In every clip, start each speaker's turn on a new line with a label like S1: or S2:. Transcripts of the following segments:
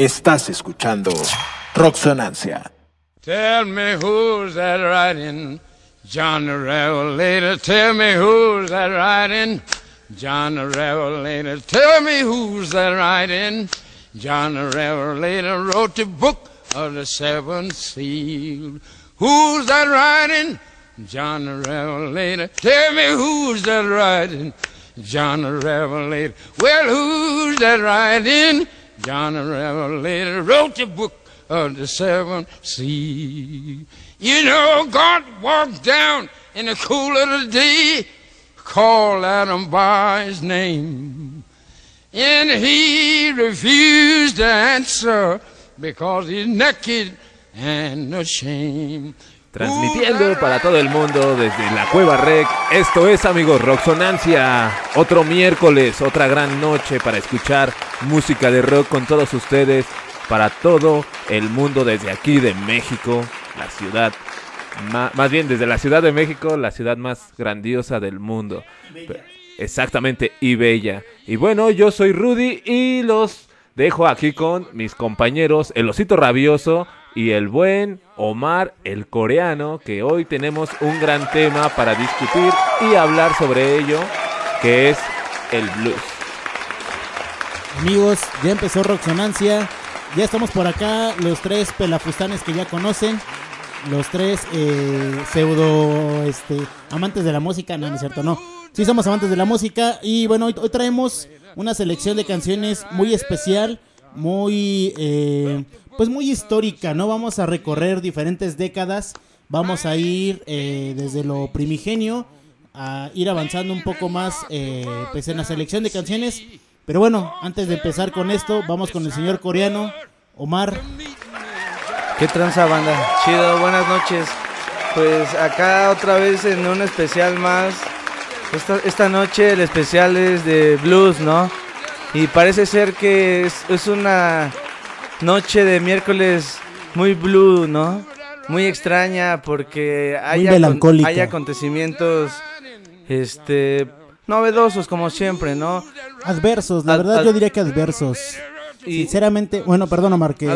S1: Estás escuchando Rocksonancia.
S2: Tell me who's that riding? John the Revelator. Tell me who's that riding? John the Revelator. Tell me who's that riding? John the Revelator wrote the book of the seven seals. Who's that riding? John the Revelator. Tell me who's that riding? John the Revelator. Well, who's that riding? John the Revelator wrote the book of the seven seas. You know, God walked down in the cool of the day, called Adam by his name. And he refused to answer because he's naked and ashamed.
S3: Transmitiendo para todo el mundo desde la Cueva Rec. Esto es, amigos, Rocksonancia. Otro miércoles, otra gran noche para escuchar música de rock con todos ustedes. Para todo el mundo desde aquí de México, la ciudad. más bien desde la Ciudad de México, la ciudad más grandiosa del mundo. Pe- Exactamente, y bella. Y bueno, yo soy Rudy y los dejo aquí con mis compañeros, el osito rabioso y el buen Omar, el coreano, que hoy tenemos un gran tema para discutir y hablar sobre ello, que es el blues.
S4: Amigos, ya empezó Roxonancia. Ya estamos por acá, los tres pelafustanes que ya conocen. Los tres eh, pseudo este, amantes de la música. No, no es cierto, no. Sí somos amantes de la música. Y bueno, hoy, hoy traemos una selección de canciones muy especial, muy, eh, pues muy histórica, ¿no? Vamos a recorrer diferentes décadas. Vamos a ir eh, desde lo primigenio a ir avanzando un poco más eh, pues en la selección de canciones. Pero bueno, antes de empezar con esto, vamos con el señor coreano, Omar.
S5: ¿Qué tranza banda? Chido, buenas noches. Pues acá otra vez en un especial más. Esta, esta noche el especial es de blues, ¿no? Y parece ser que es, es una noche de miércoles muy blue, ¿no? Muy extraña porque hay, acon- hay acontecimientos este novedosos como siempre, ¿no?
S4: Adversos, la
S5: Ad-
S4: verdad
S5: ad-
S4: yo diría que adversos.
S5: Y
S4: Sinceramente, bueno, perdón Omar que,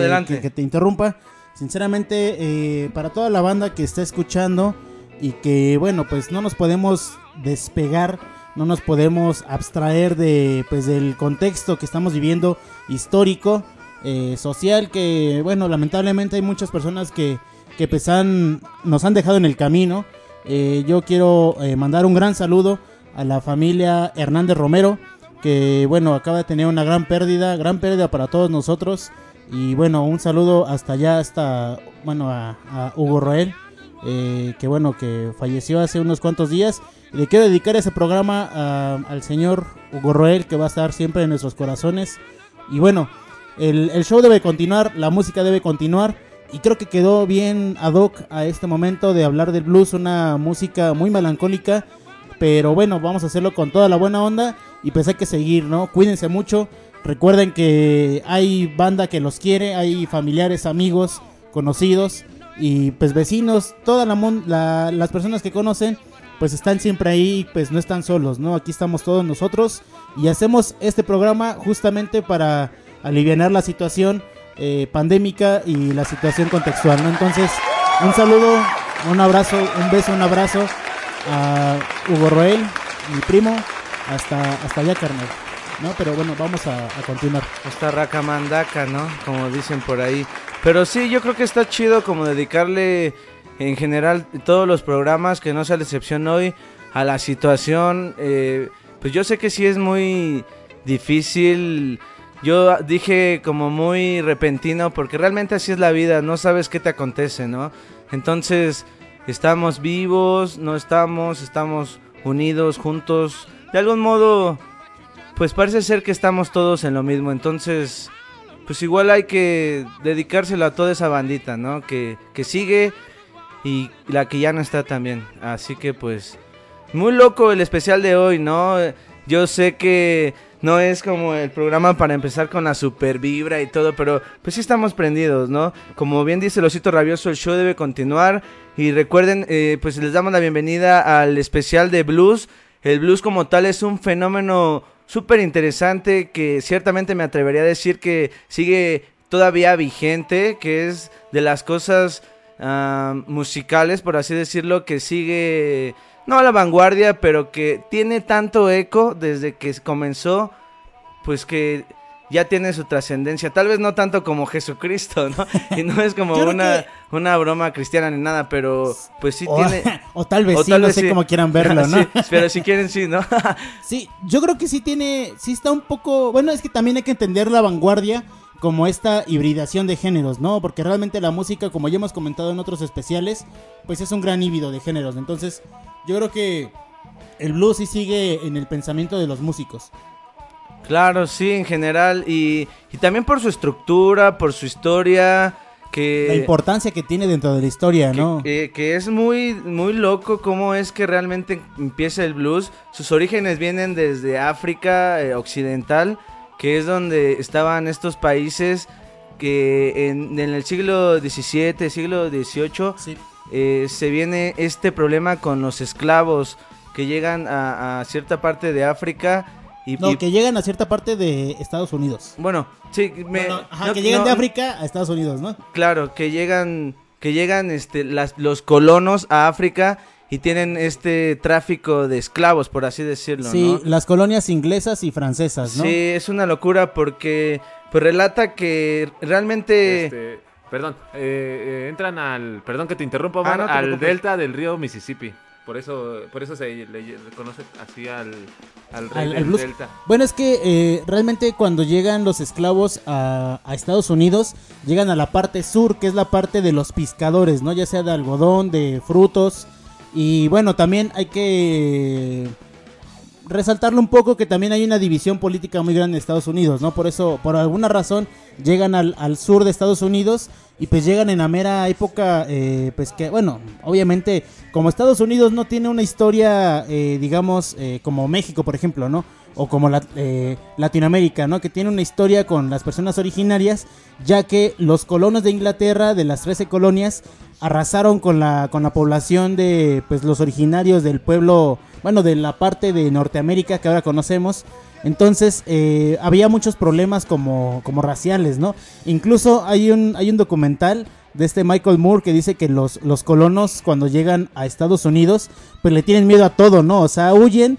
S4: que te interrumpa. Sinceramente, eh, para toda la banda que está escuchando y que, bueno, pues no nos podemos despegar, no nos podemos abstraer de, pues, del contexto que estamos viviendo histórico, eh, social, que, bueno, lamentablemente hay muchas personas que, que pues han- nos han dejado en el camino. Eh, yo quiero eh, mandar un gran saludo a la familia Hernández Romero, que bueno, acaba de tener una gran pérdida, gran pérdida para todos nosotros. Y bueno, un saludo hasta allá, hasta, bueno, a, a Hugo Roel, eh, que bueno, que falleció hace unos cuantos días. Le quiero dedicar ese programa a- al señor Hugo Roel, que va a estar siempre en nuestros corazones. Y bueno, el, el show debe continuar, la música debe continuar. Y creo que quedó bien ad hoc a este momento de hablar del blues, una música muy melancólica. Pero bueno, vamos a hacerlo con toda la buena onda. Y pues hay que seguir, ¿no? Cuídense mucho. Recuerden que hay banda que los quiere, hay familiares, amigos, conocidos y pues vecinos, todas la, la- las personas que conocen, pues están siempre ahí, pues no están solos, ¿no? Aquí estamos todos nosotros y hacemos este programa justamente para aliviar la situación eh, pandémica y la situación contextual, ¿no? Entonces, un saludo, un abrazo, un beso, un abrazo a Hugo Roel, mi primo, hasta, hasta allá, carnal. ¿no? Pero bueno, vamos a, a continuar.
S5: Esta raca mandaca, ¿no? Como dicen por ahí. Pero sí, yo creo que está chido como dedicarle en general todos los programas, que no sea la excepción hoy, a la situación. eh, pues yo sé que sí es muy difícil yo dije como muy repentino porque realmente así es la vida, no sabes qué te acontece, ¿no? Entonces, estamos vivos, no estamos, estamos unidos, juntos. De algún modo, pues parece ser que estamos todos en lo mismo. Entonces, pues igual hay que dedicárselo a toda esa bandita, ¿no? Que, que sigue y la que ya no está también. Así que pues, muy loco el especial de hoy, ¿no? Yo sé que no es como el programa para empezar con la super vibra y todo, pero pues sí estamos prendidos, ¿no? Como bien dice el osito rabioso, el show debe continuar. Y recuerden, eh, pues les damos la bienvenida al especial de blues. El blues como tal es un fenómeno súper interesante que ciertamente me atrevería a decir que sigue todavía vigente, que es de las cosas musicales, por así decirlo, que sigue no a la vanguardia, pero que tiene tanto eco desde que comenzó, pues que ya tiene su trascendencia. Tal vez no tanto como Jesucristo, ¿no? Y no es como una, una broma cristiana ni nada, pero pues sí tiene...
S4: O tal vez sí, no sé cómo quieran verlo, ¿no?
S5: pero si quieren sí, ¿no?
S4: sí, yo creo que sí tiene, sí está un poco... Bueno, es que también hay que entender la vanguardia como esta hibridación de géneros, ¿no? Porque realmente la música, como ya hemos comentado en otros especiales, pues es un gran híbrido de géneros. Entonces, yo creo que el blues sí sigue en el pensamiento de los músicos.
S5: Claro, sí, en general. Y, también por su estructura, por su historia. Que,
S4: la importancia que tiene dentro de la historia, ¿no?
S5: Que, es muy, muy loco cómo es que realmente empieza el blues. Sus orígenes vienen desde África eh, Occidental, que es donde estaban estos países que en, el siglo XVII, siglo XVIII, eh, se viene este problema con los esclavos que llegan a, cierta parte de África. Y,
S4: no, que llegan a cierta parte de Estados Unidos.
S5: Bueno, sí,
S4: que llegan de África a Estados Unidos, ¿no?
S5: Claro, que llegan, que llegan este, las, los colonos a África y tienen este tráfico de esclavos, por así decirlo.
S4: Sí, las colonias inglesas y francesas, ¿no?
S5: Sí, es una locura porque pues relata que realmente...
S3: Este, perdón, eh, eh, entran al, perdón que te interrumpa, ah, al delta del río Mississippi. Por eso, por eso se le reconoce así al, al rey del delta.
S4: Bueno, es que eh, realmente cuando llegan los esclavos a, a, Estados Unidos, llegan a la parte sur, que es la parte de los pescadores, ¿no? Ya sea de algodón, de frutos. Y bueno, también hay que resaltarlo un poco que también hay una división política muy grande en Estados Unidos, ¿no? Por eso, por alguna razón, llegan al, al sur de Estados Unidos y pues llegan en la mera época, eh, pues que, bueno, obviamente, como Estados Unidos no tiene una historia, eh, digamos, eh, como México, por ejemplo, ¿no? O como la, Latinoamérica, ¿no? Que tiene una historia con las personas originarias, ya que los colonos de Inglaterra, de las 13 colonias, arrasaron con la, con la población de, pues, los originarios del pueblo, bueno, de la parte de Norteamérica que ahora conocemos, entonces, eh, había muchos problemas como, como raciales, ¿no? Incluso hay un, hay un documental de este Michael Moore que dice que los, los colonos cuando llegan a Estados Unidos, pues le tienen miedo a todo, ¿no? O sea, huyen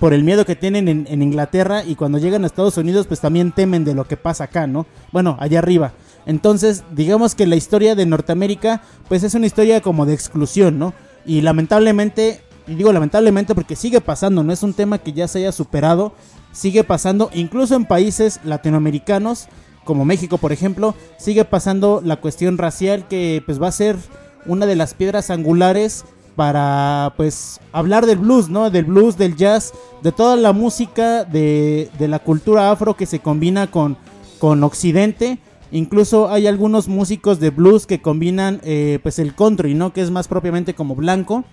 S4: por el miedo que tienen en, en, Inglaterra y cuando llegan a Estados Unidos pues también temen de lo que pasa acá, ¿no? Bueno, allá arriba. Entonces, digamos que la historia de Norteamérica pues es una historia como de exclusión, ¿no? Y lamentablemente, y digo lamentablemente porque sigue pasando, no es un tema que ya se haya superado, sigue pasando, incluso en países latinoamericanos, como México por ejemplo, sigue pasando la cuestión racial que pues va a ser una de las piedras angulares para pues hablar del blues, ¿no? Del blues, del jazz, de toda la música de, de la cultura afro que se combina con, con Occidente. Incluso hay algunos músicos de blues que combinan eh, pues el country, ¿no? Que es más propiamente como blanco.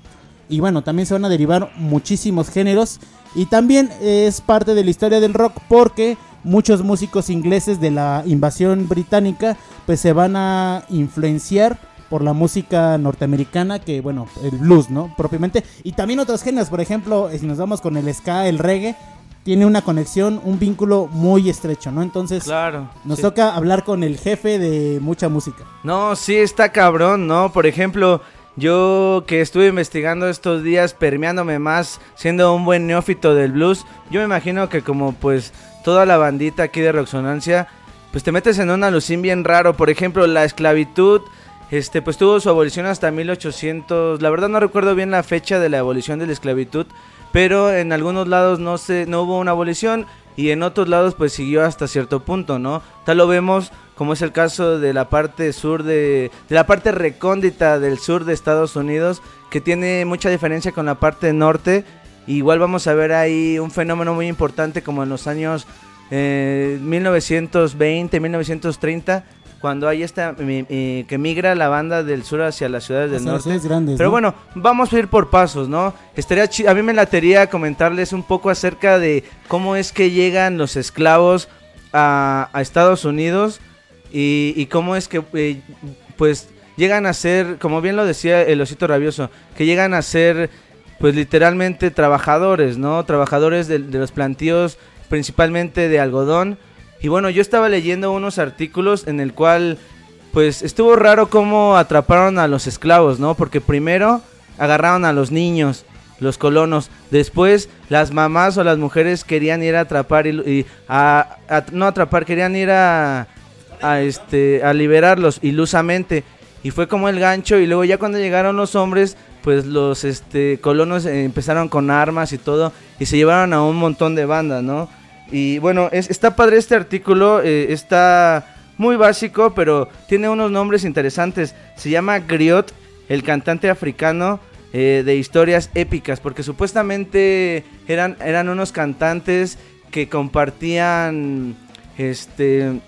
S4: Y bueno, también se van a derivar muchísimos géneros. Y también es parte de la historia del rock porque muchos músicos ingleses de la invasión británica pues se van a influenciar por la música norteamericana que bueno el blues no propiamente. Y también otros géneros por ejemplo si nos vamos con el ska el reggae tiene una conexión un vínculo muy estrecho no entonces
S5: claro
S4: nos toca hablar con el jefe de mucha música.
S5: No sí está cabrón no por ejemplo yo que estuve investigando estos días, permeándome más, siendo un buen neófito del blues, yo me imagino que como pues toda la bandita aquí de Roxonancia, pues te metes en un alucín bien raro. Por ejemplo, la esclavitud, este, pues tuvo su abolición hasta 1800. La verdad no recuerdo bien la fecha de la abolición de la esclavitud, pero en algunos lados no se, no hubo una abolición y en otros lados pues siguió hasta cierto punto, ¿no? Tal lo vemos como es el caso de la parte sur de, de la parte recóndita del sur de Estados Unidos, que tiene mucha diferencia con la parte norte. Igual vamos a ver ahí un fenómeno muy importante como en los años 1920, eh, 1930, cuando hay esta que migra la banda del sur hacia las ciudades del norte. Pero bueno, vamos a ir por pasos, ¿no? Estaría a mí me latería comentarles un poco acerca de cómo es que llegan los esclavos a, Estados Unidos y, cómo es que eh, pues llegan a ser, como bien lo decía el osito rabioso, que llegan a ser pues literalmente trabajadores, ¿no? Trabajadores de, los plantíos principalmente de algodón. Y bueno, yo estaba leyendo unos artículos en el cual pues estuvo raro cómo atraparon a los esclavos, ¿no? Porque primero agarraron a los niños, los colonos. Después las mamás o las mujeres querían ir a atrapar y, a, no atrapar, querían ir a, a este a liberarlos ilusamente y fue como el gancho y luego ya cuando llegaron los hombres pues los este colonos empezaron con armas y todo y se llevaron a un montón de bandas, ¿no? Y bueno, es, está padre este artículo, eh, está muy básico, pero tiene unos nombres interesantes. Se llama Griot, el cantante africano eh, de historias épicas, porque supuestamente eran, eran unos cantantes que compartían este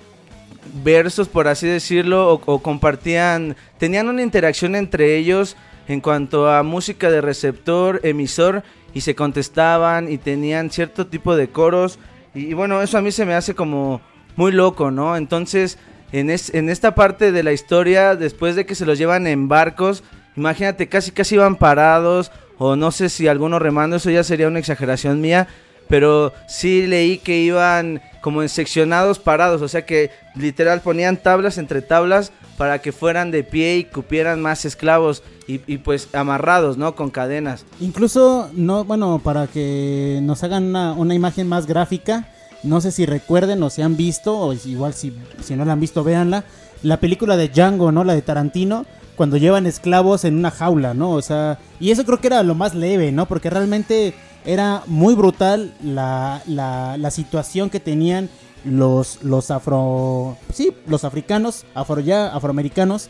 S5: versos, por así decirlo, o, compartían, tenían una interacción entre ellos en cuanto a música de receptor, emisor, y se contestaban y tenían cierto tipo de coros y, bueno, eso a mí se me hace como muy loco, ¿no? Entonces, en, en esta parte de la historia, después de que se los llevan en barcos, imagínate, casi casi iban parados, o no sé si algunos remando, eso ya sería una exageración mía, pero sí leí que iban como en seccionados parados, o sea que literal ponían tablas entre tablas para que fueran de pie y cupieran más esclavos y, pues amarrados, ¿no? Con cadenas.
S4: Incluso, no, bueno, para que nos hagan una, imagen más gráfica, no sé si recuerden o si han visto, o igual si, si no la han visto, véanla, la película de Django, ¿no? La de Tarantino, cuando llevan esclavos en una jaula, ¿no? O sea, y eso creo que era lo más leve, ¿no? Porque realmente era muy brutal la, la, la situación que tenían los, los afro, sí, los africanos, afro ya, afroamericanos,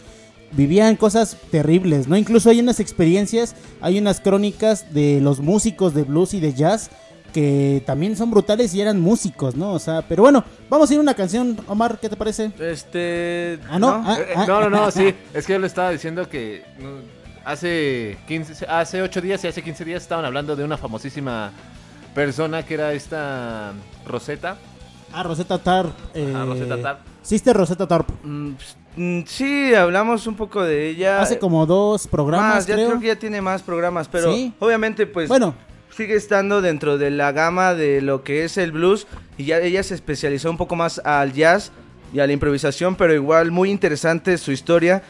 S4: vivían cosas terribles, ¿no? Incluso hay unas experiencias, hay unas crónicas de los músicos de blues y de jazz que también son brutales y eran músicos, ¿no? O sea, pero bueno, vamos a ir a una canción, Omar, ¿qué te parece?
S5: Este...
S3: Ah, no. ¿no? Ah, eh, ah, no, no, sí, es que yo le estaba diciendo que hace 15, hace 8 días y hace 15 días estaban hablando de una famosísima persona que era esta Rosetta
S4: Ah, Rosetta Tarp.
S3: Eh, Rosetta Tarp.
S4: Sister Rosetta Tarp.
S5: Mm, mm, sí, hablamos un poco de ella.
S4: Hace como dos programas.
S5: Más, ya creo. que ya tiene más programas, pero obviamente, pues. Bueno. Sigue estando dentro de la gama de lo que es el blues. Y ya ella se especializó un poco más al jazz y a la improvisación, pero igual muy interesante su historia.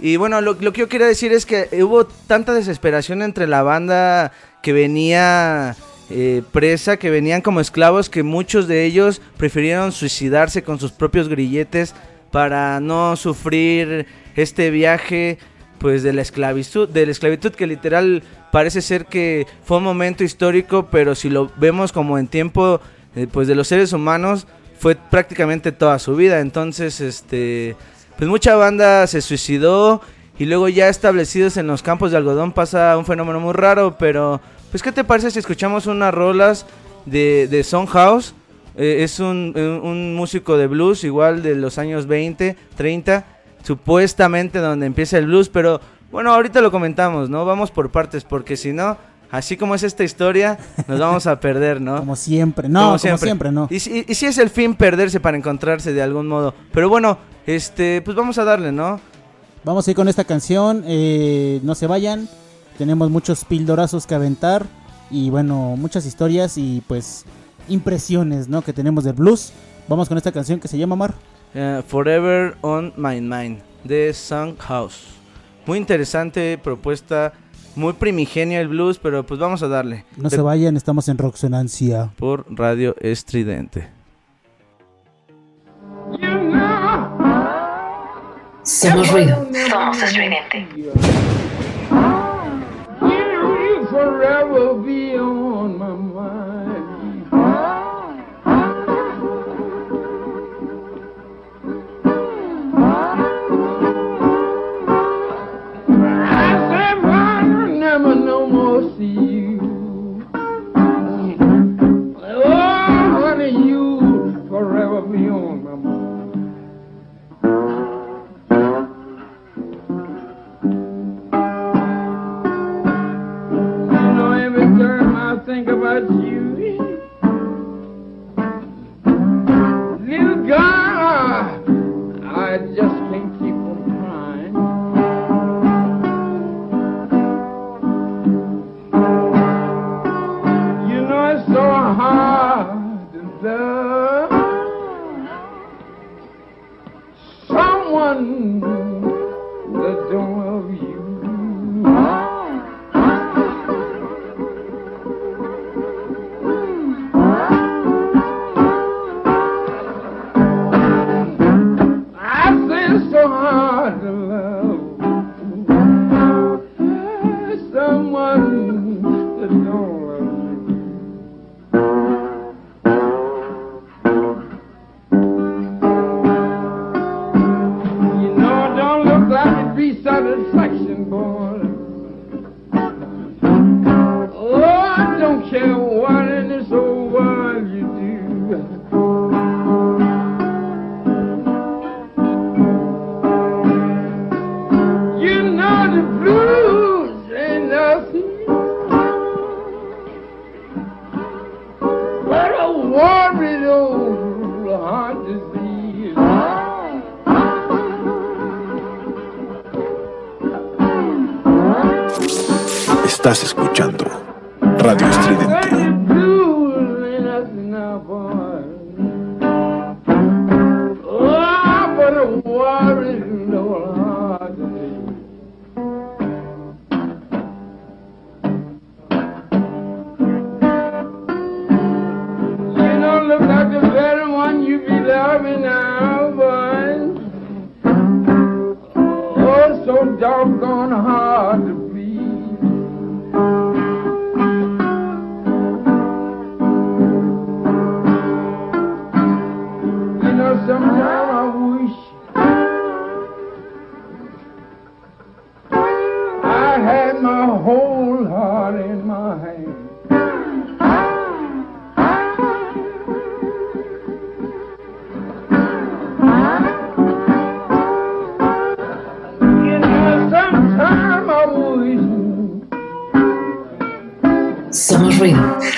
S5: Y bueno, lo, lo que yo quería decir es que hubo tanta desesperación entre la banda que venía eh, presa que venían como esclavos que muchos de ellos prefirieron suicidarse con sus propios grilletes para no sufrir este viaje pues de la esclavitud, de la esclavitud que literal parece ser que fue un momento histórico, pero si lo vemos como en tiempo eh, pues de los seres humanos fue prácticamente toda su vida, entonces este pues mucha banda se suicidó y luego ya establecidos en los campos de algodón pasa un fenómeno muy raro, pero pues, ¿qué te parece si escuchamos unas rolas de, de House? Eh, es un, un, músico de blues, igual de los años 20, 30, supuestamente donde empieza el blues, pero bueno, ahorita lo comentamos, ¿no? Vamos por partes, porque si no, así como es esta historia, nos vamos a perder, ¿no?
S4: Como siempre, no, como siempre, no.
S5: Y, y, y, si es el fin perderse para encontrarse de algún modo. Pero bueno, este, pues vamos a darle, ¿no?
S4: Vamos a ir con esta canción, eh, no se vayan. Tenemos muchos pildorazos que aventar y bueno, muchas historias y pues impresiones, ¿no? Que tenemos del blues. Vamos con esta canción que se llama Mar.
S5: Eh, Forever on My Mind de Song House. Muy interesante propuesta, muy primigenia el blues, pero pues vamos a darle.
S4: No se vayan, estamos en Roxonancia.
S5: Por Radio Estridente.
S6: Somos ruido. Somos estridente.
S1: forever be on my mind.
S7: Just
S1: Estás escuchando Radio Estridente.
S7: Oh, doggone hard free.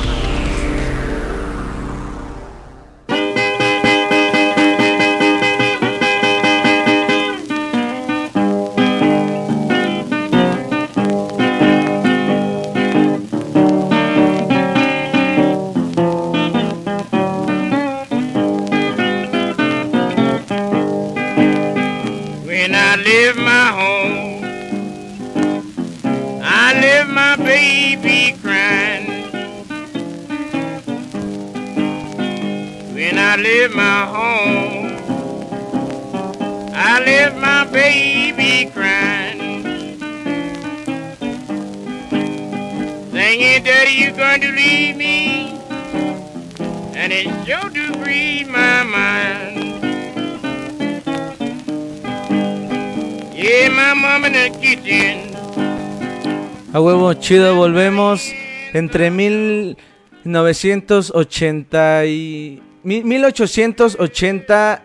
S5: Chido, volvemos entre 1980 y 1880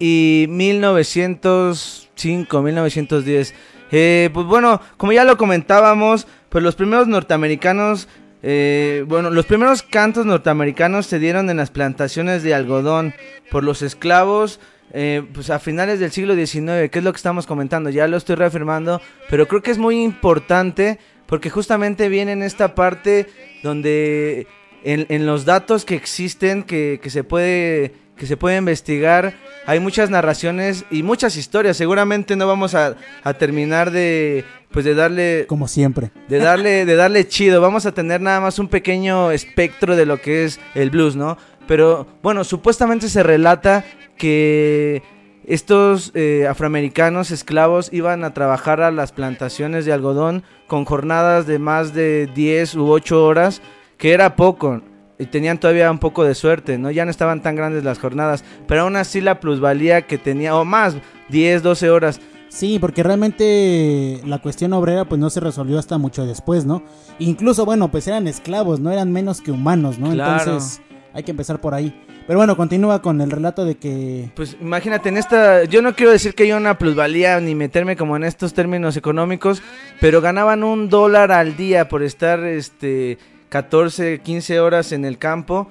S5: y 1905, 1910. Eh, pues bueno, como ya lo comentábamos, pues los primeros norteamericanos, eh, bueno, los primeros cantos norteamericanos se dieron en las plantaciones de algodón por los esclavos. Eh, pues a finales del siglo XIX, que es lo que estamos comentando, ya lo estoy reafirmando, pero creo que es muy importante porque justamente viene en esta parte donde en, en los datos que existen, que, que, se puede, que se puede investigar, hay muchas narraciones y muchas historias. Seguramente no vamos a, a terminar de, pues de darle
S4: como siempre.
S5: de darle de darle chido. Vamos a tener nada más un pequeño espectro de lo que es el blues no pero bueno supuestamente se relata que estos eh, afroamericanos esclavos iban a trabajar a las plantaciones de algodón con jornadas de más de 10 u 8 horas, que era poco. Y tenían todavía un poco de suerte, ¿no? Ya no estaban tan grandes las jornadas, pero aún así la plusvalía que tenía, o más, 10, 12 horas.
S4: Sí, porque realmente la cuestión obrera pues no se resolvió hasta mucho después, ¿no? Incluso, bueno, pues eran esclavos, no eran menos que humanos, ¿no?
S5: Claro.
S4: Entonces hay que empezar por ahí. Pero bueno, continúa con el relato de que...
S5: Pues imagínate, en esta, yo no quiero decir que haya una plusvalía ni meterme como en estos términos económicos, pero ganaban un dólar al día por estar este 14, 15 horas en el campo.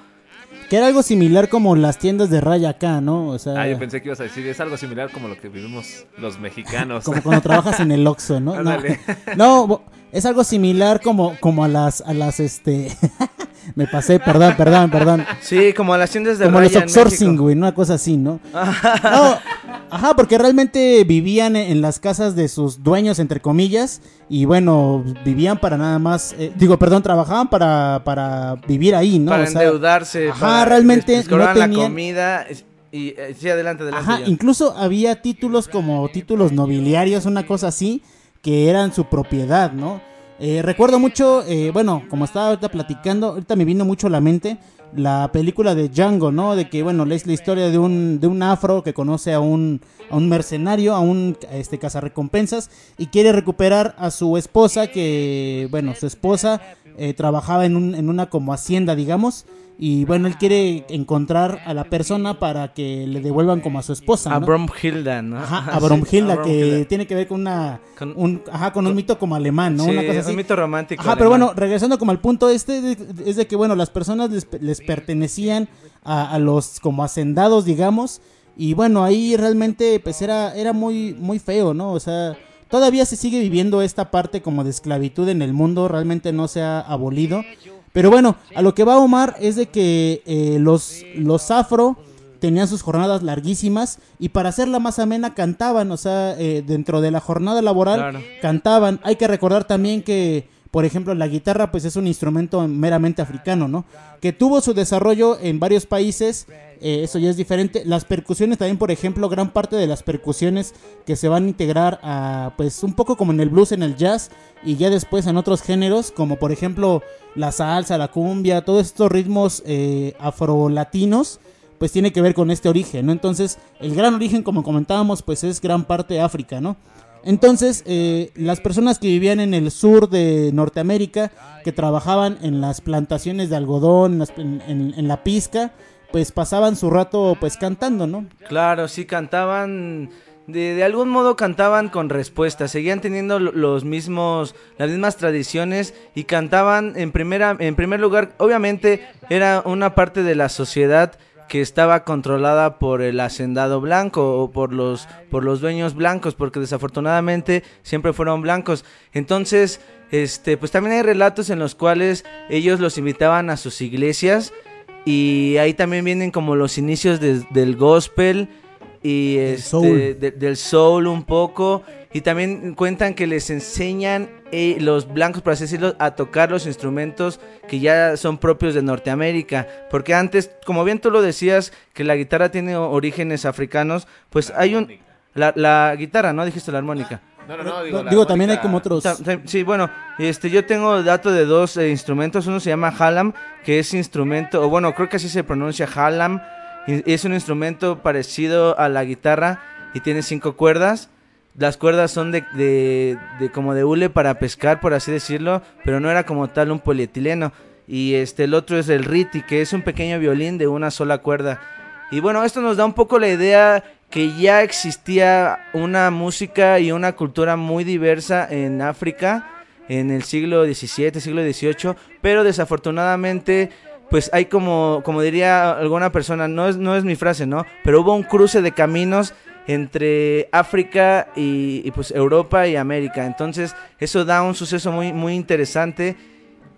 S4: Que era algo similar como las tiendas de raya acá, ¿no? O sea,
S3: Ah, yo pensé que ibas a decir, es algo similar como lo que vivimos los mexicanos.
S4: como cuando trabajas en el Oxxo, ¿no? No, no, es algo similar como, como a las, a las, este... Me pasé, perdón, perdón, perdón.
S5: Sí, como las tiendas de
S4: Como los
S5: raya
S4: outsourcing, güey, una cosa así, ¿no? No, ajá, porque realmente vivían en en las casas de sus dueños, entre comillas, y bueno, vivían para nada más, eh, digo, perdón, trabajaban para, para vivir ahí, ¿no?
S5: para
S4: O sea,
S5: endeudarse.
S4: ajá,
S5: para-
S4: realmente
S5: les- les cobraban
S4: no
S5: la
S4: tenían-
S5: comida. es- Y, eh, sí, adelante, adelante.
S4: Ajá, incluso había títulos como títulos nobiliarios, una cosa así, que eran su propiedad, ¿no? Eh, recuerdo mucho, eh, bueno, como estaba ahorita platicando, ahorita me vino mucho a la mente la película de Django, ¿no? De que, bueno, es la historia de un, de un afro que conoce a un, a un mercenario, a un este, cazarrecompensas, y quiere recuperar a su esposa, que, bueno, su esposa eh, trabajaba en, un, en una como hacienda, digamos, y bueno, él quiere encontrar a la persona para que le devuelvan como a su esposa.
S5: A
S4: ¿no?
S5: Bromhilda, ¿no?
S4: Ajá, a Bromhilda,
S5: a
S4: que
S5: Bromhilda.
S4: tiene que ver con una
S5: Con-
S4: un, ajá, con un mito como alemán, ¿no?
S5: Sí,
S4: una cosa así.
S5: un mito romántico.
S4: Ajá, pero bueno, regresando como al punto este, es de que, bueno, las personas les, les pertenecían a, a los como hacendados, digamos, y bueno, ahí realmente pues era, era muy, muy feo, ¿no? O sea, todavía se sigue viviendo esta parte como de esclavitud en el mundo, realmente no se ha abolido. Pero bueno, a lo que va Omar es de que eh, los, los afro tenían sus jornadas larguísimas y para hacerla más amena cantaban, o sea, eh, dentro de la jornada laboral
S5: Claro.
S4: cantaban. Hay que recordar también que, por ejemplo, la guitarra pues es un instrumento meramente africano, ¿no? Que tuvo su desarrollo en varios países, eh, eso ya es diferente. Las percusiones también, por ejemplo, gran parte de las percusiones que se van a integrar a, pues un poco como en el blues, en el jazz y ya después en otros géneros, como por ejemplo la salsa, la cumbia, todos estos ritmos eh, afrolatinos pues tiene que ver con este origen, ¿no? Entonces, el gran origen, como comentábamos, pues es gran parte de África, ¿no? Entonces, eh, las personas que vivían en el sur de Norteamérica, que trabajaban en las plantaciones de algodón, en, en- la pizca, pues pasaban su rato pues cantando, ¿no?
S5: Claro, sí, cantaban. De, de algún modo cantaban con respuesta. Seguían teniendo lo- los mismos, las mismas tradiciones y cantaban en primera, en primer lugar. Obviamente era una parte de la sociedad que estaba controlada por el hacendado blanco o por los por los dueños blancos porque desafortunadamente siempre fueron blancos entonces este pues también hay relatos en los cuales ellos los invitaban a sus iglesias y ahí también vienen como los inicios de- del gospel y
S4: Del
S5: este,
S4: soul.
S5: de- del soul un poco. Y también cuentan que les enseñan eh, los blancos, por así decirlo, a tocar los instrumentos que ya son propios de Norteamérica. Porque antes, como bien tú lo decías, que la guitarra tiene orígenes africanos, pues hay un... La, la guitarra, ¿no? Dijiste la armónica.
S3: No, no, no,
S4: Digo,
S3: digo, la
S4: también hay
S3: armónica-
S4: como otros...
S5: Sí, bueno, este, yo tengo dato de dos eh, instrumentos. Uno se llama halam, que es instrumento, o bueno, creo que así se pronuncia halam. y- Es un instrumento parecido a la guitarra y tiene cinco cuerdas. Las cuerdas son de, de, como de hule para pescar, por así decirlo, pero no era como tal un polietileno. Y este, el otro es el riti, que es un pequeño violín de una sola cuerda. Y bueno, esto nos da un poco la idea que ya existía una música y una cultura muy diversa en África en el siglo XVII, siglo XVIII, pero desafortunadamente, pues hay como, como diría alguna persona, no es, no es mi frase, ¿no? Pero hubo un cruce de caminos entre África y, pues Europa y América. Entonces, eso da un suceso muy, muy interesante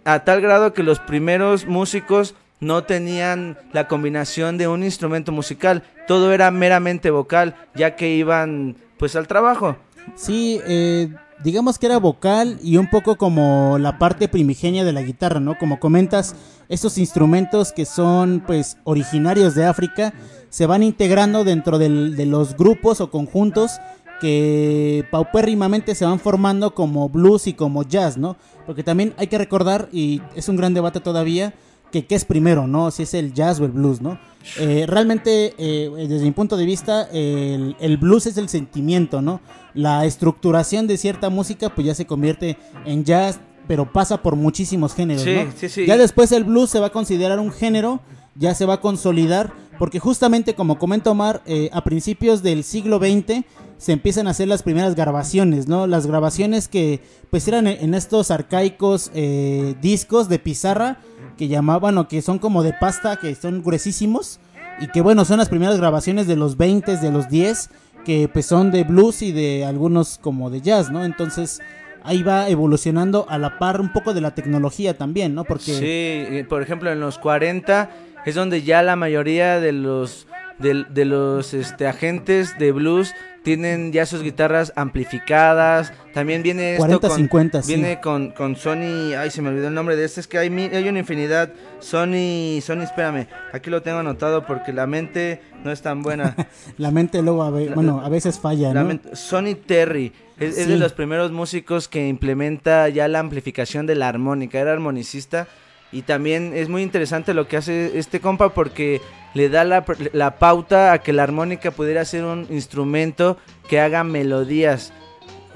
S5: a tal grado que los primeros músicos no tenían la combinación de un instrumento musical, todo era meramente vocal, ya que iban pues al trabajo.
S4: Sí, eh, digamos que era vocal y un poco como la parte primigenia de la guitarra, ¿no? Como comentas, estos instrumentos que son pues originarios de África se van integrando dentro del- de los grupos o conjuntos que paupérrimamente se van formando como blues y como jazz, ¿no? Porque también hay que recordar, y es un gran debate todavía, que qué es primero, ¿no? Si es el jazz o el blues, ¿no? Eh, realmente, eh, desde mi punto de vista, el, el blues es el sentimiento, ¿no? La estructuración de cierta música, pues ya se convierte en jazz, pero pasa por muchísimos géneros,
S5: Sí,
S4: ¿no?
S5: sí, sí.
S4: Ya después el blues se va a considerar un género, ya se va a consolidar, porque justamente como comenta Omar, eh, a principios del siglo XX se empiezan a hacer las primeras grabaciones, ¿no? Las grabaciones que pues eran en en estos arcaicos eh, discos de pizarra que llamaban o que son como de pasta, que son gruesísimos y que bueno, son las primeras grabaciones de los 20, de los 10, que pues son de blues y de algunos como de jazz, ¿no? Entonces ahí va evolucionando a la par un poco de la tecnología también, ¿no? Porque
S5: Sí, por ejemplo, en los 40 es donde ya la mayoría de los de, de los este, agentes de blues tienen ya sus guitarras amplificadas. También viene esto
S4: 40,
S5: con
S4: 50, sí.
S5: viene con, con Sony, ay se me olvidó el nombre de este, es que hay hay una infinidad. Sony, Sony, espérame, aquí lo tengo anotado porque la mente no es tan buena.
S4: la mente luego, a ve- bueno, a veces falla,
S5: La
S4: ¿no?
S5: ment- Sonny Terry es, es de los primeros músicos que implementa ya la amplificación de la armónica, era armonicista y también es muy interesante lo que hace este compa porque le da la, la pauta a que la armónica pudiera ser un instrumento que haga melodías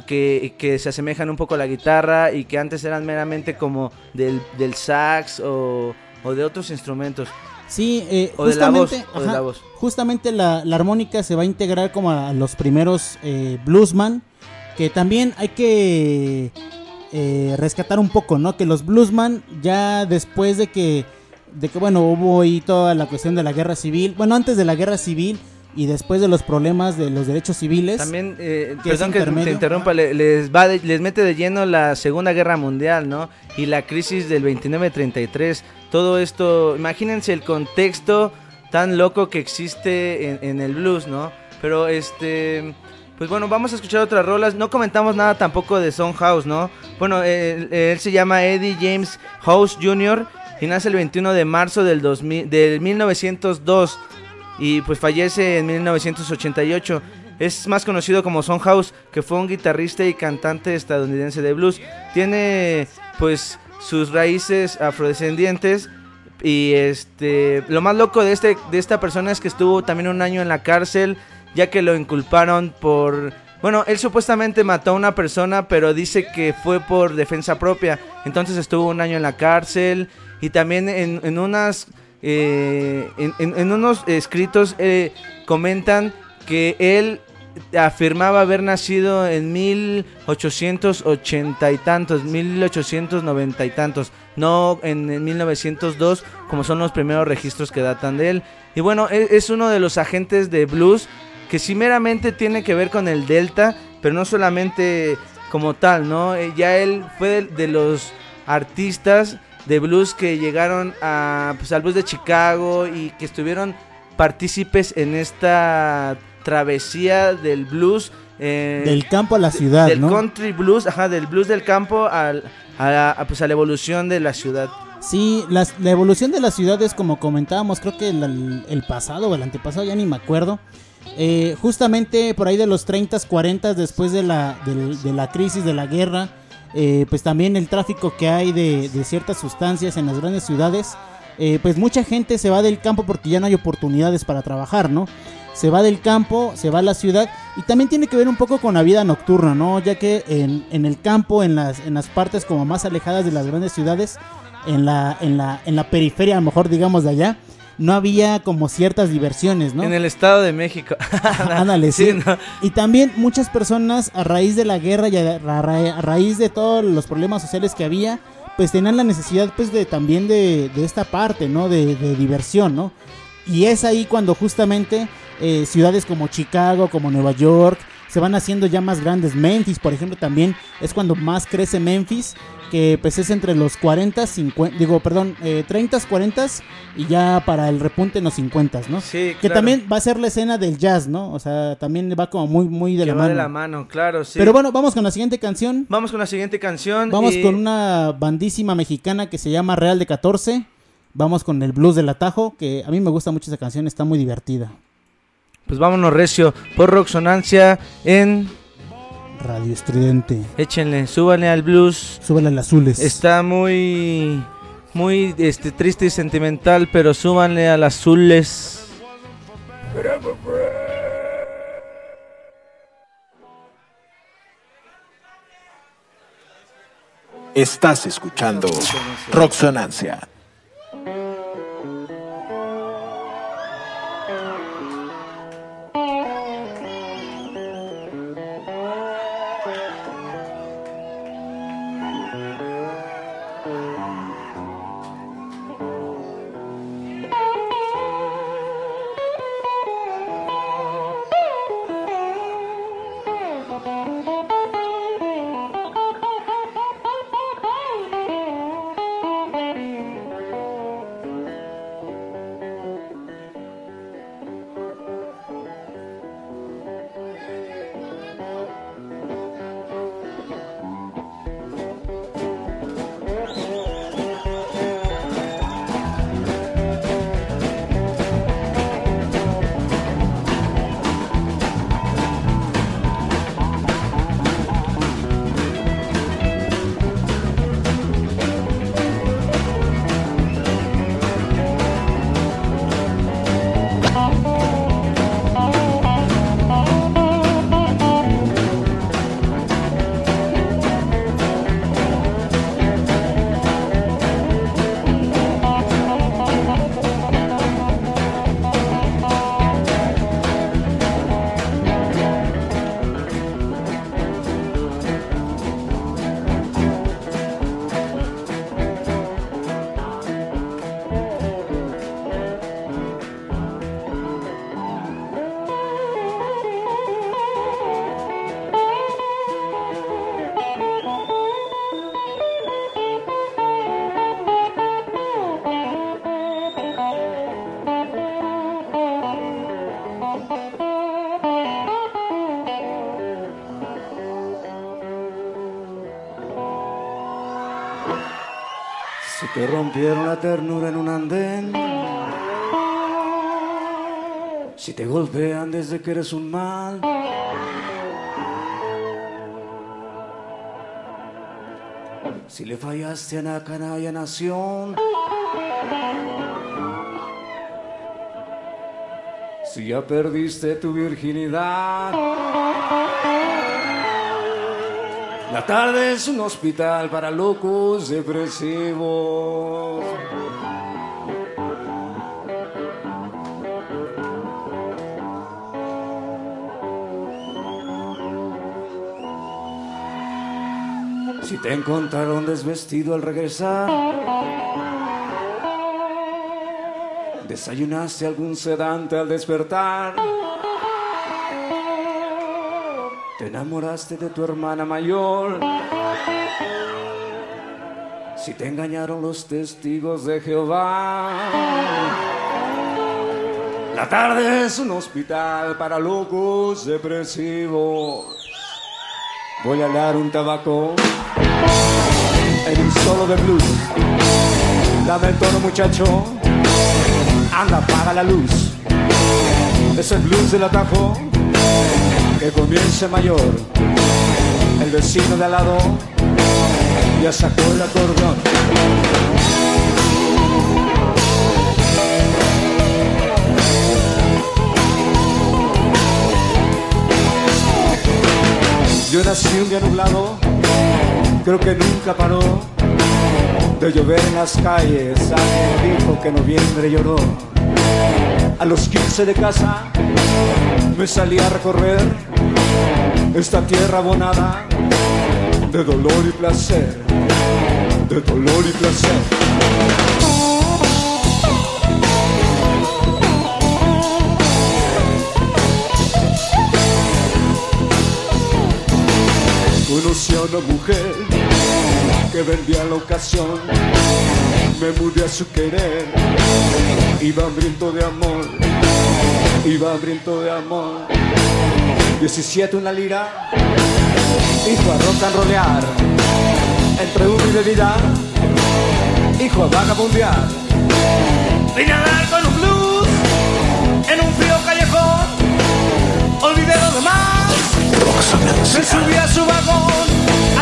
S5: que, que se asemejan un poco a la guitarra y que antes eran meramente como del, del sax o, o de otros instrumentos.
S4: Sí, eh,
S5: O de la voz,
S4: justamente,
S5: o de la voz.
S4: justamente la, la armónica se va a integrar como a los primeros eh, bluesman, que también hay que eh, rescatar un poco, ¿no? Que los bluesman ya después de que, de que bueno, hubo ahí toda la cuestión de la guerra civil, bueno, antes de la guerra civil y después de los problemas de los derechos civiles.
S5: También, eh,
S4: que
S5: perdón que te interrumpa, le- les, va de- les mete de lleno la Segunda Guerra Mundial, ¿no? Y la crisis del 29-33. Todo esto, imagínense el contexto tan loco que existe en, en el blues, ¿no? Pero este, pues bueno, vamos a escuchar otras rolas. No comentamos nada tampoco de Son House, ¿no? Bueno, él, él se llama Eddie James House Jr. y nace el 21 de marzo del, 2000, del 1902 y pues fallece en 1988. Es más conocido como Son House, que fue un guitarrista y cantante estadounidense de blues. Tiene pues sus raíces afrodescendientes y este lo más loco de este de esta persona es que estuvo también un año en la cárcel ya que lo inculparon por bueno, él supuestamente mató a una persona, pero dice que fue por defensa propia. Entonces estuvo un año en la cárcel y también en, en unas eh, en, unos escritos eh, comentan que él afirmaba haber nacido en 1880 y tantos, 1890 y tantos, no en, en 1902 como son los primeros registros que datan de él. Y bueno, e- es, uno de los agentes de blues que sí meramente tiene que ver con el Delta, pero no solamente como tal, ¿no? Eh, Ya él fue de, los artistas de blues que llegaron a, pues, al blues de Chicago y que estuvieron partícipes en esta travesía del blues. eh,
S4: Del campo a la ciudad,
S5: del
S4: ¿no?
S5: country blues, ajá, del blues del campo al, a, a, pues, a la evolución de la ciudad.
S4: Sí, las- la evolución de las ciudades, como comentábamos, creo que el, el pasado o el antepasado, ya ni me acuerdo. Eh, justamente por ahí de los 30, 40, después de la, del- de la crisis, de la guerra, eh, pues también el tráfico que hay de, de ciertas sustancias en las grandes ciudades, eh, pues mucha gente se va del campo porque ya no hay oportunidades para trabajar, ¿no? Se va del campo, se va a la ciudad y también tiene que ver un poco con la vida nocturna, ¿no? Ya que en, en el campo, en las, en las partes como más alejadas de las grandes ciudades, en la, en la, en la periferia, a lo mejor digamos de allá, no había como ciertas diversiones, ¿no?
S5: En el Estado de México.
S4: Ándale, sí.
S5: Sí, ¿no?
S4: Y también muchas personas a raíz de la guerra y a, ra- a raíz de todos los problemas sociales que había, pues tenían la necesidad pues de también de, de esta parte, ¿no? De, de diversión, ¿no? Y es ahí cuando justamente eh, ciudades como Chicago, como Nueva York, se van haciendo ya más grandes. Memphis, por ejemplo, también es cuando más crece Memphis, que pues es entre los 40, 50, digo, perdón, eh, 30, 40 y ya para el repunte en los 50, ¿no?
S5: Sí,
S4: Que
S5: claro.
S4: también va a ser la escena del jazz, ¿no? O sea, también va como muy, muy de
S5: Que
S4: la
S5: va
S4: mano.
S5: de la mano, claro, sí.
S4: Pero bueno, vamos con la siguiente canción.
S5: Vamos con la siguiente canción.
S4: Vamos
S5: y-
S4: con una bandísima mexicana que se llama Real de 14. Vamos con el blues del atajo, que a mí me gusta mucho esa canción, está muy divertida.
S5: Pues vámonos recio por Roxonancia en...
S4: Radio Estridente.
S5: Échenle, súbanle al blues.
S4: Súbele al azules.
S5: Está muy... Muy este, triste y sentimental, pero súbanle al azules.
S1: Estás escuchando Roxonancia.
S8: Ternura en un andén, si te golpean desde que eres un mal, si le fallaste a la canalla nación, si ya perdiste tu virginidad. La tarde es un hospital para locos depresivos. Te encontraron desvestido al regresar, desayunaste algún sedante al despertar. Te enamoraste de tu hermana mayor. Si te engañaron los testigos de Jehová. La tarde es un hospital para locos depresivos. Voy a dar un tabaco en un solo de blues. Dame el tono, muchacho. Anda, apaga la luz. Es el blues del atajo que comience mayor. El vecino de al lado ya sacó el acordeón. Yo nací un día nublado, creo que nunca paró de llover en las calles. Alguien dijo que noviembre lloró. A los 15 de casa me salí a recorrer esta tierra abonada de dolor y placer, de dolor y placer. Una mujer que vendía la ocasión. Me mudé a su querer, iba hambriento de amor, iba hambriento de amor. 17 una lira, hijo a rock and rollear, entre humo y bebida, hijo a vagabundear. Vine a dar con un blues en un frío callejón, olvidé lo demás. Me subí a su vagón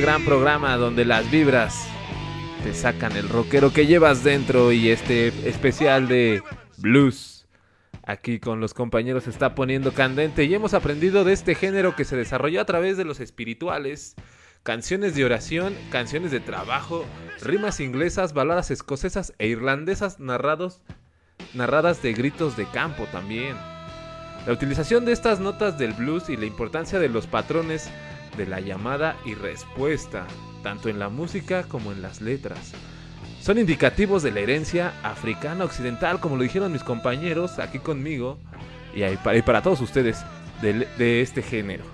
S3: Este gran programa donde las vibras te sacan el rockero que llevas dentro y este especial de blues. Aquí con los compañeros está poniendo candente y hemos aprendido de este género que se desarrolló a través de los espirituales, canciones de oración, canciones de trabajo, rimas inglesas, baladas escocesas e irlandesas narrados, narradas de gritos de campo también. La utilización de estas notas del blues y la importancia de los patrones de la llamada y respuesta, tanto en la música como en las letras. Son indicativos de la herencia africana occidental, como lo dijeron mis compañeros aquí conmigo y, para, todos ustedes de, de este género.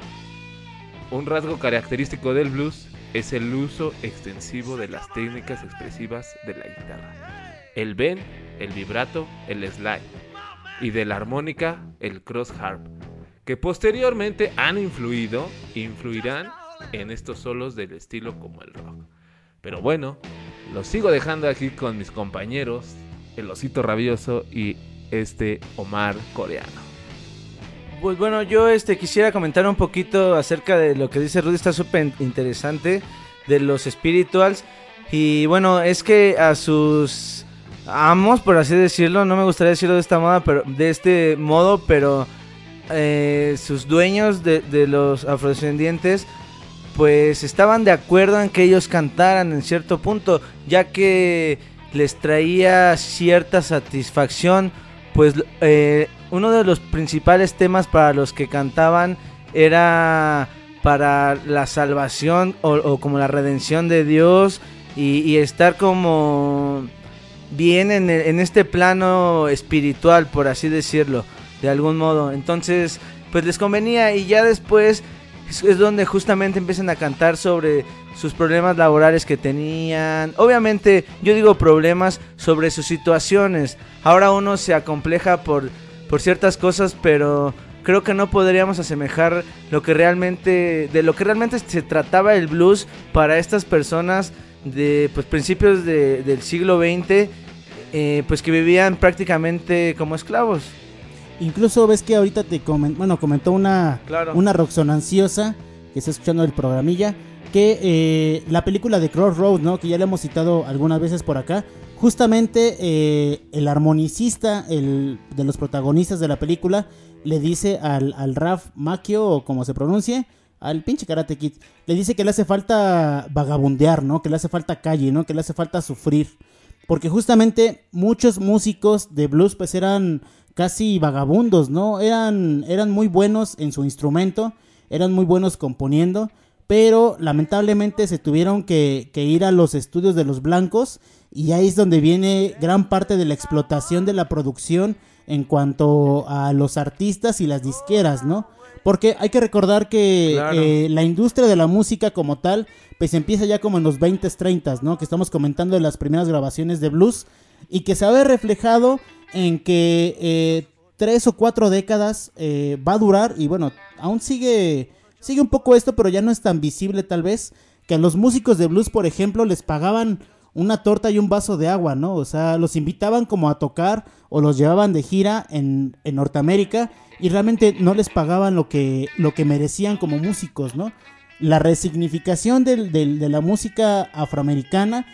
S3: Un rasgo característico del blues es el uso extensivo de las técnicas expresivas de la guitarra. El bend, el vibrato, el slide y de la armónica, el cross harp, que posteriormente han influido, influirán en estos solos del estilo como el rock. Pero bueno, los sigo dejando aquí con mis compañeros, el osito rabioso y este Omar coreano.
S5: Pues bueno, yo este quisiera comentar un poquito acerca de lo que dice Rudy, está súper interesante de los spirituals. Y bueno, es que a sus amos, por así decirlo, no me gustaría decirlo de esta moda, pero de este modo, pero eh, sus dueños de, los afrodescendientes pues estaban de acuerdo en que ellos cantaran en cierto punto, ya que les traía cierta satisfacción, pues eh, uno de los principales temas para los que cantaban era para la salvación o, como la redención de Dios y, estar como bien en este plano espiritual, por así decirlo, de algún modo. Entonces, pues les convenía y ya después es, donde justamente empiezan a cantar sobre sus problemas laborales que tenían. Obviamente, yo digo problemas sobre sus situaciones. Ahora uno se acompleja por, por ciertas cosas, pero creo que no podríamos asemejar lo que realmente, de lo que realmente se trataba el blues para estas personas de pues, principios de- del siglo XX, eh, pues que vivían prácticamente como esclavos.
S4: Incluso ves que ahorita te comen- bueno, comentó una,
S5: Claro.
S4: una roxonanciosa que está escuchando el programilla, que eh, la película de Crossroads, ¿no? Que ya le hemos citado algunas veces por acá. Justamente eh, el armonicista el, de los protagonistas de la película le dice al, al Raf Macchio, o como se pronuncie, al pinche Karate Kid, le dice que le hace falta vagabundear, ¿no? Que le hace falta calle, ¿no? Que le hace falta sufrir. Porque justamente muchos músicos de blues pues eran casi vagabundos, ¿no? Eran, eran muy buenos en su instrumento, eran muy buenos componiendo, pero lamentablemente se tuvieron que, que ir a los estudios de los blancos y ahí es donde viene gran parte de la explotación de la producción en cuanto a los artistas y las disqueras, ¿no? Porque hay que recordar que
S5: Claro.
S4: eh, la industria de la música como tal, pues empieza ya como en los 20s, 30s, ¿no? Que estamos comentando de las primeras grabaciones de blues y que se ve reflejado en que eh, tres o cuatro décadas eh, va a durar y bueno, aún sigue, sigue un poco esto, pero ya no es tan visible tal vez que a los músicos de blues, por ejemplo, les pagaban una torta y un vaso de agua, ¿no? O sea, los invitaban como a tocar o los llevaban de gira en, en Norteamérica y realmente no les pagaban lo que, lo que merecían como músicos, ¿no? La resignificación de la música afroamericana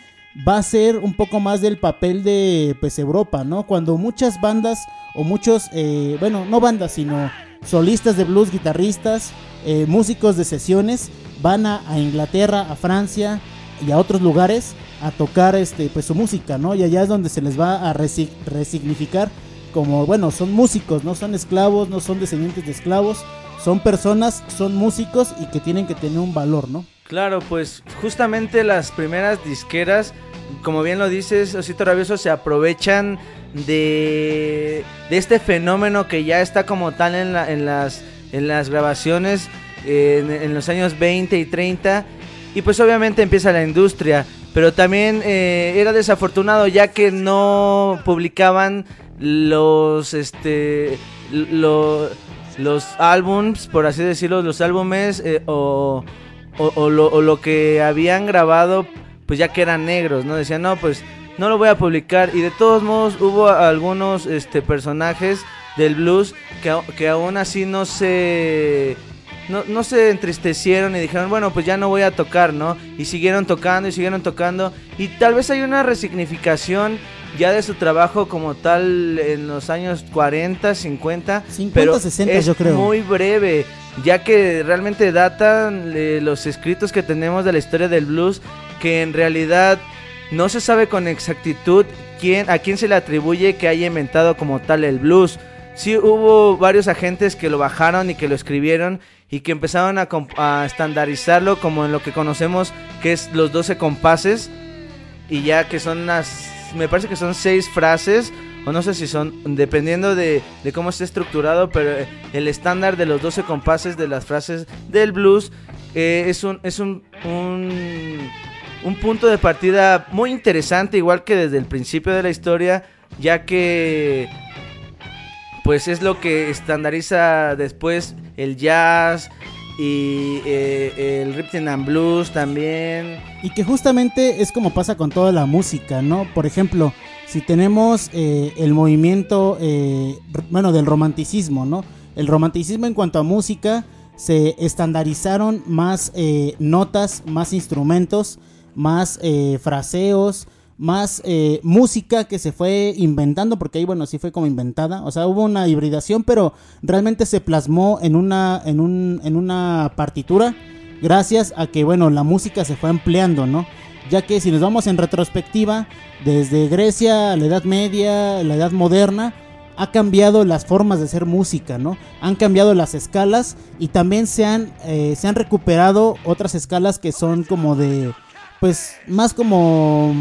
S4: va a ser un poco más del papel de pues Europa, ¿no? Cuando muchas bandas o muchos, eh, bueno, no bandas, sino solistas de blues, guitarristas, eh, músicos de sesiones van a, Inglaterra, a Francia y a otros lugares a tocar este pues su música, ¿no? Y allá es donde se les va a resi- resignificar como, bueno, son músicos, no son esclavos, no son descendientes de esclavos, son personas, son músicos y que tienen que tener un valor, ¿no?
S5: Claro, pues justamente las primeras disqueras, como bien lo dices, Osito Rabioso, se aprovechan de, de este fenómeno que ya está como tal en, la- en las, en las grabaciones en, los años 20 y 30. Y pues obviamente empieza la industria. Pero también eh, era desafortunado ya que no publicaban los este álbums, por así decirlo, los álbumes eh, o, o, o lo, lo que habían grabado, pues ya que eran negros, ¿no? Decían, no, pues no lo voy a publicar. Y de todos modos hubo algunos este, personajes del blues que, que aún así no se... No, no se entristecieron y dijeron, bueno, pues ya no voy a tocar, ¿no? Y siguieron tocando y siguieron tocando. Y tal vez hay una resignificación ya de su trabajo como tal en los años 40, 50.
S4: 50,
S5: pero
S4: 60
S5: es
S4: yo creo.
S5: muy breve, ya que realmente datan eh, los escritos que tenemos de la historia del blues, que en realidad no se sabe con exactitud quién, a quién se le atribuye que haya inventado como tal el blues. Sí hubo varios agentes que lo bajaron y que lo escribieron y que empezaron a, a estandarizarlo como en lo que conocemos que es los 12 compases y ya que son unas, me parece que son seis frases o no sé si son, dependiendo de, de cómo esté estructurado, pero eh, el estándar de los 12 compases de las frases del blues eh, es un, es un, un, un punto de partida muy interesante, igual que desde el principio de la historia, ya que pues es lo que estandariza después el jazz y eh, el rhythm and blues también.
S4: Y que justamente es como pasa con toda la música, ¿no? Por ejemplo, si tenemos eh, el movimiento, eh, bueno, del romanticismo, ¿no? El romanticismo en cuanto a música, se estandarizaron más eh, notas, más instrumentos, más eh, fraseos, más eh, música que se fue inventando, porque ahí, bueno, sí fue como inventada, o sea, hubo una hibridación, pero realmente se plasmó en una, en un, en una partitura gracias a que, bueno, la música se fue ampliando, ¿no? Ya que si nos vamos en retrospectiva, desde Grecia, la Edad Media, la Edad Moderna, ha cambiado las formas de hacer música, ¿no? Han cambiado las escalas y también se han, eh, se han recuperado otras escalas que son como de, pues, más como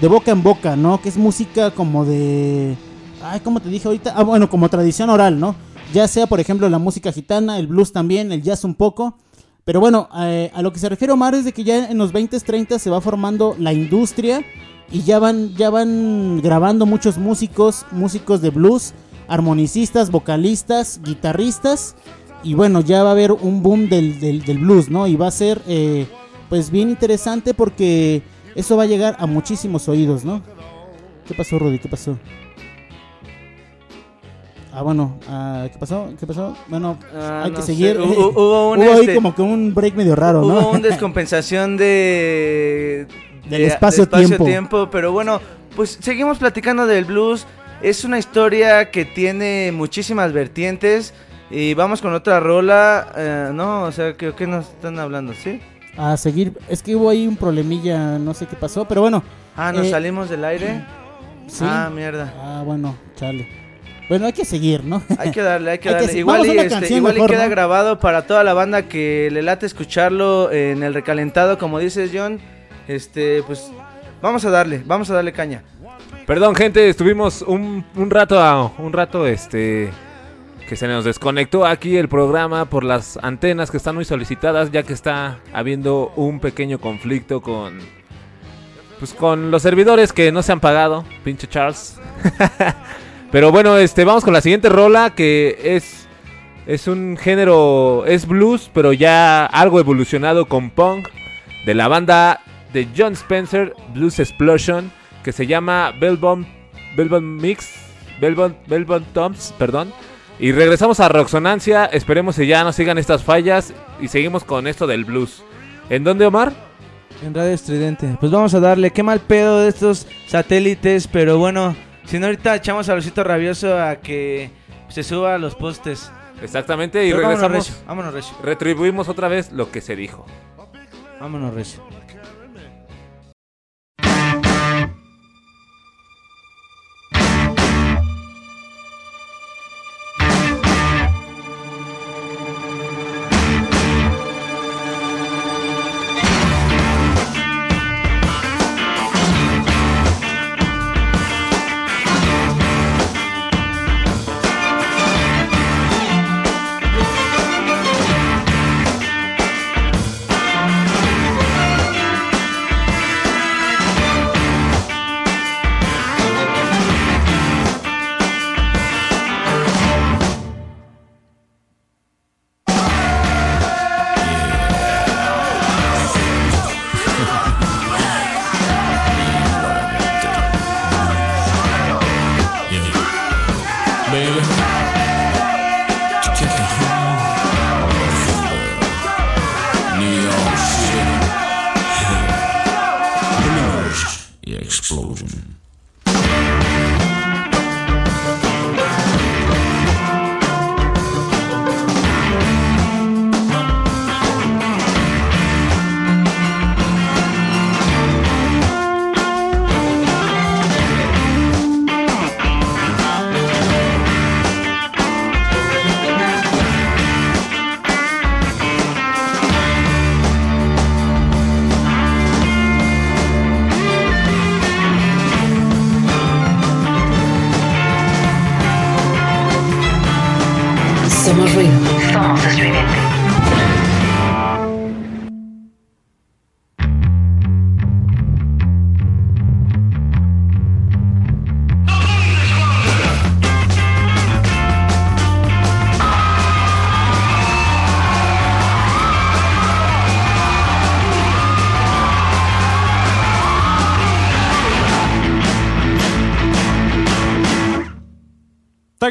S4: de boca en boca, ¿no? Que es música como de, ay, como te dije ahorita, ah, bueno, como tradición oral, ¿no? Ya sea, por ejemplo, la música gitana, el blues también, el jazz un poco. Pero bueno, eh, a lo que se refiere Omar es de que ya en los 20s, 30 se va formando la industria y ya van, ya van grabando muchos músicos, músicos de blues armonicistas, vocalistas, guitarristas. Y bueno, ya va a haber un boom del, del- del blues, ¿no? Y va a ser eh, pues bien interesante porque eso va a llegar a muchísimos oídos, ¿no? ¿Qué pasó, Rudy? ¿Qué pasó? Ah, bueno, ah, ¿qué pasó? ¿Qué pasó? Bueno,
S5: Ah,
S4: hay
S5: no
S4: que seguir.
S5: Hubo, hubo un,
S4: Hubo ahí
S5: este,
S4: como que un break medio raro, ¿no?
S5: hubo un descompensación de...
S4: Del
S5: de-
S4: espacio-tiempo.
S5: tiempo Pero bueno, pues seguimos platicando del blues. Es una historia que tiene muchísimas vertientes. Y vamos con otra rola. eh, no, o sea, ¿qué, qué nos están hablando? ¿Sí?
S4: A seguir. Es que hubo ahí un problemilla, no sé qué pasó, pero bueno.
S5: Ah, nos
S4: Eh,
S5: salimos del aire.
S4: Sí.
S5: Ah, mierda.
S4: Ah, bueno, chale. Bueno, hay que seguir, ¿no?
S5: Hay que darle, hay que
S4: Hay que
S5: darle.
S4: se-
S5: igual y, este, igual y
S4: mejor,
S5: queda
S4: ¿no?
S5: grabado para toda la banda que le late escucharlo en el recalentado, como dices John. Este, pues vamos a darle, vamos a darle caña.
S3: Perdón, gente, estuvimos un, un rato, a- un rato, este, que se nos desconectó aquí el programa por las antenas que están muy solicitadas, ya que está habiendo un pequeño conflicto con, pues, con los servidores que no se han pagado, pinche Charles. Pero bueno, este, vamos con la siguiente rola que es, es un género, es blues, pero ya algo evolucionado con punk de la banda de John Spencer, Blues Explosion, que se llama Bellbomb, Bellbomb Mix, Bellbomb, Bellbomb Toms, perdón. Y regresamos a Roxonancia, esperemos que ya no sigan estas fallas y seguimos con esto del blues. ¿En dónde, Omar?
S5: En Radio Estridente. Pues vamos a darle, qué mal pedo de estos satélites, pero bueno, si no ahorita echamos a Lucito Rabioso a que se suba a los postes.
S3: Exactamente, y
S5: Pero vámonos
S3: regresamos.
S5: recio, vámonos recio.
S3: Retribuimos otra vez lo que se dijo.
S5: Vámonos recio.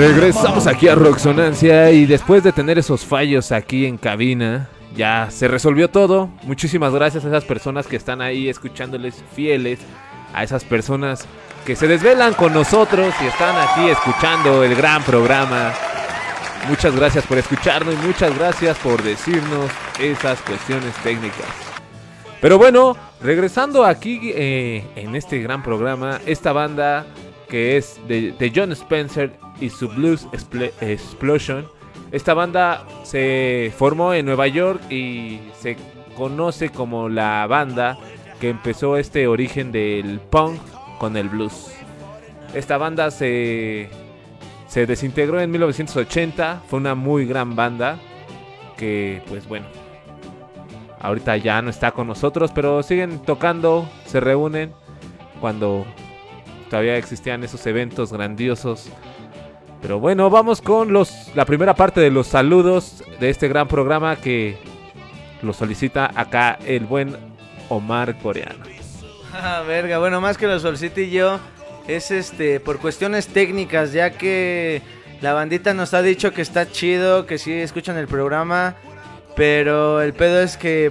S3: Regresamos aquí a Roxonancia y después de tener esos fallos aquí en cabina, ya se resolvió todo. Muchísimas gracias a esas personas que están ahí escuchándoles fieles, a esas personas que se desvelan con nosotros y están aquí escuchando el gran programa. Muchas gracias por escucharnos y muchas gracias por decirnos esas cuestiones técnicas. Pero bueno, regresando aquí eh, en este gran programa, esta banda que es de, John Spencer y su Blues Expl- Explosion. Esta banda se formó en Nueva York y se conoce como la banda que empezó este origen del punk con el blues. Esta banda se, se desintegró en 1980, fue una muy gran banda que pues bueno, ahorita ya no está con nosotros, pero siguen tocando, se reúnen cuando todavía existían esos eventos grandiosos. Pero bueno, vamos con los la primera parte de los saludos de este gran programa que lo solicita acá el buen Omar Coreano.
S5: Ah, verga, bueno, más que lo solicite yo, es este, por cuestiones técnicas, ya que la bandita nos ha dicho que está chido, que sí escuchan el programa, pero el pedo es que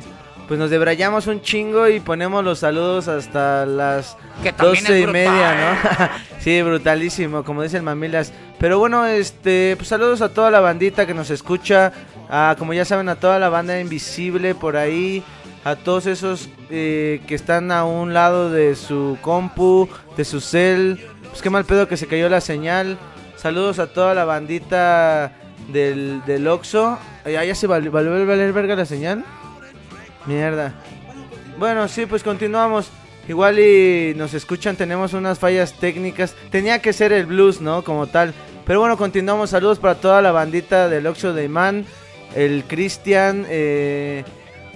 S5: pues nos debrayamos un chingo y ponemos los saludos hasta las doce y media, ¿no? sí, brutalísimo, como dice el Mamilas. Pero bueno, este, pues saludos a toda la bandita que nos escucha, a, como ya saben, a toda la banda invisible por ahí, a todos esos eh, que están a un lado de su compu, de su cel. Pues qué mal pedo que se cayó la señal. Saludos a toda la bandita del, del Oxxo. Eh, ah, ya se val- volvió a valer verga la señal. Mierda. Bueno, sí, pues continuamos. Igual y nos escuchan, tenemos unas fallas técnicas. Tenía que ser el blues, ¿no? Como tal. Pero bueno, continuamos. Saludos para toda la bandita del Oxxo de Imán. El Cristian, eh,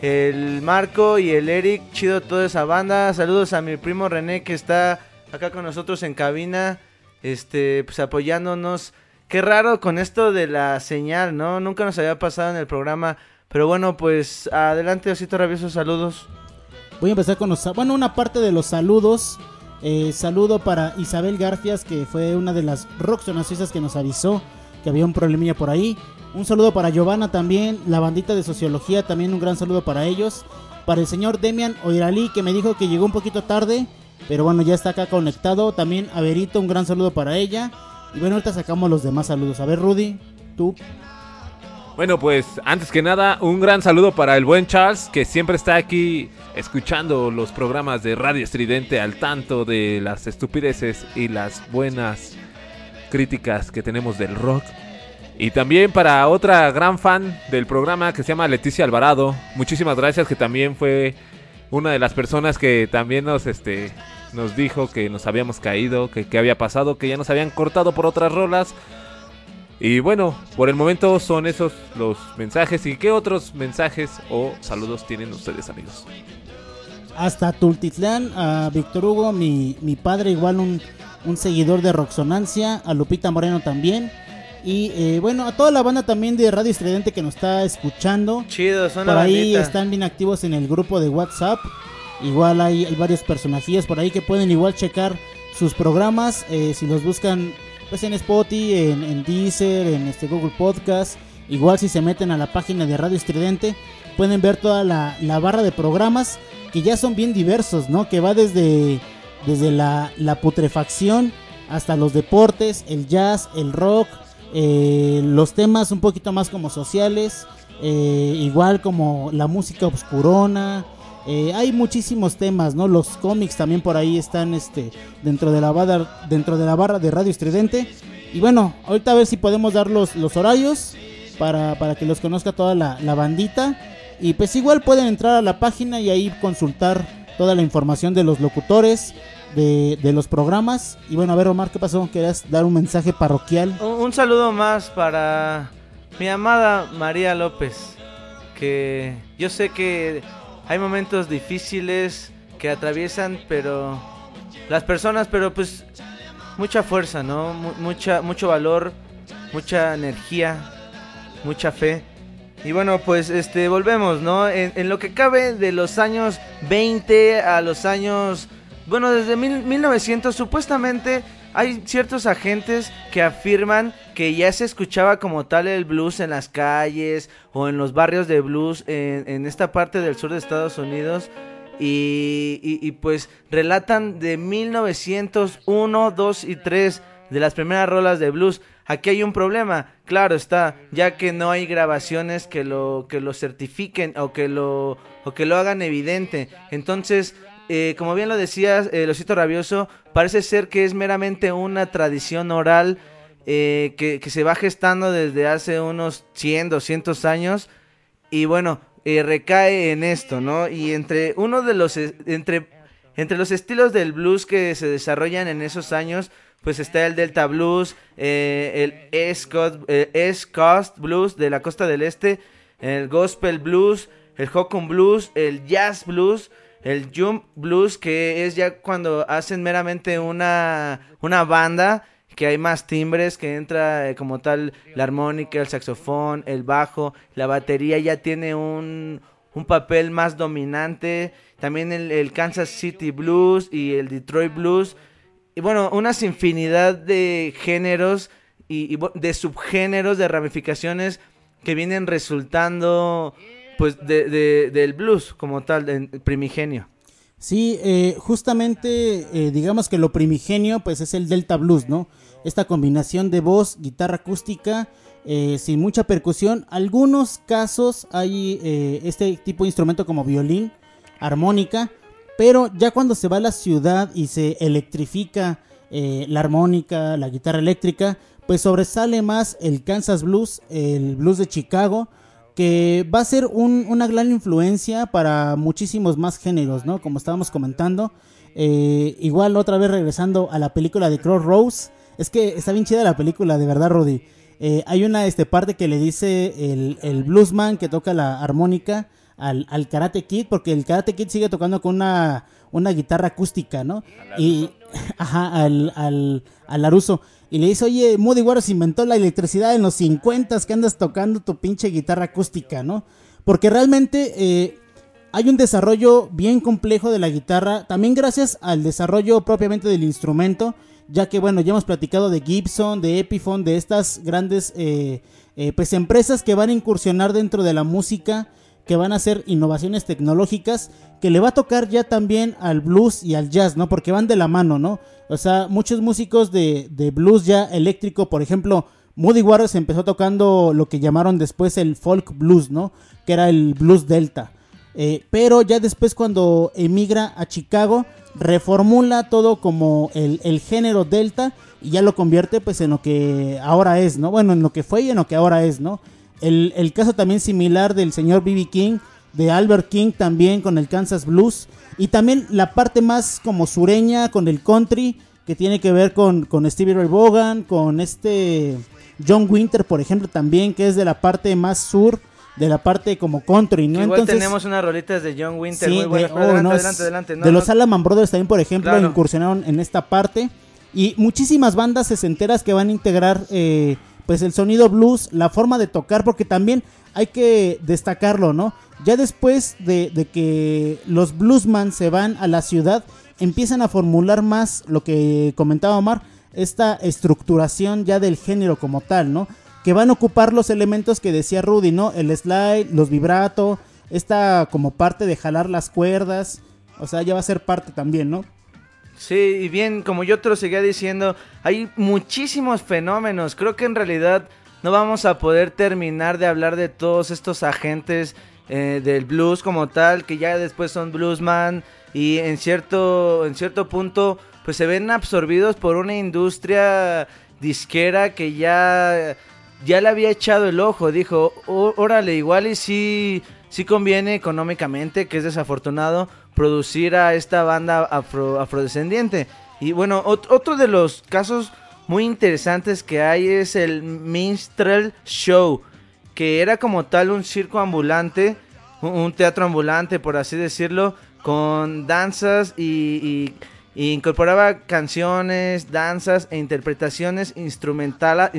S5: el Marco y el Eric. Chido toda esa banda. Saludos a mi primo René que está acá con nosotros en cabina. Este, pues apoyándonos. Qué raro con esto de la señal, ¿no? Nunca nos había pasado en el programa. Pero bueno, pues adelante, Osito Rabioso, saludos.
S4: Voy a empezar con los... Bueno, una parte de los saludos. Eh, saludo para Isabel Garfias, que fue una de las rocksonacistas que nos avisó que había un problemilla por ahí. Un saludo para Giovanna también, la bandita de sociología también un gran saludo para ellos. Para el señor Demian Oiralí que me dijo que llegó un poquito tarde, pero bueno, ya está acá conectado. También a Verito, un gran saludo para ella. Y bueno, ahorita sacamos los demás saludos. A ver, Rudy, tú.
S3: Bueno, pues antes que nada, un gran saludo para el buen Charles, que siempre está aquí escuchando los programas de Radio Estridente al tanto de las estupideces y las buenas críticas que tenemos del rock. Y también para otra gran fan del programa que se llama Leticia Alvarado. Muchísimas gracias, que también fue una de las personas que también nos, este, nos dijo que nos habíamos caído, que, que había pasado, que ya nos habían cortado por otras rolas. Y bueno, por el momento son esos los mensajes. ¿Y qué otros mensajes o saludos tienen ustedes, amigos?
S4: Hasta Tultitlán, a Víctor Hugo, mi, mi padre, igual un, un seguidor de Roxonancia, a Lupita Moreno también. Y eh, bueno, a toda la banda también de Radio Estridente que nos está escuchando.
S5: Chido, son
S4: Por ahí
S5: bandita.
S4: están bien activos en el grupo de WhatsApp. Igual hay, hay varios personajillos por ahí que pueden igual checar sus programas. eh, si los buscan pues en Spotify, en, Deezer, en este Google Podcast. Igual si se meten a la página de Radio Estridente, pueden ver toda la, la barra de programas que ya son bien diversos, ¿no? Que va desde, desde la, la putrefacción hasta los deportes, el jazz, el rock, eh, los temas un poquito más como sociales, eh, igual como la música obscurona. Eh, hay muchísimos temas, ¿no? Los cómics también por ahí están este, dentro, de la barra, dentro de la barra de Radio Estridente. Y bueno, ahorita a ver si podemos dar los, horarios para, para que los conozca toda la, la bandita. Y pues igual pueden entrar a la página y ahí consultar toda la información de los locutores, de, de los programas. Y bueno, a ver Omar, ¿qué pasó? ¿Querías dar un mensaje parroquial?
S5: Un saludo más para mi amada María López. Que yo sé que hay momentos difíciles que atraviesan, pero las personas, pero pues mucha fuerza, ¿no? Mu- mucha, mucho valor, mucha energía, mucha fe. Y bueno, pues este volvemos, ¿no? En, en lo que cabe de los años 20 a los años bueno, desde mil- 1900 supuestamente hay ciertos agentes que afirman que ya se escuchaba como tal el blues en las calles o en los barrios de blues en, esta parte del sur de Estados Unidos. Y, y- y, pues relatan de 1901, 2 y 3 de las primeras rolas de blues. Aquí hay un problema, claro está, ya que no hay grabaciones que lo, que lo certifiquen o que lo, o que lo hagan evidente. Entonces, eh, como bien lo decías, eh, Losito Rabioso, parece ser que es meramente una tradición oral eh, que, que se va gestando desde hace unos 100, 200 años. Y bueno, eh, recae en esto, ¿no? Y entre uno de los, entre, entre los estilos del blues que se desarrollan en esos años, pues está el Delta Blues, eh, el East Coast, eh, East Blues de la costa del este, el Gospel Blues, el Hokum Blues, el Jazz Blues, el Jump Blues, que es ya cuando hacen meramente una, una banda, que hay más timbres, que entra eh, como tal la armónica, el saxofón, el bajo, la batería ya tiene un, un papel más dominante, también el, el Kansas City Blues y el Detroit Blues, y bueno, unas infinidad de géneros y, de subgéneros, de ramificaciones que vienen resultando pues de, de- del blues como tal, en- primigenio.
S4: Sí, eh, justamente eh, digamos que lo primigenio pues es el Delta Blues, ¿no? Esta combinación de voz, guitarra acústica, eh, sin mucha percusión. Algunos casos hay eh, este tipo de instrumento como violín, armónica, pero ya cuando se va a la ciudad y se electrifica eh, la armónica, la guitarra eléctrica, pues sobresale más el Kansas Blues, el blues de Chicago, que va a ser un- una gran influencia para muchísimos más géneros, ¿no? Como estábamos comentando. Eh, igual otra vez regresando a la película de Crossroads. Es que está bien chida la película, de verdad, Rudy. Eh, hay una este, parte que le dice el, el bluesman que toca la armónica al, al Karate Kid, porque el Karate Kid sigue tocando con una, una guitarra acústica, ¿no? Y, ajá, al, al, al Laruso. Y le dice, oye, Moody Waters inventó la electricidad en los 50 que andas tocando tu pinche guitarra acústica, ¿no? Porque realmente eh, hay un desarrollo bien complejo de la guitarra, también gracias al desarrollo propiamente del instrumento, ya que bueno, ya hemos platicado de Gibson, de Epiphone, de estas grandes eh, eh, pues empresas que van a incursionar dentro de la música, que van a hacer innovaciones tecnológicas, que le va a tocar ya también al blues y al jazz, ¿no? Porque van de la mano, ¿no? O sea, muchos músicos de, de blues ya eléctrico, por ejemplo, Moody Waters empezó tocando lo que llamaron después el folk blues, ¿no? Que era el blues delta. Eh, pero ya después cuando emigra a Chicago, reformula todo como el, el género delta y ya lo convierte pues en lo que ahora es, ¿no? Bueno, en lo que fue y en lo que ahora es, ¿no? El, el caso también similar del señor B.B. King, de Albert King también con el Kansas Blues y también la parte más como sureña con el country que tiene que ver con, con Stevie Ray Vaughan, con este John Winter, por ejemplo, también que es de la parte más sur de la parte como country, ¿no?
S5: Que igual
S4: Entonces,
S5: tenemos unas rolitas de John Winter
S4: Sí,
S5: muy
S4: de-
S5: buenas.
S4: oh,
S5: pero adelante,
S4: no,
S5: adelante, adelante. No,
S4: de
S5: no,
S4: los Allman Brothers también, por ejemplo,
S5: Claro.
S4: incursionaron en esta parte. Y muchísimas bandas sesenteras que van a integrar eh, pues el sonido blues, la forma de tocar, porque también hay que destacarlo, ¿no? Ya después de, que los bluesman se van a la ciudad, empiezan a formular más lo que comentaba Omar, esta estructuración ya del género como tal, ¿no? Que van a ocupar los elementos que decía Rudy, ¿no? El slide, los vibrato, esta como parte de jalar las cuerdas, o sea, ya va a ser parte también, ¿no?
S5: Sí, y bien, como yo te lo seguía diciendo, hay muchísimos fenómenos. Creo que en realidad no vamos a poder terminar de hablar de todos estos agentes eh, del blues como tal, que ya después son bluesman y en cierto, en cierto punto pues se ven absorbidos por una industria disquera que ya, ya le había echado el ojo. Dijo, "Ó- órale, igual y sí, sí conviene económicamente, que es desafortunado, producir a esta banda afro, afrodescendiente. Y bueno, ot- otro de los casos muy interesantes que hay es el Minstrel Show, que era como tal un circo ambulante, un, teatro ambulante, por así decirlo, con danzas y incorporaba canciones, danzas e interpretaciones instrumentales,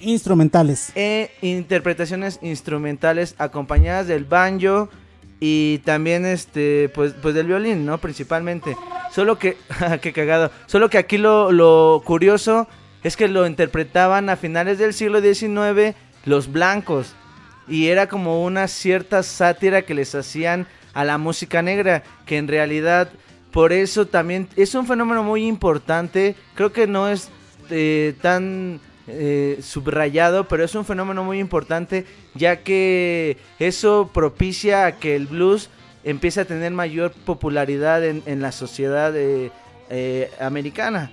S4: Instrumentales.
S5: e interpretaciones instrumentales acompañadas del banjo y también este pues pues del violín, ¿no? Principalmente. Solo que qué cagado. Solo que aquí lo, lo curioso es que lo interpretaban a finales del siglo XIX los blancos y era como una cierta sátira que les hacían a la música negra, que en realidad por eso también es un fenómeno muy importante. Creo que no es eh, tan eh, subrayado, pero es un fenómeno muy importante ya que eso propicia a que el blues empiece a tener mayor popularidad en, en la sociedad eh, eh, americana.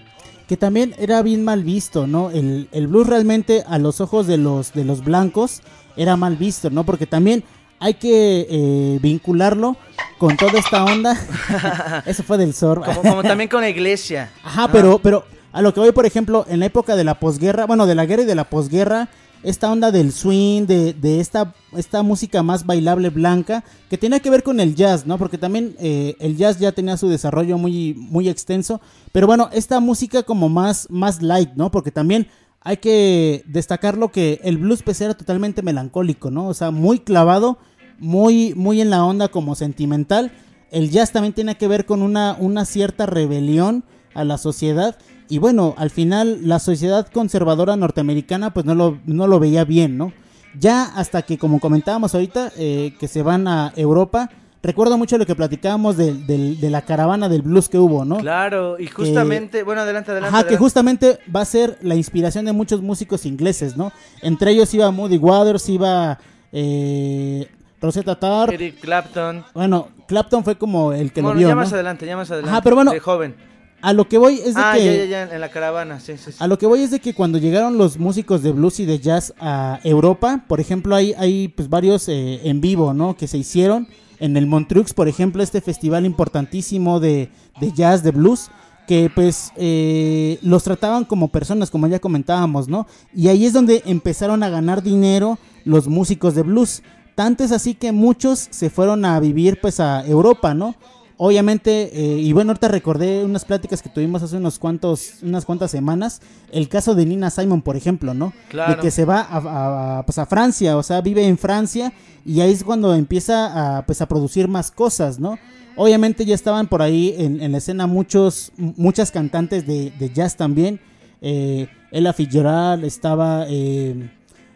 S4: que también era bien mal visto, ¿no? El, el blues realmente a los ojos de los, de los blancos era mal visto, ¿no? Porque también hay que eh, vincularlo con toda esta onda. Eso fue del.
S5: Como, como también con la iglesia.
S4: Ajá, pero, pero a lo que voy, por ejemplo, en la época de la posguerra, bueno, de la guerra y de la posguerra, esta onda del swing, de, de esta, esta música más bailable blanca, que tenía que ver con el jazz, ¿no? Porque también eh, el jazz ya tenía su desarrollo muy, muy extenso. Pero bueno, esta música como más, más light, ¿no? Porque también hay que destacar lo que el blues pues era totalmente melancólico, ¿no? O sea, muy clavado, muy, muy en la onda como sentimental. El jazz también tiene que ver con una, una cierta rebelión a la sociedad. Y bueno, al final la sociedad conservadora norteamericana pues no lo, no lo veía bien, ¿no? Ya hasta que, como comentábamos ahorita, eh, que se van a Europa, recuerdo mucho lo que platicábamos del- del- de la caravana del blues que hubo, ¿no?
S5: Claro, y justamente, bueno, adelante, adelante.
S4: Ajá, que justamente va a ser la inspiración de muchos músicos ingleses, ¿no? Entre ellos iba Moody Waters, iba eh, Rosetta Tarp.
S5: Eric Clapton.
S4: Bueno, Clapton fue como el que
S5: bueno,
S4: lo vio,
S5: ya
S4: ¿no?
S5: más adelante, ya más adelante.
S4: Ajá, pero bueno,
S5: De joven.
S4: A lo que voy es de
S5: ah,
S4: que...
S5: ya, ya, ya, en la caravana, sí, sí, sí.
S4: A lo que voy es de que cuando llegaron los músicos de blues y de jazz a Europa, por ejemplo, hay, hay pues varios eh, en vivo, ¿no? Que se hicieron en el Montreux, por ejemplo, este festival importantísimo de, de jazz, de blues, que pues eh, los trataban como personas, como ya comentábamos, ¿no? Y ahí es donde empezaron a ganar dinero los músicos de blues. Tanto es así que muchos se fueron a vivir pues a Europa, ¿no? Obviamente, eh, y bueno, ahorita recordé unas pláticas que tuvimos hace unos cuantos, unas cuantas semanas. El caso de Nina Simon, por ejemplo, ¿no?
S5: Claro.
S4: De que se va a, a- pues a Francia, o sea, vive en Francia y ahí es cuando empieza a, pues a producir más cosas, ¿no? Obviamente ya estaban por ahí en, en la escena muchos, muchas cantantes de, de jazz también. Eh, Ella Fitzgerald, estaba eh,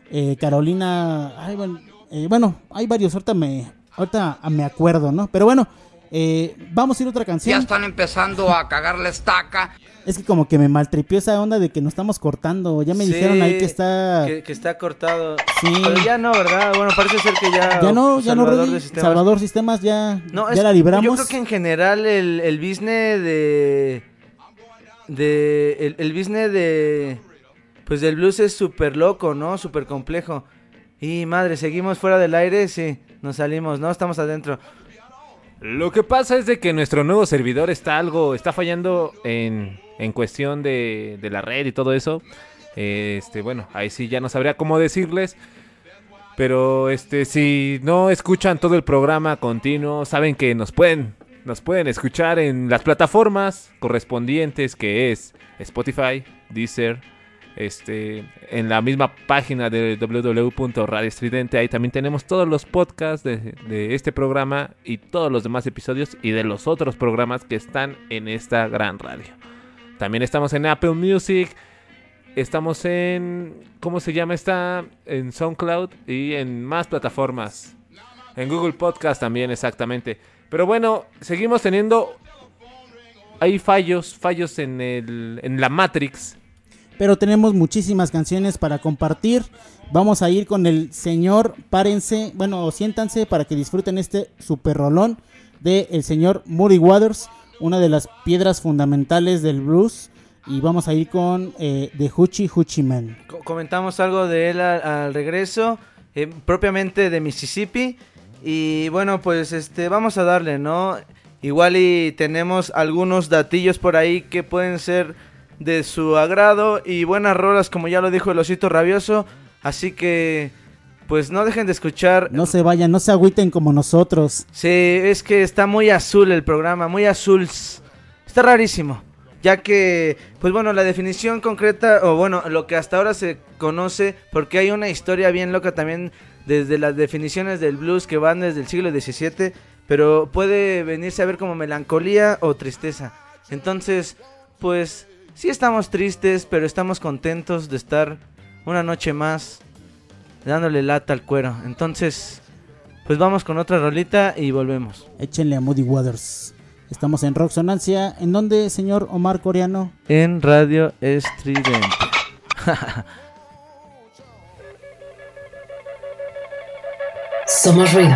S4: eh, Carolina, ay, bueno, eh, bueno, hay varios, ahorita me, ahorita me acuerdo, ¿no? Pero bueno, eh, vamos a ir a otra canción.
S9: Ya están empezando a cagar la estaca.
S4: Es que como que me maltripió esa onda de que nos estamos cortando. Ya me
S5: Sí,
S4: dijeron ahí que está...
S5: Que, que está cortado.
S4: Sí.
S5: Pero ya no, ¿verdad? Bueno, parece ser que ya.
S4: Ya no, ya no,
S5: Salvador
S4: Rudy.
S5: de Sistemas-
S4: Salvador Sistemas ya,
S5: No,
S4: ya
S5: es-
S4: la libramos.
S5: Yo creo que en general el, el business de. de el, el business de. Pues del blues es súper loco, ¿no? Súper complejo. Y madre, seguimos fuera del aire, sí. Nos salimos, ¿no? Estamos adentro.
S3: Lo que pasa es de que nuestro nuevo servidor está algo, está fallando en, en cuestión de, de la red y todo eso. Este, bueno, ahí sí ya no sabría cómo decirles. Pero este, si no escuchan todo el programa continuo, saben que nos pueden, nos pueden escuchar en las plataformas correspondientes que es Spotify, Deezer, este, en la misma página de www.radio Estridente, ahí también tenemos todos los podcasts de, este programa y todos los demás episodios y de los otros programas que están en esta gran radio. También estamos en Apple Music, estamos en, ¿cómo se llama? Está en SoundCloud y en más plataformas. En Google Podcast también, exactamente. Pero bueno, seguimos teniendo... Hay fallos, fallos en, el, en la Matrix.
S4: Pero tenemos muchísimas canciones para compartir. Vamos a ir con el señor, párense, bueno, siéntanse para que disfruten este super rolón de el señor Muddy Waters, una de las piedras fundamentales del blues. Y vamos a ir con eh, The Hoochie Hoochie Man.
S5: Co- comentamos algo de él al, al regreso, eh, propiamente de Mississippi. Y bueno, pues este, vamos a darle, ¿no? Igual y tenemos algunos datillos por ahí que pueden ser de su agrado y buenas rolas, como ya lo dijo el osito rabioso. Así que, pues no dejen de escuchar.
S4: No se vayan, no se agüiten como nosotros.
S5: Sí, es que está muy azul el programa, muy azul. Está rarísimo. Ya que, pues bueno, la definición concreta, o bueno, lo que hasta ahora se conoce, porque hay una historia bien loca también desde las definiciones del blues que van desde el siglo XVII, pero puede venirse a ver como melancolía o tristeza. Entonces, pues sí estamos tristes, pero estamos contentos de estar una noche más dándole lata al cuero. Entonces, pues vamos con otra rolita y volvemos.
S4: Échenle a Moody Waters. Estamos en Rock Sonancia. ¿En dónde, señor Omar Coreano?
S5: En Radio Estridente.
S6: Somos ruido.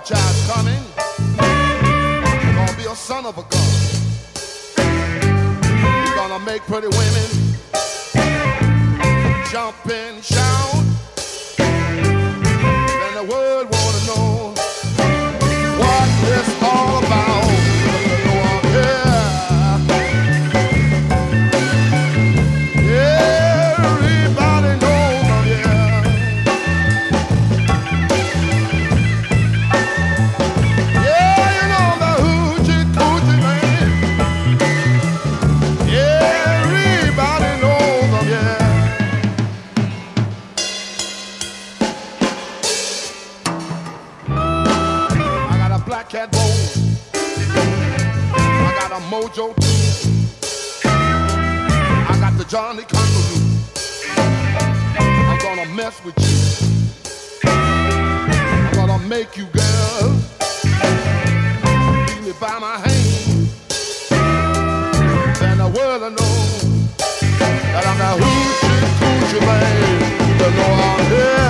S10: Boy child coming, gonna be a son of a gun. He's gonna make pretty women jump and shout. Mojo too. I got the Johnny Conqueror. I'm gonna mess with you. I'm gonna make you girls lead me by my hand. Then the world will know that I'm the hoochie coochie man. You know I'm here.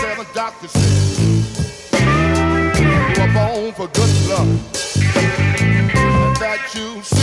S10: Seven doctors said you born for good luck, and that you.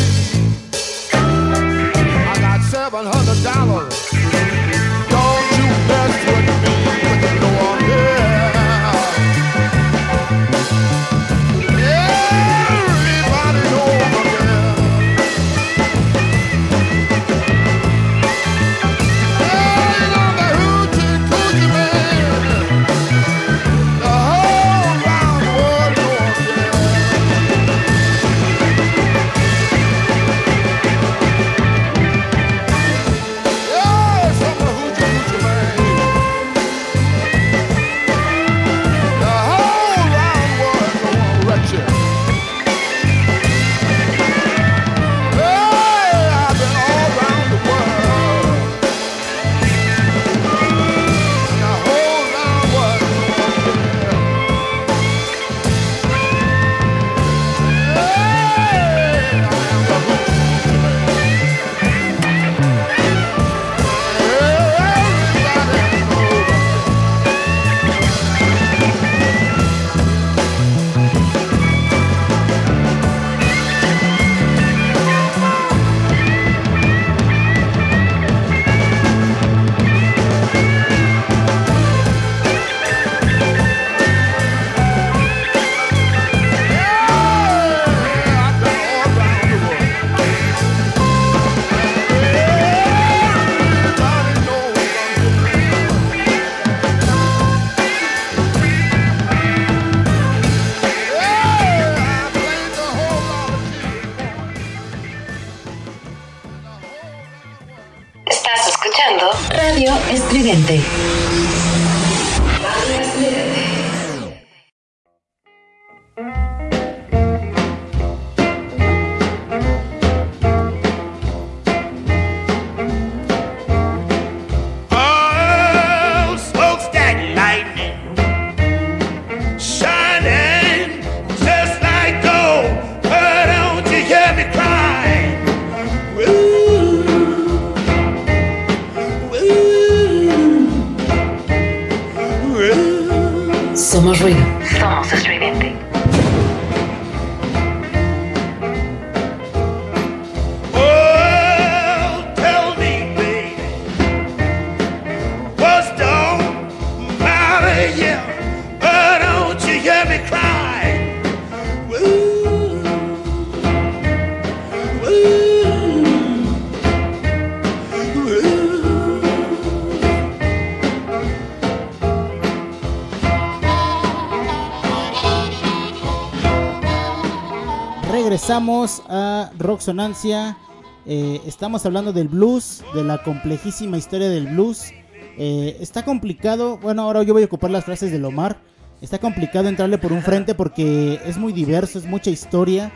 S4: Regresamos a Rocksonancia. Eh, estamos hablando del blues, de la complejísima historia del blues. Eh, está complicado, bueno, ahora yo voy a ocupar las frases de Omar. Está complicado entrarle por un frente porque es muy diverso, es mucha historia.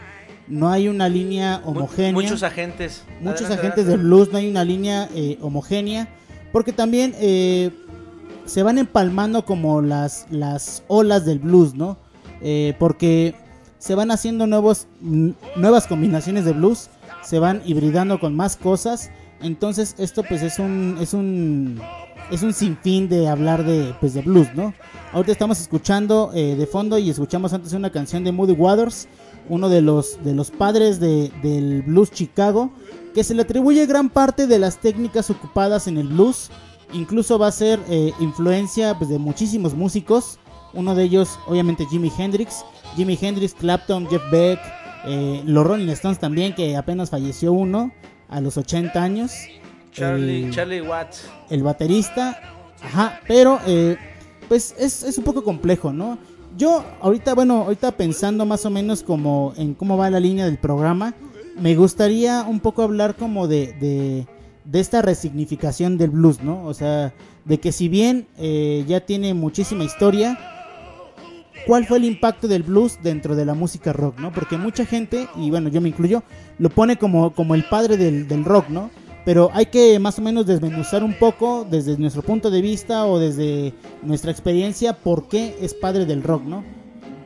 S4: No hay una línea homogénea.
S5: Muchos agentes.
S4: muchos
S5: Adelante,
S4: agentes
S5: adelante.
S4: del blues, no hay una línea eh, homogénea, porque también eh, se van empalmando como las, las olas del blues, ¿no? Porque se van haciendo nuevos, nuevas combinaciones de blues, se van hibridando con más cosas, entonces esto pues es un, es un, es un sinfín de hablar de, pues, de blues, ¿no? Ahorita estamos escuchando eh, de fondo y escuchamos antes una canción de Moody Waters, uno de los, de los padres de- del blues Chicago, que se le atribuye gran parte de las técnicas ocupadas en el blues. Incluso va a ser eh, influencia pues, de muchísimos músicos. Uno de ellos, obviamente, Jimi Hendrix. Jimi Hendrix, Clapton, Jeff Beck, eh, los Rolling Stones también, que apenas falleció uno a los 80 años.
S5: Charlie,
S4: El-
S5: Charlie Watts.
S4: el baterista. Ajá, pero eh, pues es, es un poco complejo, ¿no? Yo ahorita, bueno, ahorita pensando más o menos como en cómo va la línea del programa, me gustaría un poco hablar como de, de, de esta resignificación del blues, ¿no? O sea, de que si bien eh, ya tiene muchísima historia, ¿cuál fue el impacto del blues dentro de la música rock, ¿no? Porque mucha gente, y bueno, yo me incluyo, lo pone como, como el padre del, del rock, ¿no? Pero hay que más o menos desmenuzar un poco desde nuestro punto de vista o desde nuestra experiencia por qué es padre del rock, ¿no?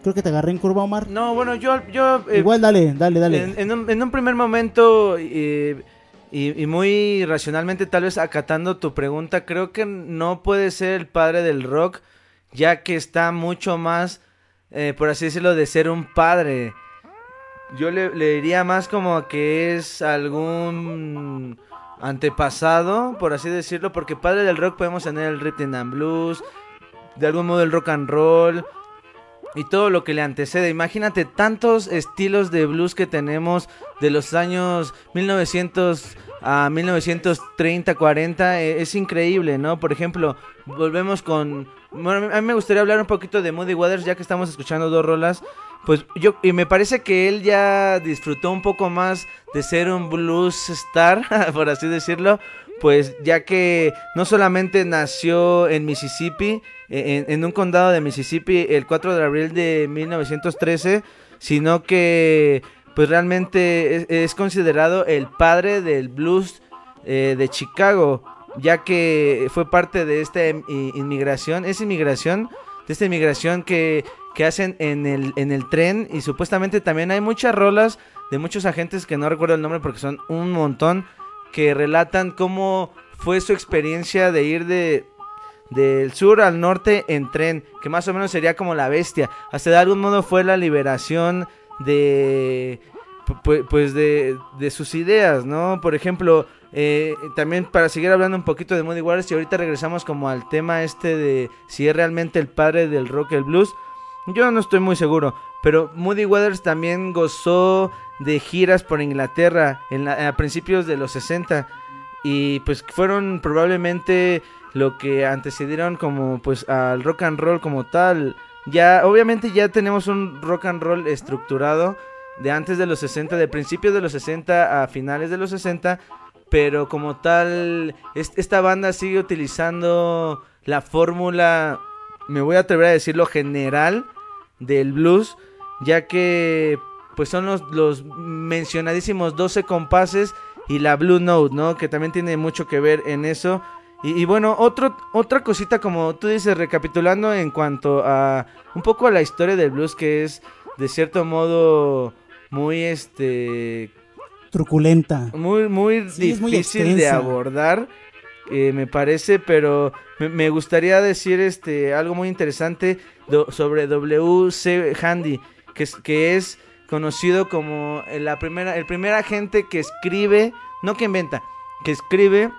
S4: Creo que te agarré en curva, Omar.
S5: No, bueno, yo... yo eh,
S4: Igual dale, dale, dale.
S5: En, en un, en un primer momento, eh, y, y muy racionalmente tal vez acatando tu pregunta, creo que no puede ser el padre del rock, ya que está mucho más, eh, por así decirlo, de ser un padre. Yo le, le diría más como que es algún antepasado, por así decirlo, porque padre del rock podemos tener el rhythm and blues, de algún modo el rock and roll y todo lo que le antecede. Imagínate tantos estilos de blues que tenemos de los años 1900 a 1930, 40, eh, es increíble, ¿no? Por ejemplo, volvemos con... Bueno, a mí me gustaría hablar un poquito de Moody Waters, ya que estamos escuchando dos rolas. Pues yo, y me parece que él ya disfrutó un poco más de ser un blues star, por así decirlo, pues ya que no solamente nació en Mississippi, en, en un condado de Mississippi el 4 de abril de 1913, sino que pues realmente es, considerado el padre del blues eh, de Chicago, ya que fue parte de esta em- inmigración, es inmigración, de esta inmigración que, que hacen en el, en el tren y supuestamente también hay muchas rolas de muchos agentes que no recuerdo el nombre porque son un montón que relatan cómo fue su experiencia de ir de del sur al norte en tren, que más o menos sería como la bestia. Hasta de algún modo fue la liberación de pu- pues de, de sus ideas, ¿no? Por ejemplo, eh, también para seguir hablando un poquito de Moody Waters y ahorita regresamos como al tema este de si es realmente el padre del rock el blues. Yo no estoy muy seguro, pero Moody Waters también gozó de giras por Inglaterra en la- a principios de los 60 y pues fueron probablemente lo que antecedieron como pues al rock and roll como tal. Ya obviamente ya tenemos un rock and roll estructurado de antes de los 60, de principios de los 60 a finales de los 60, pero como tal es- esta banda sigue utilizando la fórmula, me voy a atrever a decirlo general del blues, ya que pues son los, los mencionadísimos 12 compases y la Blue Note, ¿no? Que también tiene mucho que ver en eso. Y, y bueno, otro, otra cosita como tú dices, recapitulando en cuanto a un poco a la historia del blues, que es de cierto modo muy este
S4: Truculenta.
S5: muy muy
S4: Sí, es muy
S5: difícil de abordar eh, me parece pero me, me gustaría decir este algo muy interesante do- sobre W.C. Handy que es, que es conocido como la primera el primer agente que escribe no que inventa que escribe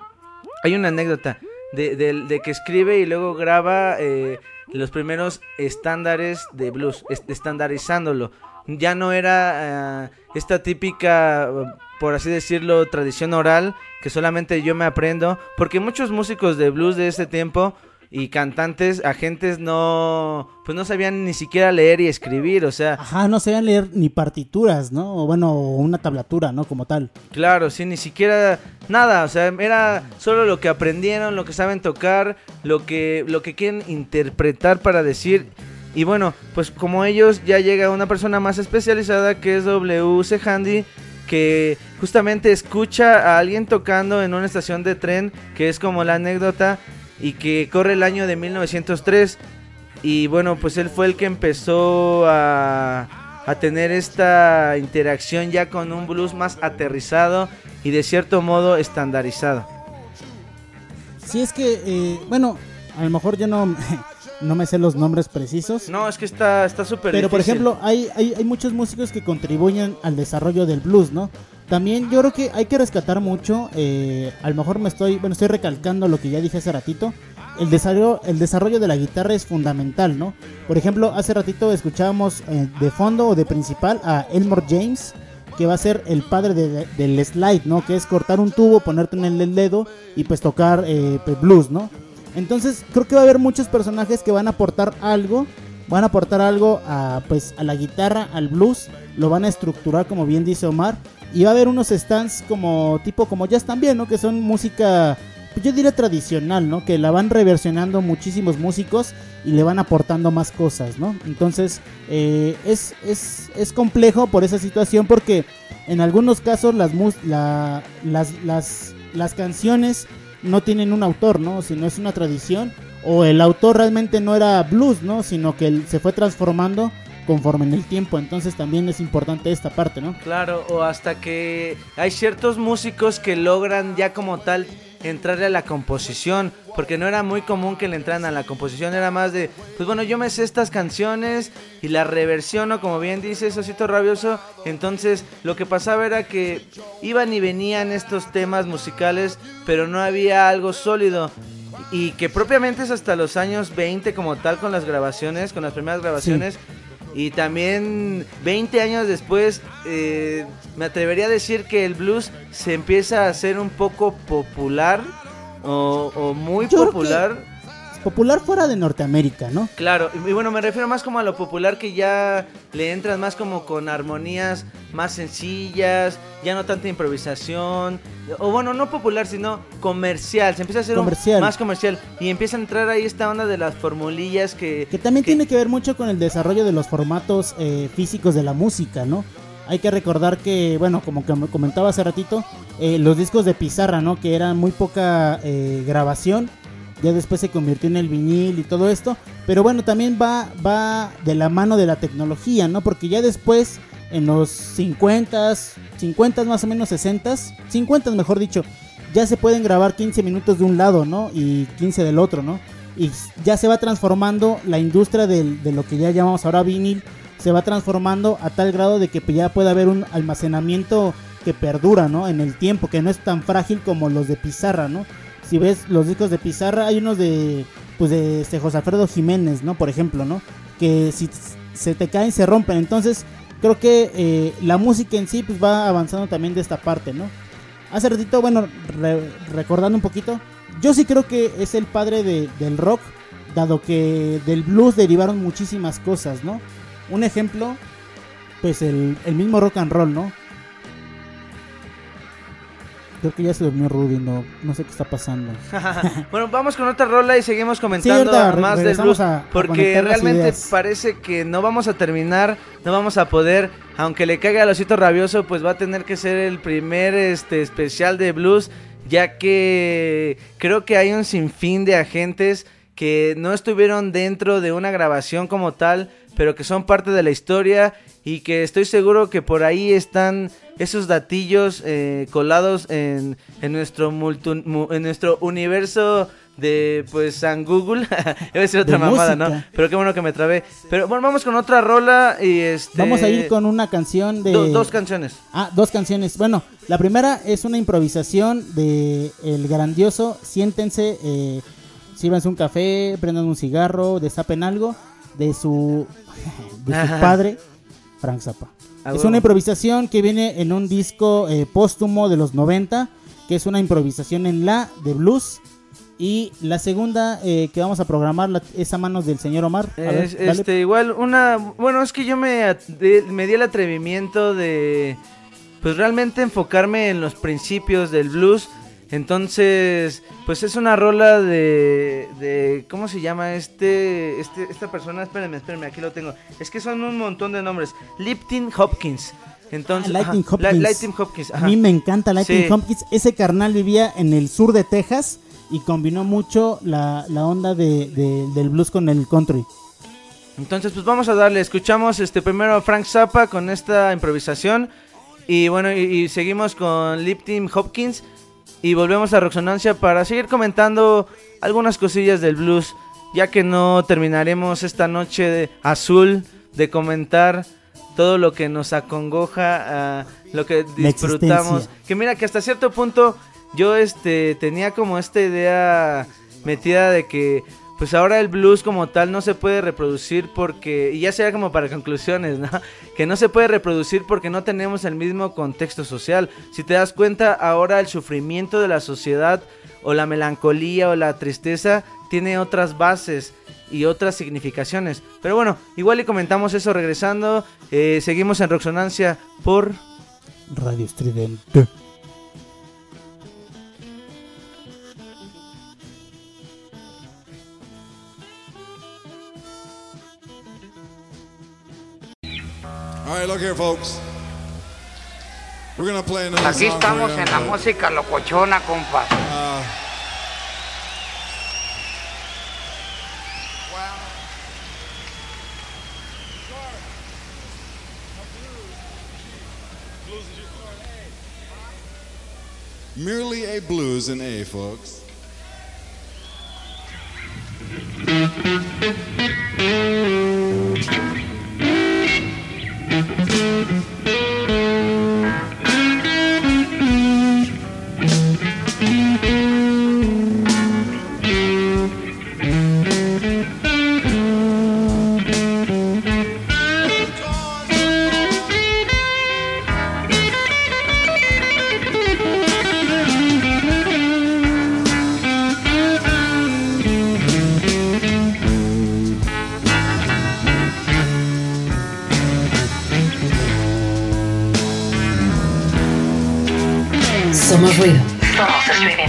S5: hay una anécdota de, de- que escribe y luego graba eh, los primeros estándares de blues, est- estandarizándolo. Ya no era eh, esta típica, por así decirlo, tradición oral que solamente yo me aprendo, porque muchos músicos de blues de ese tiempo y cantantes, agentes no, pues no sabían ni siquiera leer y escribir, o sea,
S4: Ajá, no sabían leer ni partituras, ¿no? O bueno, una tablatura, ¿no? Como tal.
S5: Claro, sí, ni siquiera nada, o sea, era solo lo que aprendieron, lo que saben tocar, lo que, lo que quieren interpretar para decir. Y bueno, pues como ellos ya llega una persona más especializada que es WC Handy, que justamente escucha a alguien tocando en una estación de tren, que es como la anécdota, y que corre el año de 1903. Y bueno, pues él fue el que empezó a, a tener esta interacción ya con un blues más aterrizado y de cierto modo estandarizado.
S4: Sí, es que, eh, bueno, a lo mejor yo no, no me sé los nombres precisos.
S5: No, es que está está súper
S4: Pero por ejemplo, hay, hay, hay muchos músicos que contribuyen al desarrollo del blues, ¿no? También yo creo que hay que rescatar mucho, eh, a lo mejor me estoy, bueno, estoy recalcando lo que ya dije hace ratito. El desarrollo, el desarrollo de la guitarra es fundamental, ¿no? Por ejemplo, hace ratito escuchábamos eh, de fondo o de principal a Elmore James, que va a ser el padre de- del slide, ¿no? Que es cortar un tubo, ponerte en el dedo y pues tocar eh, pues, blues, ¿no? Entonces creo que va a haber muchos personajes que van a aportar algo, van a aportar algo a pues a la guitarra, al blues, lo van a estructurar como bien dice Omar y va a haber unos stands como tipo como jazz también, ¿no? Que son música pues, yo diría tradicional, ¿no? Que la van reversionando muchísimos músicos y le van aportando más cosas, ¿no? Entonces eh, es, es, es complejo por esa situación porque en algunos casos las, mus- la- las, las, las canciones no tienen un autor, ¿no? Sino es una tradición. O el autor realmente no era blues, ¿no? Sino que se fue transformando conforme en el tiempo. Entonces también es importante esta parte, ¿no?
S5: Claro, o hasta que hay ciertos músicos que logran ya como tal entrarle a la composición, porque no era muy común que le entraran a la composición, era más de, pues bueno, yo me sé estas canciones y las reversiono, como bien dice Osito Rabioso, entonces lo que pasaba era que iban y venían estos temas musicales, pero no había algo sólido. Y que propiamente es hasta los años 20 como tal con las grabaciones, con las primeras grabaciones. Y también 20 años después, eh, me atrevería a decir que el blues se empieza a hacer un poco popular o, o muy
S4: Yo
S5: popular.
S4: Popular fuera de Norteamérica, ¿no?
S5: Claro, y bueno, me refiero más como a lo popular que ya le entras más como con armonías más sencillas, ya no tanta improvisación, o bueno, no popular, sino comercial, se empieza a hacer un-
S4: Comercial.
S5: más comercial y empieza a entrar ahí esta onda de las formulillas que...
S4: Que también tiene que ver mucho con el desarrollo de los formatos eh, físicos de la música, ¿no? Hay que recordar que, bueno, como que me comentaba hace ratito, eh, los discos de pizarra, ¿no? Que eran muy poca eh, grabación, ya después se convirtió en el vinil y todo esto, pero bueno, también va, va de la mano de la tecnología, ¿no? Porque ya después, en los 50, 50 más o menos 60, 50 mejor dicho, ya se pueden grabar 15 minutos de un lado, ¿no? Y 15 del otro, ¿no? Y ya se va transformando la industria del- de lo que ya llamamos ahora vinil, se va transformando a tal grado de que ya puede haber un almacenamiento que perdura, ¿no? En el tiempo, que no es tan frágil como los de pizarra, ¿no? Si ves los discos de pizarra, hay unos de, pues de este José Alfredo Jiménez, ¿no? Por ejemplo, ¿no? Que si se te caen, se rompen. Entonces, creo que eh, la música en sí, pues va avanzando también de esta parte, ¿no? Hace ratito, bueno, re- recordando un poquito, yo sí creo que es el padre de- del rock, dado que del blues derivaron muchísimas cosas, ¿no? Un ejemplo, pues el, el mismo rock and roll, ¿no? Creo que ya se durmió Rudy, no, no sé qué está pasando.
S5: bueno, vamos con otra rola y seguimos comentando
S4: ahorita re-
S5: más del blues.
S4: a- a
S5: porque realmente parece que no vamos a terminar, no vamos a poder. Aunque le caiga al osito rabioso, pues va a tener que ser el primer este especial de blues. Ya que creo que hay un sinfín de agentes que no estuvieron dentro de una grabación como tal, pero que son parte de la historia y que estoy seguro que por ahí están esos datillos eh, colados en, en nuestro multu- mu- en nuestro universo de pues San Google. A decir otra
S4: De
S5: mamada
S4: música.
S5: no pero qué bueno que me trabé. Pero bueno vamos con otra rola y este
S4: Vamos a ir con una canción de...
S5: do- dos canciones.
S4: Ah, dos canciones. Bueno, la primera es una improvisación de el grandioso Siéntense, eh, sírvanse un café, prendan un cigarro, destapen algo de su, de su
S5: Ajá.
S4: padre, Frank Zappa.
S5: Ah,
S4: es una improvisación que viene en un disco eh, póstumo de los 90, que es una improvisación en la de blues. Y la segunda eh, que vamos a programar la- es a manos del señor Omar. A ver,
S5: Es-
S4: dale.
S5: este, igual una, bueno, es que yo me, me di el atrevimiento de, pues realmente enfocarme en los principios del blues. Entonces, pues es una rola de, de ¿cómo se llama este, este, esta persona? Espérenme, espérenme, aquí lo tengo. Es que son un montón de nombres. Lipton Hopkins. Entonces,
S4: Ah, Lightning
S5: ajá,
S4: Hopkins.
S5: Lightning Hopkins.
S4: A
S5: ajá.
S4: mí me encanta Lightning
S5: Sí.
S4: Hopkins. Ese carnal vivía en el sur de Texas y combinó mucho la, la onda de, de- del blues con el country.
S5: Entonces, pues vamos a darle. Escuchamos este primero a Frank Zappa con esta improvisación. Y bueno, y, y seguimos con Lip Team Hopkins. Y volvemos a Roxonancia para seguir comentando algunas cosillas del blues. Ya que no terminaremos esta noche de azul de comentar todo lo que nos acongoja, ah, lo que disfrutamos. Que mira que hasta cierto punto yo este tenía como esta idea metida de que pues ahora el blues como tal no se puede reproducir porque y ya sea como para conclusiones, ¿no? Que no se puede reproducir porque no tenemos el mismo contexto social. Si te das cuenta, ahora el sufrimiento de la sociedad o la melancolía o la tristeza tiene otras bases y otras significaciones. Pero bueno, igual y comentamos eso regresando. Eh, seguimos en Roxonancia por
S4: Radio Estridente.
S11: All right, look here, folks. We're gonna play another
S9: Aquí
S11: song
S9: estamos en la música locochona, compa.
S11: Uh,
S10: Merely a blues in A, folks.
S6: ruido.
S12: Somos estridente.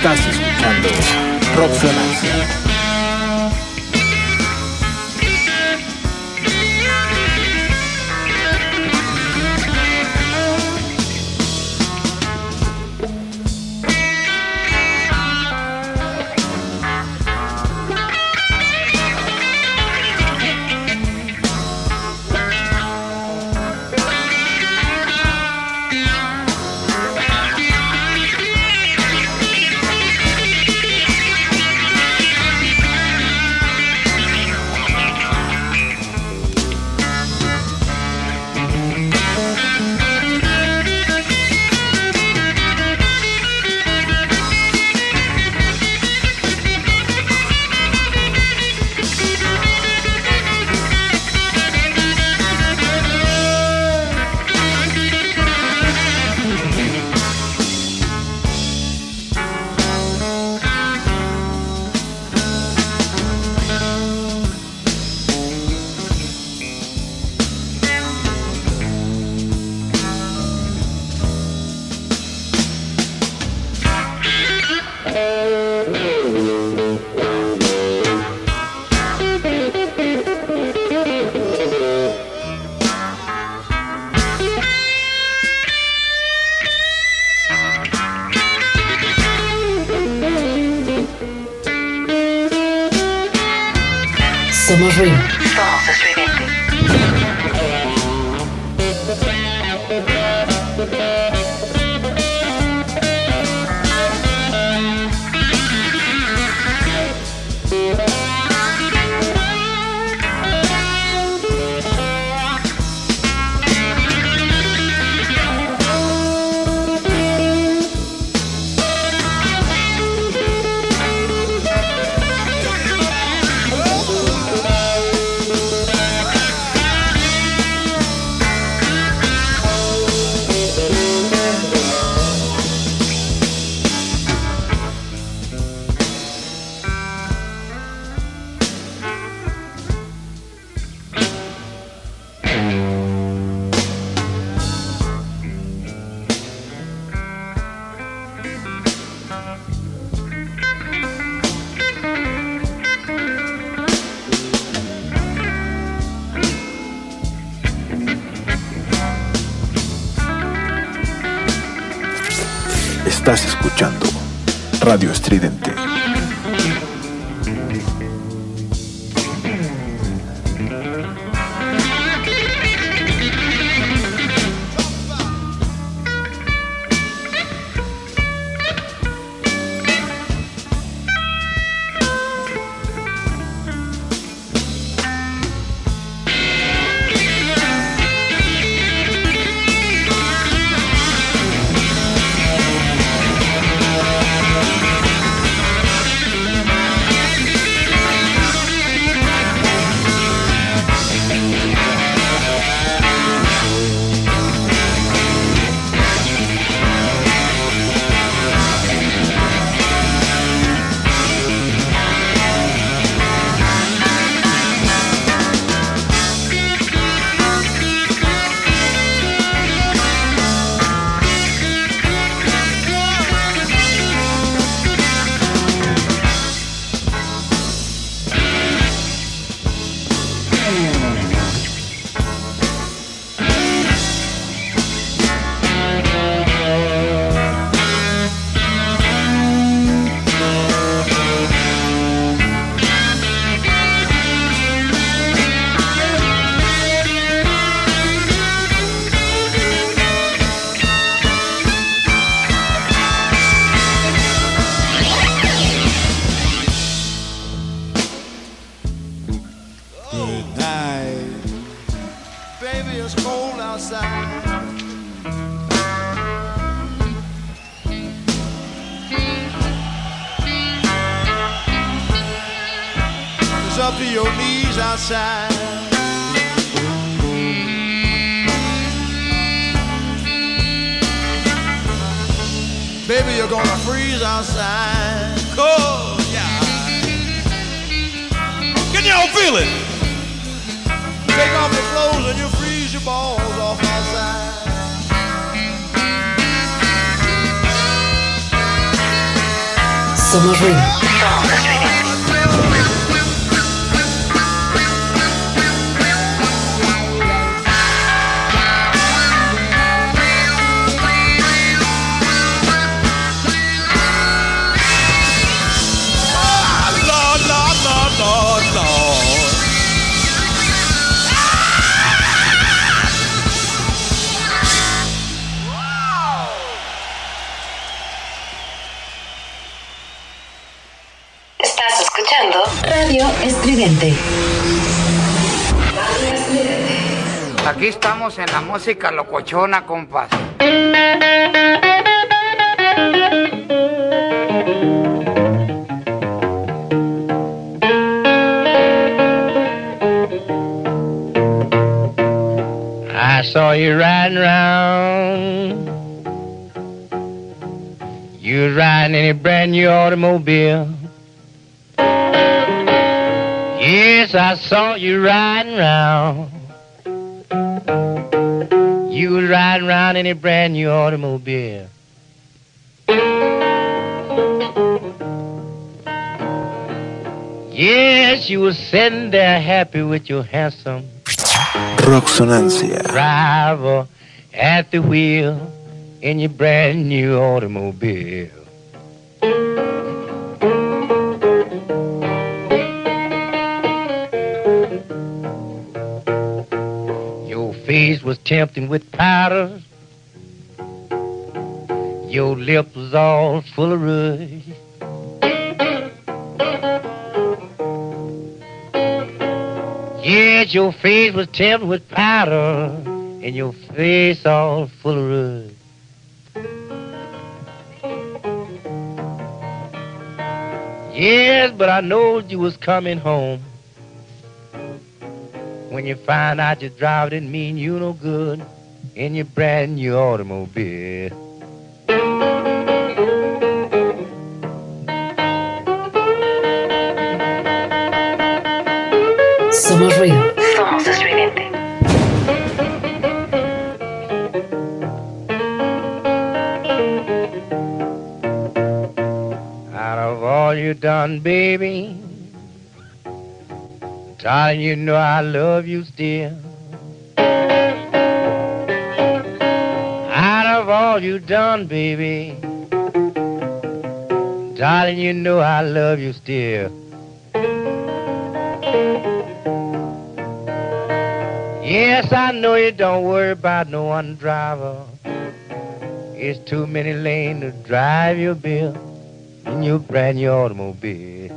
S1: Estás escuchando Roxonancia.
S6: Somos
S13: música locochona, compas.
S14: I saw you riding around. You was riding in a brand new automobile. Yes, I saw you riding around. Riding around in a brand new automobile. Yes, you was sitting there happy with your handsome
S1: Roxonancia.
S14: driver at the wheel in your brand new automobile. Your face was tempting with powder. Your lips all full of rouge. Yes, your face was tempted with powder, and your face all full of rouge. Yes, but I knowed you was coming home. When you find out your driver didn't mean you no good in your brand new automobile.
S15: Somos ruido.
S6: Somos estridente.
S14: Out of all you done, baby, darling, you know I love you still. Out of all you done, baby, darling, you know I love you still. Yes, I know you don't worry about no one driver. It's too many lanes to drive your bill in your brand new automobile.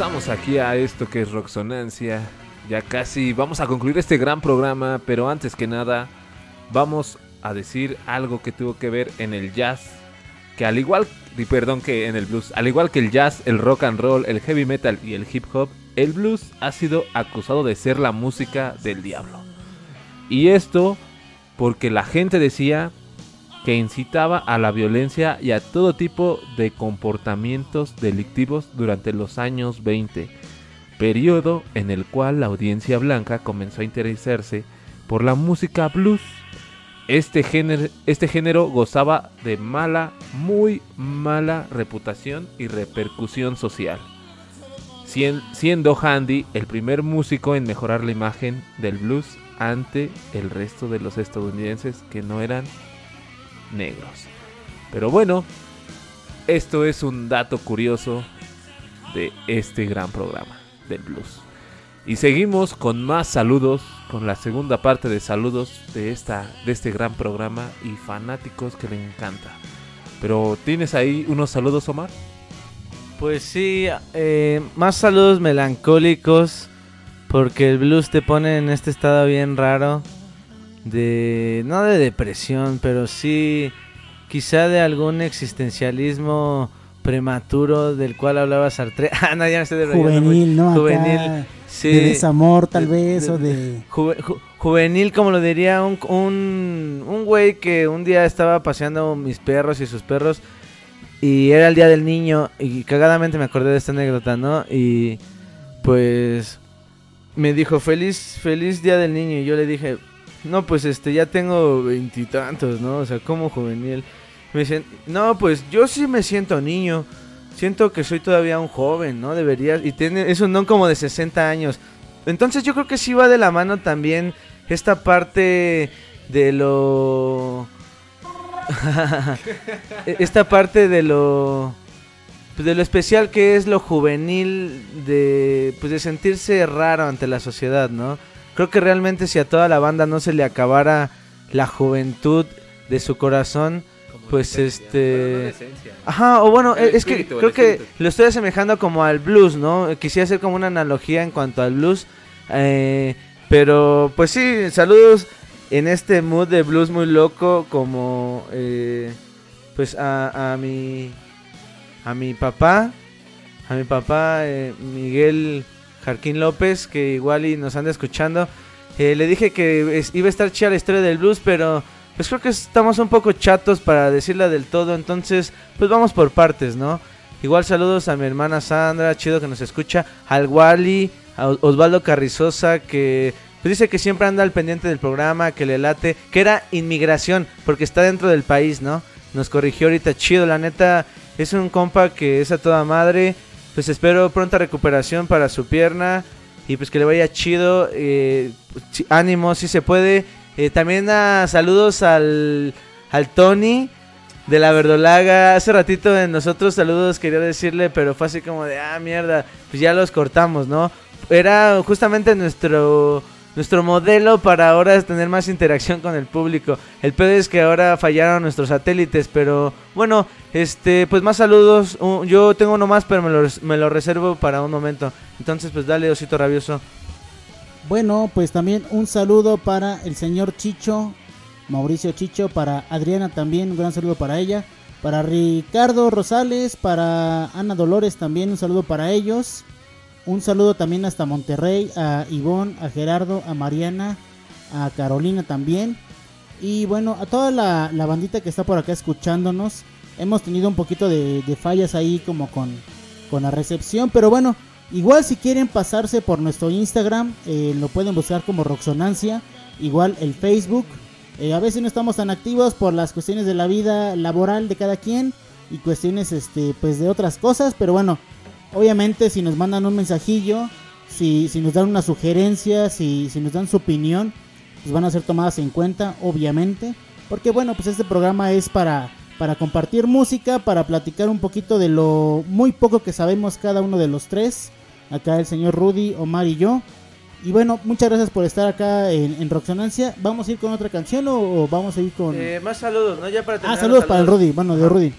S3: Regresamos aquí a esto que es Roxonancia. Ya casi vamos a concluir este gran programa, pero antes que nada vamos a decir algo que tuvo que ver en el jazz, que al igual, perdón que en el blues, al igual que el jazz, el rock and roll, el heavy metal y el hip hop, el blues ha sido acusado de ser la música del diablo. Y esto porque la gente decía que incitaba a la violencia y a todo tipo de comportamientos delictivos durante los años 20, periodo en el cual la audiencia blanca comenzó a interesarse por la música blues. Este género, este género gozaba de mala, muy mala reputación y repercusión social, sien- siendo Handy el primer músico en mejorar la imagen del blues ante el resto de los estadounidenses que no eran negros. Pero bueno, esto es un dato curioso de este gran programa del blues. Y seguimos con más saludos, con la segunda parte de saludos de, esta, de este gran programa y fanáticos que le encanta. Pero ¿tienes ahí unos saludos, Omar?
S5: Pues sí, eh, más saludos melancólicos. Porque el blues te pone en este estado bien raro. De. No de depresión, pero sí. Quizá de algún existencialismo prematuro del cual hablaba Sartre. Ah, no, ya me estoy muy-
S4: Juvenil, ¿no? Acá,
S5: Juvenil. sí.
S4: De desamor, tal vez, o de...
S5: Juve- ju- juvenil, como lo diría un, un, un güey que un día estaba paseando mis perros y sus perros y era el día del niño y cagadamente me acordé de esta anécdota, ¿no? Y pues me dijo, feliz, feliz día del niño y yo le dije, no, pues este, ya tengo veintitantos, ¿no? O sea, como juvenil. Me dicen, no, pues yo sí me siento niño. Siento que soy todavía un joven, ¿no? Debería. Y tiene, es un don como de 60 años. Entonces yo creo que sí va de la mano también esta parte de lo... esta parte de lo... pues, de lo especial que es lo juvenil de pues de sentirse raro ante la sociedad, ¿no? Creo que realmente si a toda la banda no se le acabara la juventud de su corazón, pues este Ajá, o bueno,
S3: El
S5: es que
S3: espíritu,
S5: creo que lo estoy asemejando como al blues, ¿no? Quisiera hacer como una analogía en cuanto al blues. eh, pero pues sí, saludos en este mood de blues muy loco como eh, pues a, a mi a mi papá, a mi papá eh, Miguel Jarquín López, que igual y nos anda escuchando. Eh, le dije que iba a estar chida la historia del blues, pero pues creo que estamos un poco chatos para decirla del todo, entonces pues vamos por partes, ¿no? Igual saludos a mi hermana Sandra, chido que nos escucha, al Wally, a Os- Osvaldo Carrizosa, que pues, dice que siempre anda al pendiente del programa, que le late, que era inmigración, porque está dentro del país, ¿no? Nos corrigió ahorita, chido, la neta, es un compa que es a toda madre, pues espero pronta recuperación para su pierna y pues que le vaya chido, eh, ánimo, si se puede. Eh, también a saludos al, al Tony de la Verdolaga. Hace ratito en nosotros saludos quería decirle, pero fue así como de, ah, mierda, pues ya los cortamos, ¿no? Era justamente nuestro nuestro modelo para ahora tener más interacción con el público. El pedo es que ahora fallaron nuestros satélites, pero bueno, este, pues más saludos. Yo tengo uno más, pero me lo reservo para un momento. Entonces, pues dale, osito rabioso.
S4: Bueno, pues también un saludo para el señor Chicho, Mauricio Chicho, para Adriana también, un gran saludo para ella, para Ricardo Rosales, para Ana Dolores también, un saludo para ellos. Un saludo también hasta Monterrey, a Ivonne, a Gerardo, a Mariana, a Carolina también. Y bueno, a toda la, la bandita que está por acá escuchándonos. Hemos tenido un poquito de, de fallas ahí como con, con la recepción. Pero bueno, igual si quieren pasarse por nuestro Instagram, eh, lo pueden buscar como Roxonancia. Igual el Facebook. Eh, a veces no estamos tan activos por las cuestiones de la vida laboral de cada quien. Y cuestiones este pues de otras cosas. Pero bueno, obviamente si nos mandan un mensajillo. Si, si nos dan una sugerencia, si, si nos dan su opinión, pues van a ser tomadas en cuenta, obviamente. Porque bueno, pues este programa es para, para compartir música, para platicar un poquito de lo muy poco que sabemos cada uno de los tres. Acá el señor Rudy, Omar y yo. Y bueno, muchas gracias por estar acá en, en Roxonancia. ¿Vamos a ir con otra canción o, o vamos a ir con...?
S5: Eh, más saludos, ¿no? Ya para
S4: ah,
S5: terminar.
S4: saludos
S5: los
S4: para el Rudy, bueno, de Rudy.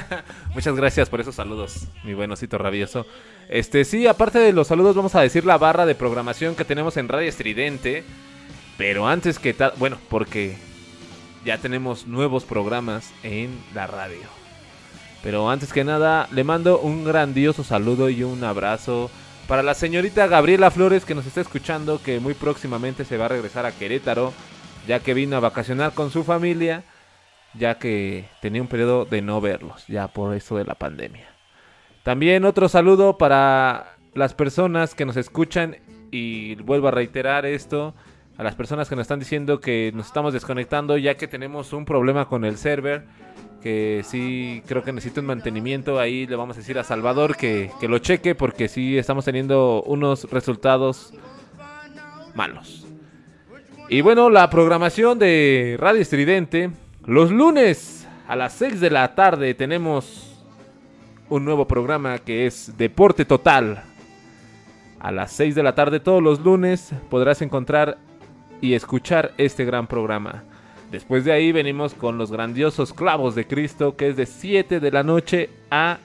S3: Muchas gracias por esos saludos, mi buenosito rabioso. Este, sí, aparte de los saludos, vamos a decir la barra de programación que tenemos en Radio Estridente. Pero antes que tal, bueno, porque ya tenemos nuevos programas en la radio. Pero antes que nada, le mando un grandioso saludo y un abrazo para la señorita Gabriela Flores que nos está escuchando, que muy próximamente se va a regresar a Querétaro, ya que vino a vacacionar con su familia, ya que tenía un periodo de no verlos, ya por eso de la pandemia. También otro saludo para las personas que nos escuchan y vuelvo a reiterar esto, a las personas que nos están diciendo que nos estamos desconectando ya que tenemos un problema con el server que sí creo que necesita un mantenimiento. Ahí le vamos a decir a Salvador que, que lo cheque porque sí estamos teniendo unos resultados malos. Y bueno, la programación de Radio Estridente. Los lunes a las 6 de la tarde tenemos un nuevo programa que es Deporte Total. A las 6 de la tarde todos los lunes podrás encontrar y escuchar este gran programa. Después de ahí venimos con los grandiosos clavos de Cristo, que es de 7 de la noche a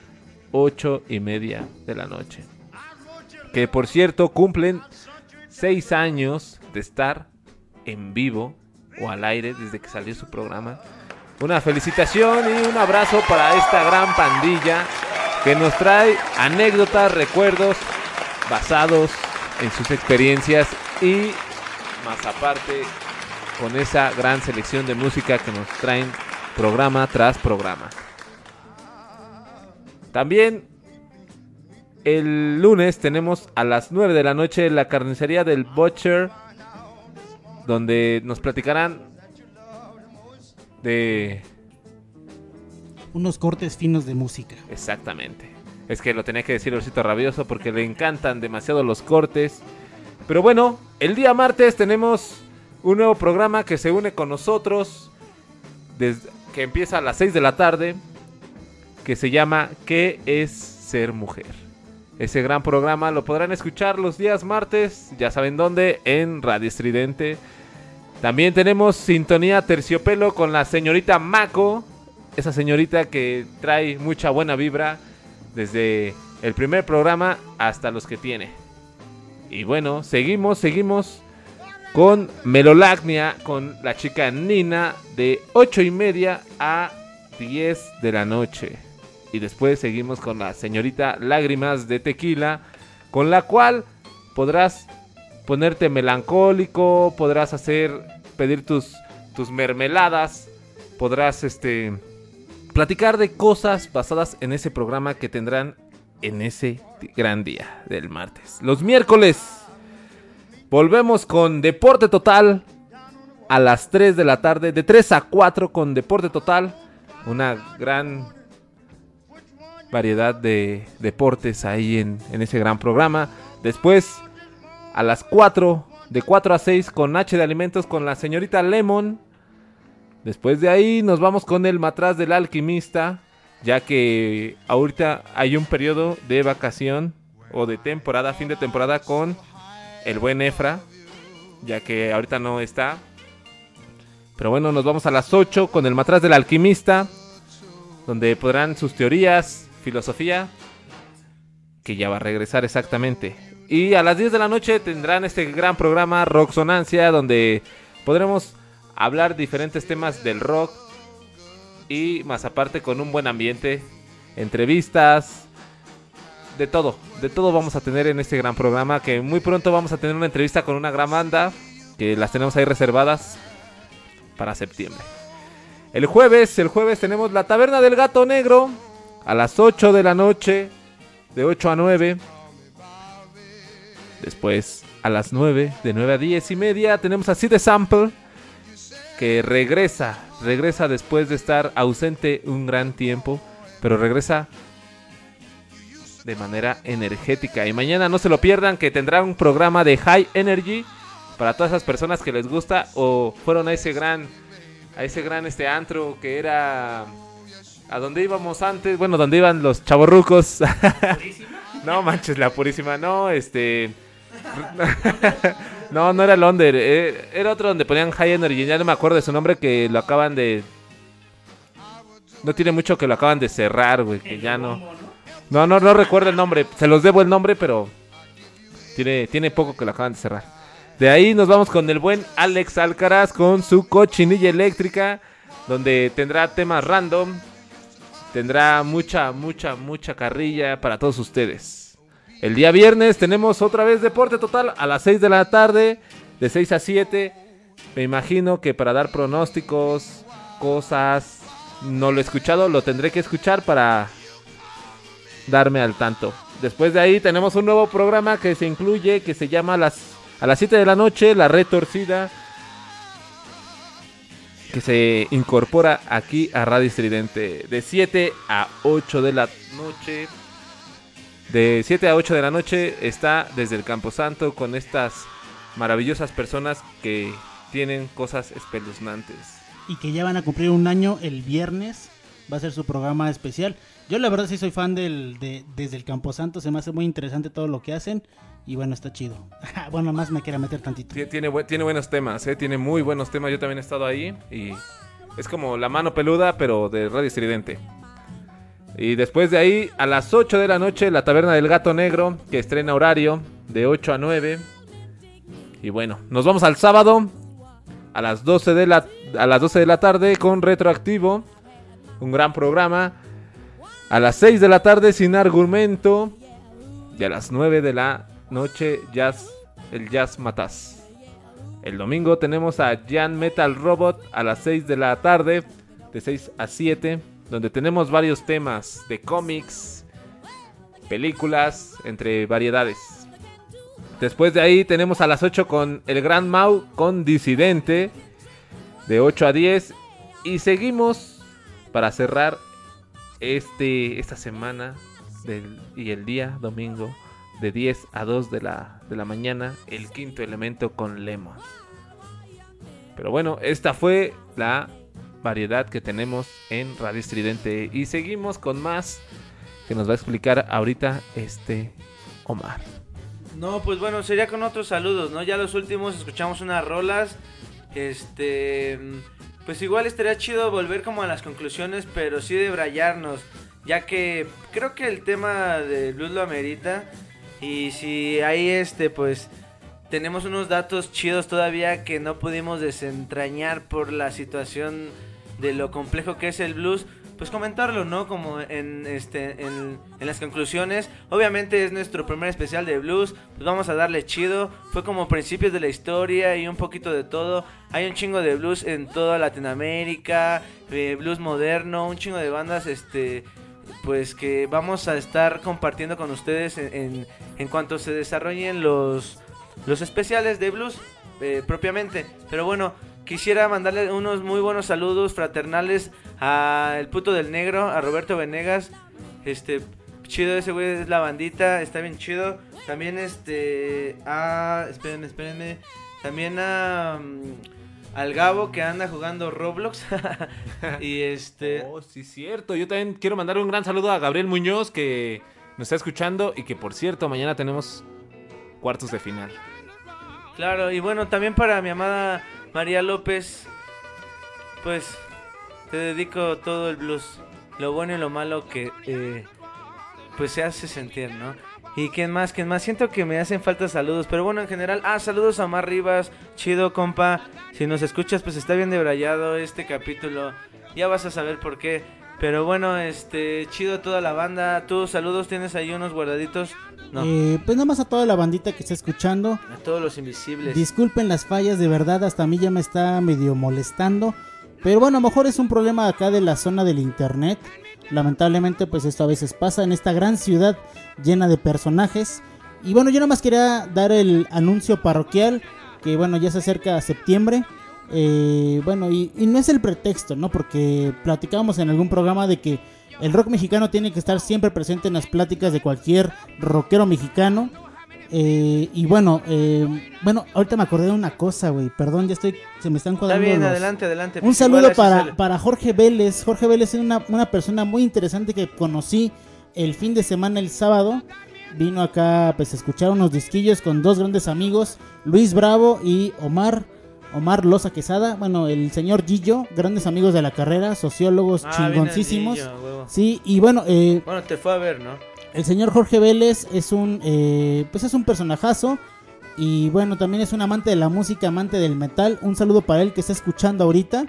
S3: 8 y media de la noche. Que por cierto cumplen 6 años de estar en vivo o al aire desde que salió su programa. Una felicitación y un abrazo para esta gran pandilla que nos trae anécdotas, recuerdos basados en sus experiencias y más aparte con esa gran selección de música que nos traen programa tras programa. También el lunes tenemos a las 9 de la noche la carnicería del Butcher, donde nos platicarán de...
S4: Unos cortes finos de música.
S3: Exactamente. Es que lo tenía que decir Osito Rabioso porque le encantan demasiado los cortes. Pero bueno, el día martes tenemos un nuevo programa que se une con nosotros, desde, que empieza a las 6 de la tarde, que se llama ¿Qué es ser mujer? Ese gran programa lo podrán escuchar los días martes, ya saben dónde, en Radio Estridente. También tenemos sintonía terciopelo con la señorita Mako, esa señorita que trae mucha buena vibra desde el primer programa hasta los que tiene. Y bueno, seguimos, seguimos con Melolagnia, con la chica Nina, de 8 y media a 10 de la noche. Y después seguimos con la señorita Lágrimas de Tequila, con la cual podrás ponerte melancólico, podrás hacer, pedir tus, tus mermeladas, podrás este, platicar de cosas basadas en ese programa que tendrán en ese gran día del martes. Los miércoles volvemos con Deporte Total a las 3 de la tarde, de 3 a 4 con Deporte Total, una gran variedad de deportes ahí en, en ese gran programa. Después a las 4, de 4 a 6 con H de Alimentos con la señorita Lemon. Después de ahí nos vamos con el matraz del alquimista, ya que ahorita hay un periodo de vacación o de temporada, fin de temporada con el buen Efra, ya que ahorita no está. Pero bueno, nos vamos a las 8 con el matraz del alquimista, donde podrán sus teorías, filosofía, que ya va a regresar exactamente. Y a las 10 de la noche tendrán este gran programa Rocksonancia, donde podremos hablar diferentes temas del rock y más aparte con un buen ambiente, entrevistas, de todo, de todo vamos a tener en este gran programa que muy pronto vamos a tener una entrevista con una gran banda que las tenemos ahí reservadas para septiembre. El jueves, el jueves tenemos la Taberna del Gato Negro a las 8 de la noche, de 8 a 9. Después a las 9, de 9 a 10 y media tenemos así de Sample que regresa, regresa después de estar ausente un gran tiempo, pero regresa de manera energética. Y mañana no se lo pierdan que tendrá un programa de High Energy para todas esas personas que les gusta o fueron a ese gran a ese gran este antro que era a donde íbamos antes, bueno, donde iban los chavorrucos. no manches, la purísima, no, este no, no era el Under. eh, Era otro donde ponían High Energy. Ya no me acuerdo de su nombre que lo acaban de. No tiene mucho que lo acaban de cerrar, güey. Que ya no. No, no, no recuerdo el nombre. Se los debo el nombre, pero. Tiene, tiene poco que lo acaban de cerrar. De ahí nos vamos con el buen Alex Alcaraz con su cochinilla eléctrica. Donde tendrá temas random. Tendrá mucha, mucha, mucha carrilla para todos ustedes. El día viernes tenemos otra vez Deporte Total a las 6 de la tarde, de 6 a 7. Me imagino que para dar pronósticos, cosas, no lo he escuchado, lo tendré que escuchar para darme al tanto. Después de ahí tenemos un nuevo programa que se incluye, que se llama las, a las 7 de la noche, La Retorcida, que se incorpora aquí a Radio Estridente de 7 a 8 de la noche. De 7 a 8 de la noche está desde el Camposanto con estas maravillosas personas que tienen cosas espeluznantes.
S4: Y que ya van a cumplir un año el viernes. Va a ser su programa especial. Yo la verdad sí soy fan del, de, desde el Camposanto. Se me hace muy interesante todo lo que hacen. Y bueno, está chido. bueno, más me quiera meter tantito.
S3: Tie- Tiene, tiene buenos temas, ¿eh? tiene muy buenos temas. Yo también he estado ahí y es como la mano peluda, pero de Radio Estridente. Y después de ahí, a las 8 de la noche, la Taberna del Gato Negro, que estrena horario de 8 a 9. Y bueno, nos vamos al sábado a las 12 de la, a las 12 de la tarde con Retroactivo, un gran programa. A las 6 de la tarde sin argumento. Y a las 9 de la noche jazz, el Jazz Matas. El domingo tenemos a Jan Metal Robot a las 6 de la tarde, de 6 a 7, donde tenemos varios temas de cómics, películas, entre variedades. Después de ahí tenemos a las 8 con el Gran Mau con Disidente, de 8 a 10. Y seguimos para cerrar este, esta semana del- y el día domingo de 10 a 2 de la, de la mañana, el quinto elemento con Lemon. Pero bueno, esta fue la variedad que tenemos en Radio Estridente. Y seguimos con más que nos va a explicar ahorita este Omar.
S5: No, pues bueno, sería con otros saludos, ¿no? Ya los últimos escuchamos unas rolas. Este. Pues igual estaría chido volver como a las conclusiones, pero sí debrayarnos. Ya que creo que el tema de blues lo amerita. Y si ahí este, pues. Tenemos unos datos chidos todavía que no pudimos desentrañar por la situación de lo complejo que es el blues pues comentarlo, ¿no? Como en este en, en las conclusiones. Obviamente es nuestro primer especial de blues, pues vamos a darle chido. Fue como principios de la historia y un poquito de todo. Hay un chingo de blues en toda Latinoamérica, eh, blues moderno, un chingo de bandas este pues que vamos a estar compartiendo con ustedes en, en, cuanto se desarrollen los los especiales de blues eh, propiamente. Pero bueno, quisiera mandarle unos muy buenos saludos fraternales a el puto del negro, a Roberto Venegas. Este, chido ese güey es la bandita, está bien chido. También este, a, espérenme, espérenme. También a mm, al Gabo que anda jugando Roblox. y este,
S3: Oh, sí, cierto. Yo también quiero mandar un gran saludo a Gabriel Muñoz que nos está escuchando y que por cierto mañana tenemos cuartos de final.
S5: Claro, y bueno, también para mi amada María López, pues te dedico todo el blues, lo bueno y lo malo que eh, pues se hace sentir, ¿no? Y quién más, quién más, siento que me hacen falta saludos, pero bueno, en general, ah, saludos a Mar Rivas, chido compa, si nos escuchas pues está bien debrayado este capítulo, ya vas a saber por qué. Pero bueno, este, chido toda la banda. Tú, saludos, tienes ahí unos guardaditos. No,
S4: Eh, pues nada más a toda la bandita que está escuchando.
S5: a todos los invisibles.
S4: Disculpen las fallas, de verdad, hasta a mí ya me está medio molestando. Pero bueno, a lo mejor es un problema acá de la zona del internet. Lamentablemente, pues esto a veces pasa en esta gran ciudad llena de personajes. Y bueno, yo nada más quería dar el anuncio parroquial, que bueno, ya se acerca a septiembre. Eh, bueno, y, y no es el pretexto, ¿no? Porque platicábamos en algún programa de que el rock mexicano tiene que estar siempre presente en las pláticas de cualquier rockero mexicano. Eh, y bueno, eh, bueno, ahorita me acordé de una cosa, güey. Perdón, ya estoy, se me están
S5: Está
S4: cuadrando
S5: bien,
S4: los-
S5: adelante, adelante.
S4: Un saludo para, para Jorge Vélez. Jorge Vélez es una, una persona muy interesante que conocí el fin de semana, el sábado. vino acá pues a escuchar unos disquillos con dos grandes amigos, Luis Bravo y Omar. Omar Loza Quesada, bueno, el señor Gillo, grandes amigos de la carrera, sociólogos
S5: Ah,
S4: chingoncísimos.
S5: Gillo.
S4: Sí, y bueno, eh,
S5: Bueno, te fue a ver, ¿no?
S4: el señor Jorge Vélez es un, eh, pues es un personajazo y bueno, también es un amante de la música, amante del metal. Un saludo para él que está escuchando ahorita.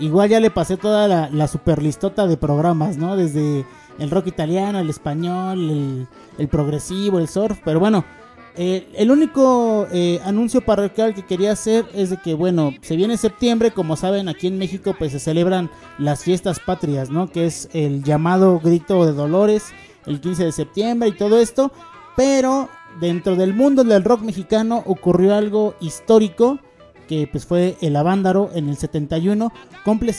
S4: Igual ya le pasé toda la, la super listota de programas, ¿no? Desde el rock italiano, el español, el, el progresivo, el surf. Pero bueno, eh, el único eh, anuncio parroquial que quería hacer es de que, bueno, se viene septiembre, como saben, aquí en México pues se celebran las fiestas patrias, ¿no? Que es el llamado grito de Dolores, el 15 de septiembre y todo esto. Pero dentro del mundo del rock mexicano ocurrió algo histórico, que pues fue el Avándaro en el 71, cumple,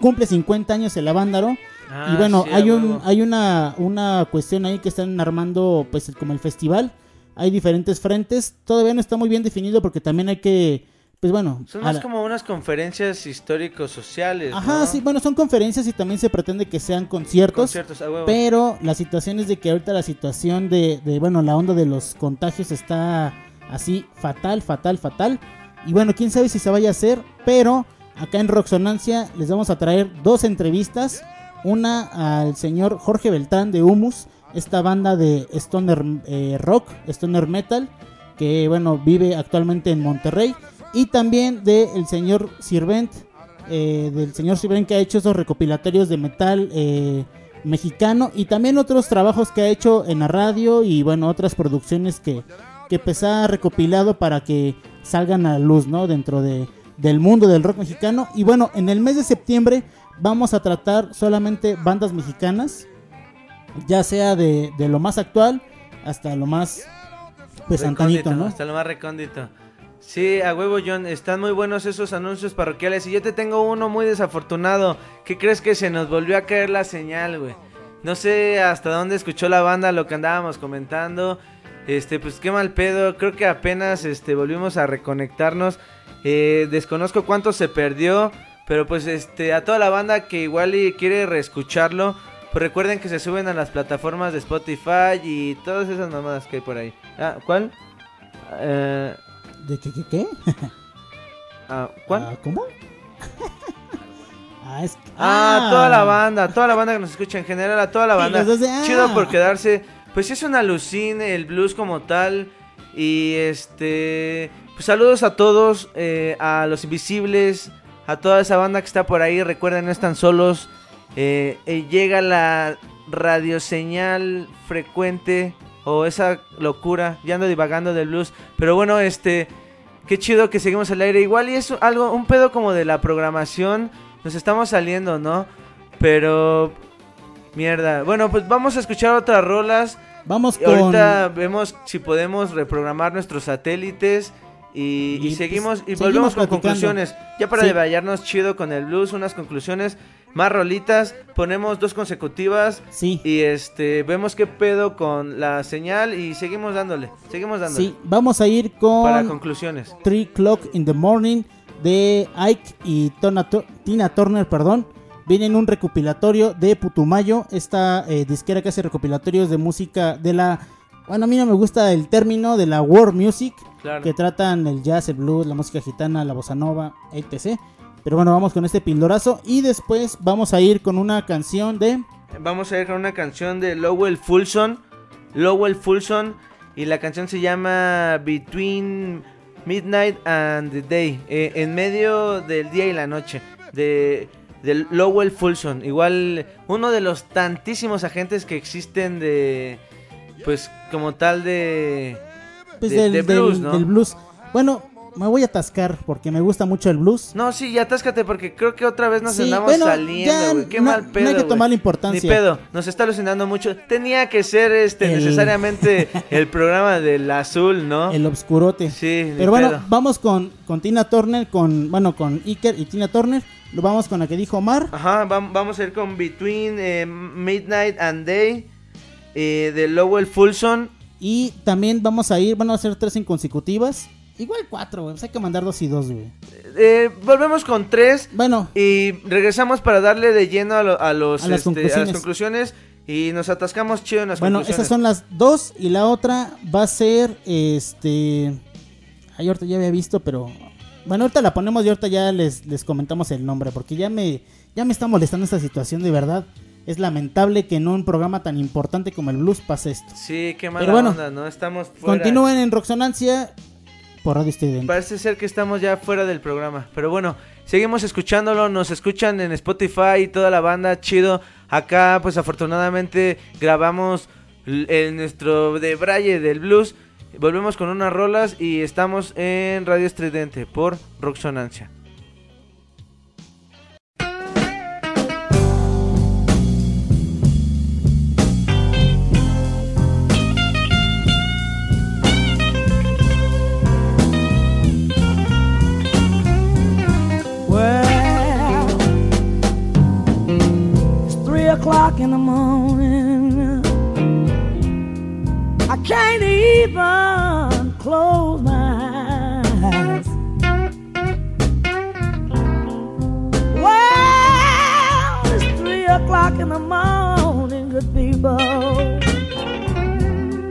S4: cumple 50 años el Avándaro.
S5: Ah,
S4: y bueno,
S5: sí,
S4: hay un hay una, una cuestión ahí que están armando pues como el festival. Hay diferentes frentes, todavía no está muy bien definido porque también hay que pues bueno,
S5: Son más
S4: la-
S5: como unas conferencias históricos sociales.
S4: Ajá,
S5: ¿no?
S4: sí, bueno, son conferencias y también se pretende que sean conciertos.
S5: Conciertos, a huevo.
S4: Pero la situación es de que ahorita la situación de, de, bueno, la onda de los contagios está así fatal, fatal, fatal. Y bueno, quién sabe si se vaya a hacer, pero acá en Roxonancia les vamos a traer dos entrevistas. Una al señor Jorge Beltrán de Humus, esta banda de Stoner eh, Rock, Stoner Metal, que bueno, vive actualmente en Monterrey. Y también del señor Sirvent, eh, del señor Sirvent que ha hecho esos recopilatorios de metal eh, mexicano y también otros trabajos que ha hecho en la radio y bueno, otras producciones que, que pues ha recopilado para que salgan a luz, ¿no? Dentro de, del mundo del rock mexicano. Y bueno, en el mes de septiembre vamos a tratar solamente bandas mexicanas, ya sea de, de lo más actual hasta lo más pues
S5: Recóndito,
S4: ¿no?
S5: Hasta lo más recóndito. Sí, a huevo, John. Están muy buenos esos anuncios parroquiales. Y yo te tengo uno muy desafortunado. ¿Qué crees que se nos volvió a caer la señal, güey? No sé hasta dónde escuchó la banda lo que andábamos comentando. Este, pues qué mal pedo. Creo que apenas este, volvimos a reconectarnos. Eh, desconozco cuánto se perdió. Pero pues este, a toda la banda que igual y quiere reescucharlo. Pues recuerden que se suben a las plataformas de Spotify y todas esas mamadas que hay por ahí. Ah, ¿cuál? Eh,
S4: ¿De qué, qué, qué?
S5: ah, ¿Cuál?
S4: Ah, ¿Cómo? ah, es
S5: Ah, toda la banda, toda la banda que nos escucha en general, a toda la banda.
S4: de, ah.
S5: Chido por quedarse. Pues es una alucine el blues como tal. Y este. Pues saludos a todos, eh, a los invisibles, a toda esa banda que está por ahí. Recuerden, no están solos. Eh, eh, llega la radioseñal frecuente o esa locura. Ya ando divagando del blues. Pero bueno, este. Qué chido que seguimos al aire. Igual y es algo, un pedo como de la programación. Nos estamos saliendo, ¿no? Pero. Mierda. Bueno, pues vamos a escuchar otras rolas.
S4: Vamos
S5: Y
S4: con...
S5: Ahorita vemos si podemos reprogramar nuestros satélites. Y, y
S4: Y, pues,
S5: seguimos y
S4: seguimos
S5: volvemos con conclusiones. Ya para
S4: Sí.
S5: chido con el blues, unas conclusiones, más rolitas, ponemos dos consecutivas
S4: Sí.
S5: y este vemos qué pedo con la señal y seguimos dándole, seguimos dándole
S4: Sí, vamos a ir con...
S5: para conclusiones.
S4: 3 Clock in the Morning de Ike y Tona- To- Tina Turner, perdón. Viene en un recopilatorio de Putumayo, esta eh, disquera que hace recopilatorios de música de la... Bueno, a mí no me gusta el término de la world music,
S5: Claro.
S4: que tratan el jazz, el blues, la música gitana, la bossa nova, etc. Pero bueno, vamos con este pildorazo y después vamos a ir con una canción de...
S5: Vamos a ir con una canción de Lowell Fulson. Lowell Fulson. Y la canción se llama Between Midnight and the Day. eh, en medio del día y la noche. De, de Lowell Fulson. Igual uno de los tantísimos agentes que existen de... Pues como tal de...
S4: Pues
S5: de-
S4: del,
S5: de
S4: del-
S5: blues, ¿no?
S4: del blues. Bueno, me voy a atascar porque me gusta mucho el blues.
S5: No, sí, ya atáscate porque creo que otra vez nos
S4: Sí,
S5: andamos
S4: bueno,
S5: saliendo, güey. Qué
S4: no-
S5: mal
S4: no
S5: pedo,
S4: hay que
S5: güey.
S4: tomarle importancia.
S5: Ni pedo, nos está alucinando mucho. Tenía que ser este
S4: El-
S5: necesariamente el programa del azul, ¿no?
S4: El obscurote.
S5: Sí,
S4: Pero bueno,
S5: pedo.
S4: vamos con, con Tina Turner, con bueno, con Iker y Tina Turner. Lo vamos con la que dijo Omar.
S5: Ajá, vam- vamos a ir con Between eh, Midnight and Day eh, de Lowell Fulson.
S4: Y también vamos a ir, van a hacer tres en consecutivas. Igual cuatro, güey. Pues hay que mandar dos y dos, güey.
S5: Eh, volvemos con tres
S4: Bueno,
S5: y regresamos para darle de lleno a, lo- a los,
S4: A las
S5: este, a las
S4: conclusiones.
S5: conclusiones. Y nos atascamos chido en las
S4: Bueno,
S5: conclusiones.
S4: esas son las dos y la otra va a ser este... Ay, ahorita ya había visto, pero... Bueno, ahorita la ponemos y ahorita ya les, les comentamos el nombre porque ya me, ya me está molestando esta situación de verdad. Es lamentable que en un programa tan importante como el Blues pase esto.
S5: Sí, qué mala
S4: Pero bueno,
S5: onda, ¿no? Estamos fuera.
S4: Continúen en Roxonancia por Radio.
S5: Parece ser que estamos ya fuera del programa. Pero bueno, seguimos escuchándolo. Nos escuchan en Spotify y toda la banda. Chido. Acá, pues afortunadamente, grabamos l- en nuestro de Braille del Blues. Volvemos con unas rolas y estamos en Radio Estridente por Roxonancia.
S16: O'clock in the morning. I can't even close my eyes. Well, it's three o'clock in the morning, good people.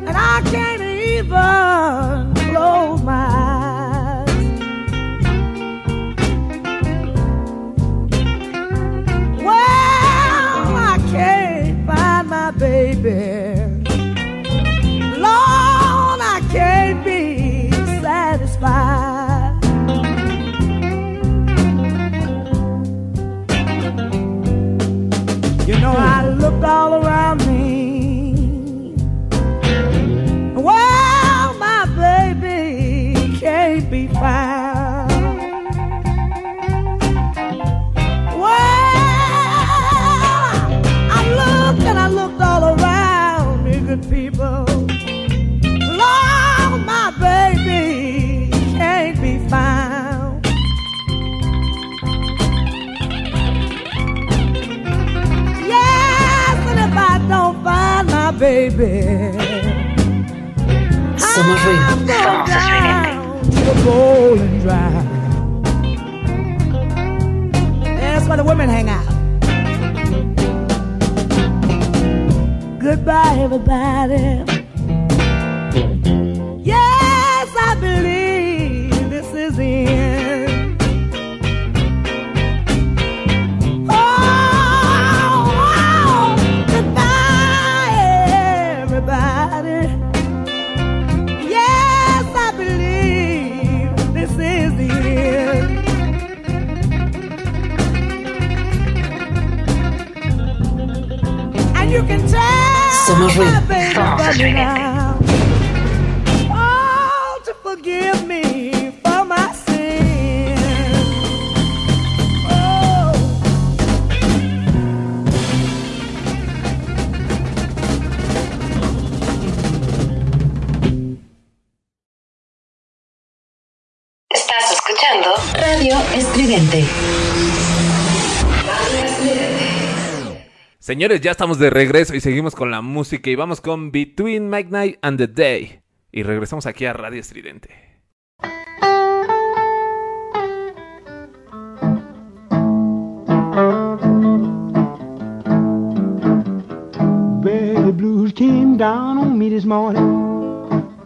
S16: And I can't even close my eyes.
S3: Señores, ya estamos de regreso y seguimos con la música y vamos con Between Midnight and the Day. Y regresamos aquí a Radio Estridente.
S17: Well, the blues came down on me this morning.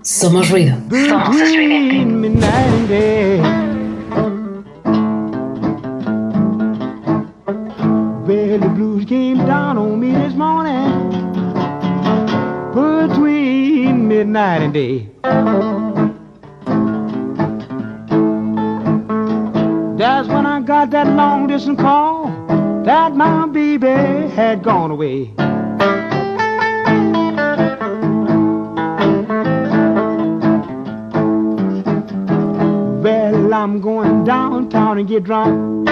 S6: Somos ruido.
S17: Between midnight and day. Well, the blues down on me this morning. Between midnight and day. That's when I got that long distance call that my baby had gone away. Well, I'm going downtown and get drunk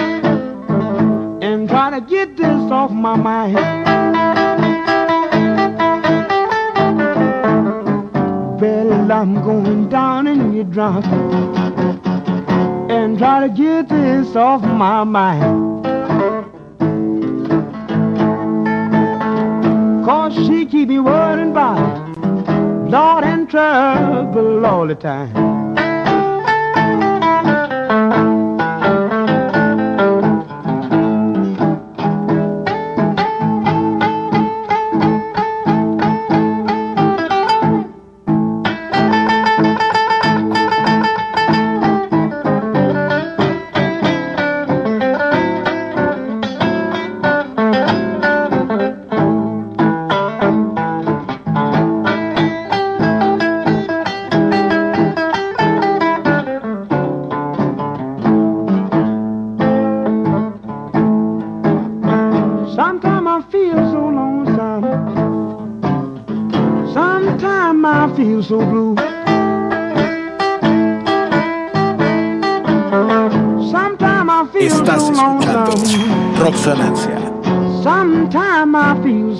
S17: and try to get this off my mind. Well, I'm going down and get drunk and try to get this off my mind. Cause she keep me worrying about Lord and trouble all the time.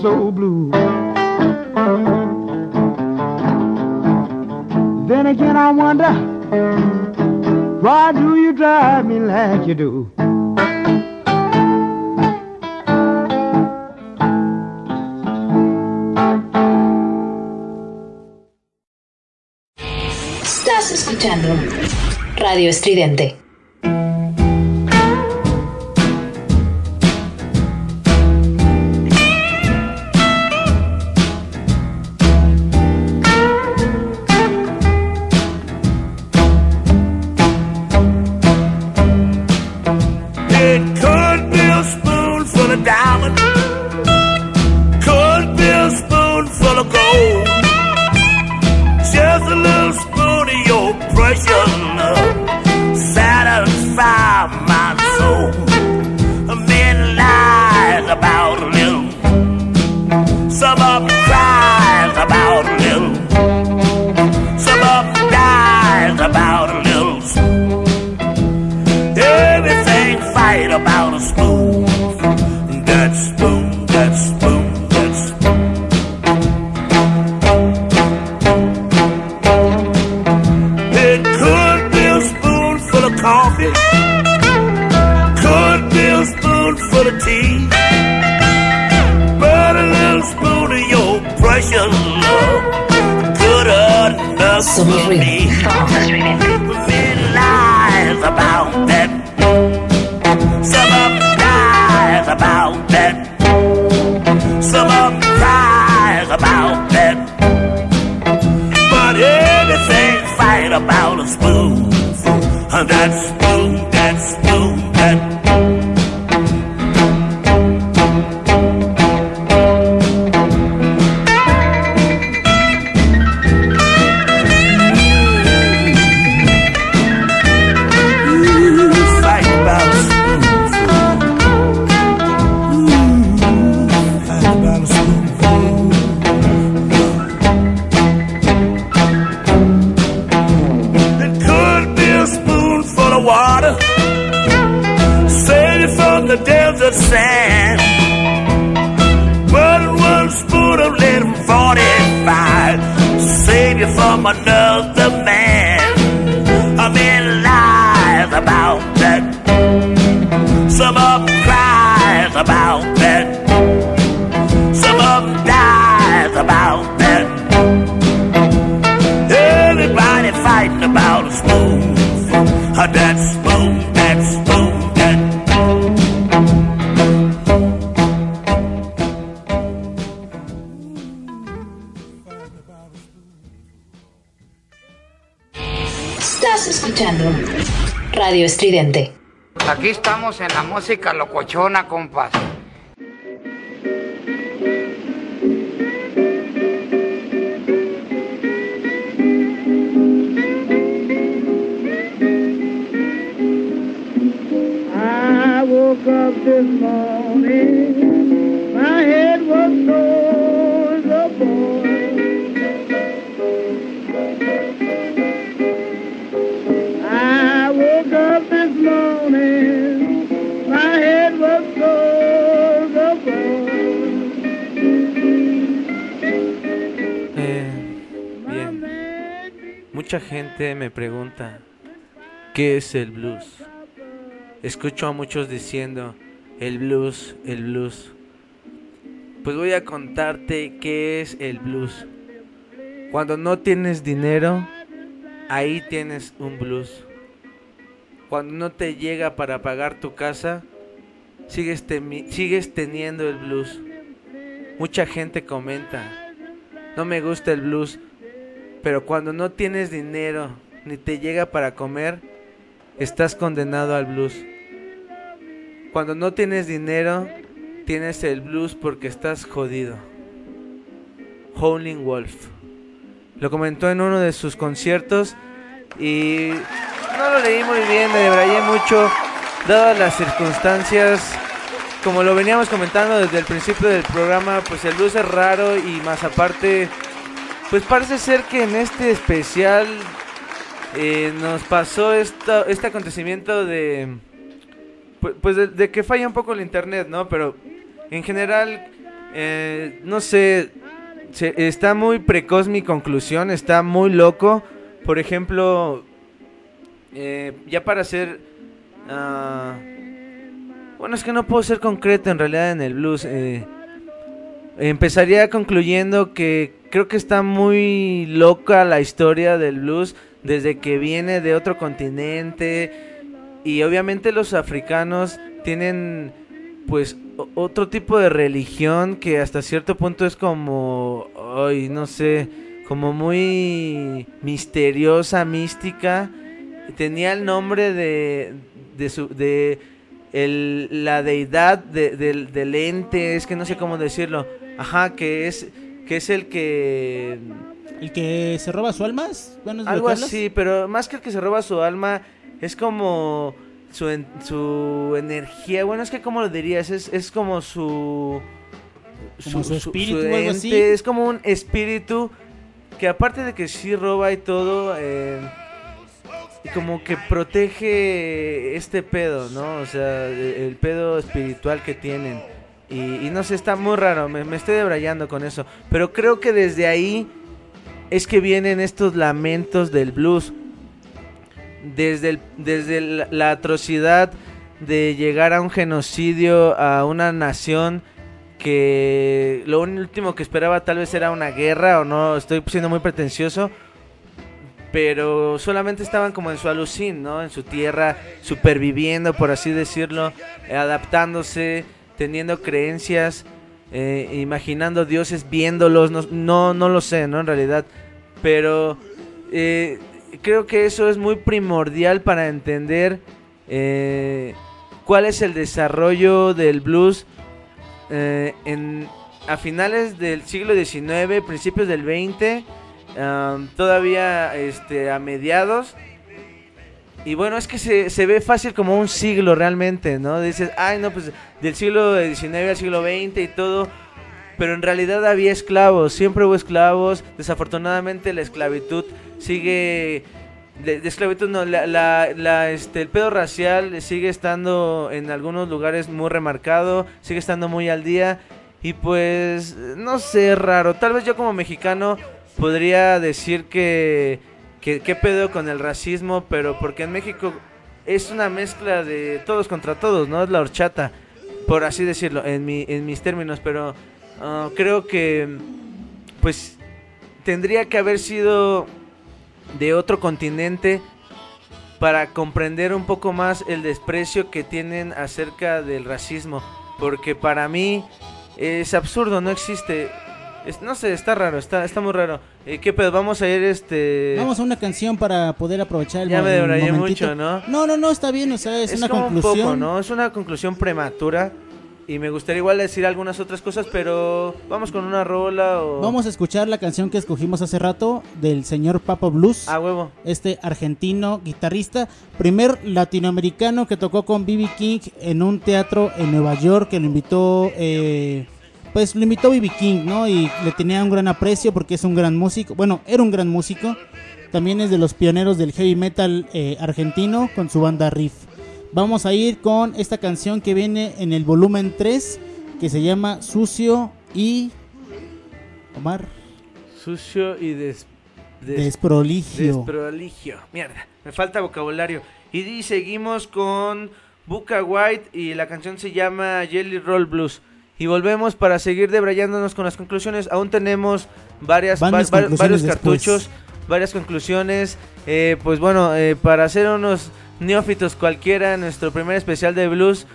S17: So blue. Then again I wonder, why do you drive me like you do?
S18: Estás escuchando Radio Estridente.
S6: About that. But everything fight about a spoon. That spoon,
S19: música locochona, compas.
S5: Me pregunta, ¿qué es el blues? Escucho a muchos diciendo, el blues, el blues. Pues voy a contarte qué es el blues. Cuando no tienes dinero, ahí tienes un blues. Cuando no te llega para pagar tu casa, sigues teniendo el blues. Mucha gente comenta, no me gusta el blues, pero cuando no tienes dinero ni te llega para comer, estás condenado al blues. Cuando no tienes dinero, tienes el blues porque estás jodido. Howling Wolf. Lo comentó en uno de sus conciertos y no lo leí muy bien, me debrayé mucho, dadas las circunstancias. Como lo veníamos comentando desde el principio del programa, pues el blues es raro y más aparte pues parece ser que en este especial eh, nos pasó esto, este acontecimiento de pu- pues de, que falla un poco el internet, ¿no? Pero en general, eh, no sé, se- está muy precoz mi conclusión, está muy loco. Por ejemplo, eh, ya para hacer... ah, bueno, es que no puedo ser concreto en realidad en el blues. eh, empezaría concluyendo que creo que está muy loca la historia del blues desde que viene de otro continente. Y obviamente los africanos tienen pues otro tipo de religión que hasta cierto punto es como ay no sé como muy misteriosa mística. Tenía el nombre de de su de el, la deidad de- del ente es que no sé cómo decirlo ajá que es que es el que
S4: ¿El que se roba su alma? ¿Es- Bueno, ¿es de lo
S5: algo así, pero más que el que se roba su alma, es como su, en- su energía. Bueno, es que, ¿cómo lo dirías? Es, es como su.
S4: Como su espíritu o algo así.
S5: ente, Es como un espíritu que, aparte de que sí roba y todo, eh, como que protege este pedo, ¿no? O sea, el, el pedo espiritual que tienen. Y, y no sé, está muy raro, me, estoy debrayando con eso. Pero creo que desde ahí es que vienen estos lamentos del blues. Desde, desde la, atrocidad de llegar a un genocidio a una nación que lo último que esperaba tal vez era una guerra o no, estoy siendo muy pretencioso, pero solamente estaban como en su alucín, ¿no? En su tierra, superviviendo, por así decirlo, adaptándose, teniendo creencias, eh, imaginando dioses, viéndolos, no, no, lo sé, ¿no? En realidad, pero eh, creo que eso es muy primordial para entender eh, cuál es el desarrollo del blues eh, en, a finales del siglo XIX, principios del XX, am, todavía este, a mediados. Y bueno, es que se, se ve fácil como un siglo realmente, ¿no? Dices, ay, no, pues del siglo XIX al siglo XX y todo. Pero en realidad había esclavos, siempre hubo esclavos. Desafortunadamente la esclavitud sigue... De, esclavitud no, la, la- la, este, el pedo racial sigue estando en algunos lugares muy remarcado, sigue estando muy al día. Y pues, no sé, raro. Tal vez yo como mexicano podría decir que, que qué pedo con el racismo, pero porque en México es una mezcla de todos contra todos, ¿no? Es la horchata, por así decirlo, en, mi, en mis términos, pero ah, creo que pues tendría que haber sido de otro continente para comprender un poco más el desprecio que tienen acerca del racismo, porque para mí es absurdo, no existe. Es- no sé, está raro, está, está muy raro. Eh, ¿Qué pedo? Vamos a ir este...
S4: Vamos a una canción para poder aprovechar el
S5: Ya me debrayé
S4: momentito.
S5: mucho, ¿no?
S4: No, no, no, está bien, o sea, es,
S5: es
S4: una
S5: como
S4: conclusión.
S5: un poco, ¿no? Es una conclusión prematura. Y me gustaría igual decir algunas otras cosas, pero vamos con una rola o...
S4: Vamos a escuchar la canción que escogimos hace rato del señor Papa Blues.
S5: A huevo.
S4: Este argentino guitarrista, primer latinoamericano que tocó con B.B. King en un teatro en Nueva York, que lo invitó, eh, pues lo invitó B.B. King, ¿no? Y le tenía un gran aprecio porque es un gran músico. Bueno, era un gran músico. También es de los pioneros del heavy metal eh, argentino con su banda Riff. Vamos a ir con esta canción que viene en el volumen 3, que se llama Sucio y... Omar.
S5: Sucio y des... des-
S4: Desproligio.
S5: Desproligio. Mierda, me falta vocabulario. Y, seguimos con Buca White y la canción se llama Jelly Roll Blues. Y volvemos para seguir debrayándonos con las conclusiones. Aún tenemos varias, va- varios
S4: después.
S5: cartuchos, varias conclusiones. Eh, pues bueno, eh, para hacer unos neófitos cualquiera, nuestro primer especial de blues.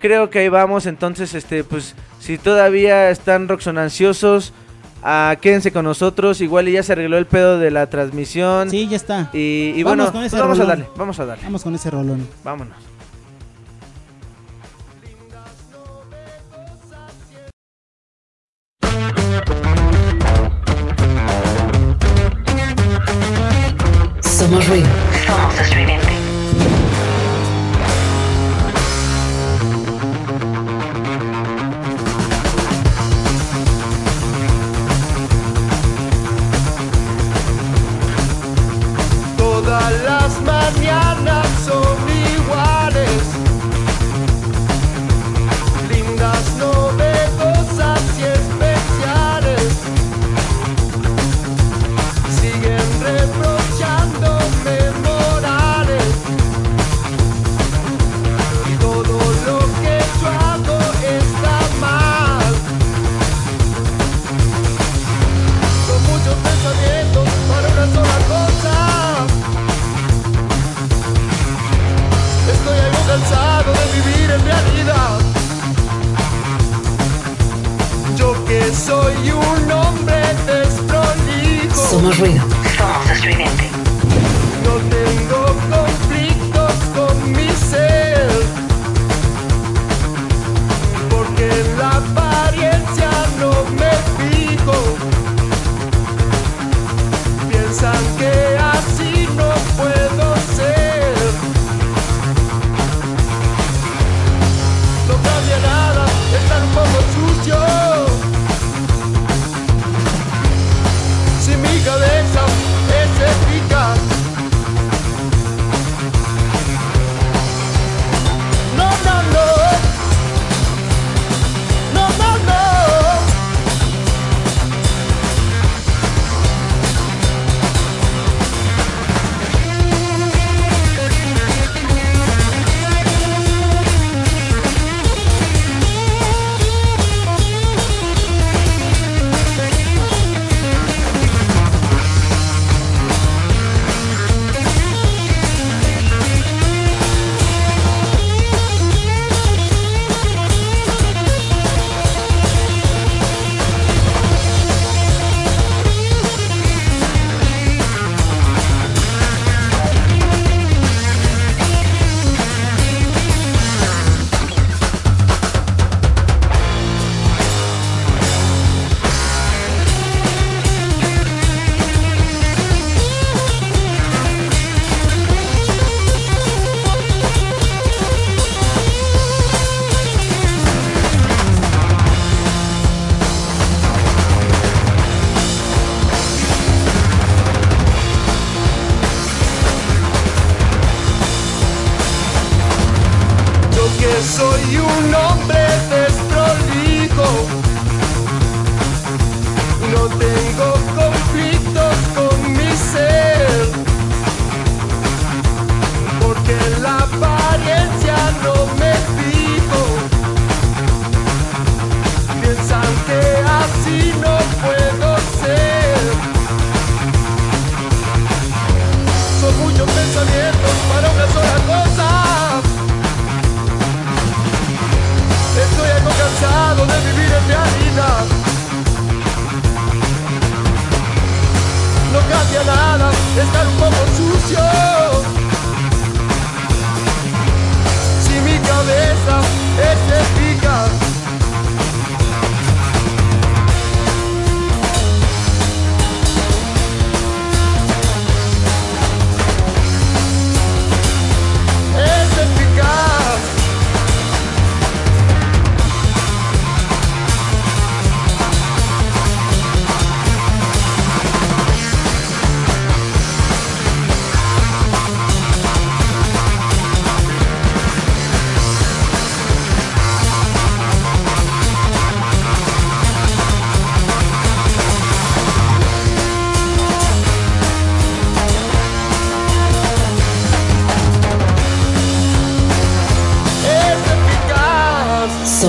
S5: Creo que ahí vamos, entonces, este, pues, si todavía están roxonanciosos, ah, quédense con nosotros. Igual ya se arregló el pedo de la transmisión.
S4: Sí, ya está.
S5: Y, y
S4: Vamos
S5: bueno,
S4: con ese
S5: pues vamos a
S4: rolón.
S5: darle, vamos a darle.
S4: Vamos con ese rolón.
S5: Vámonos.
S6: Somos ruido. Todas las mañanas son soy un hombre desprolijo.
S20: Somos ruido. Somos estridente.
S6: No tengo conflictos con mi ser. Porque la paz.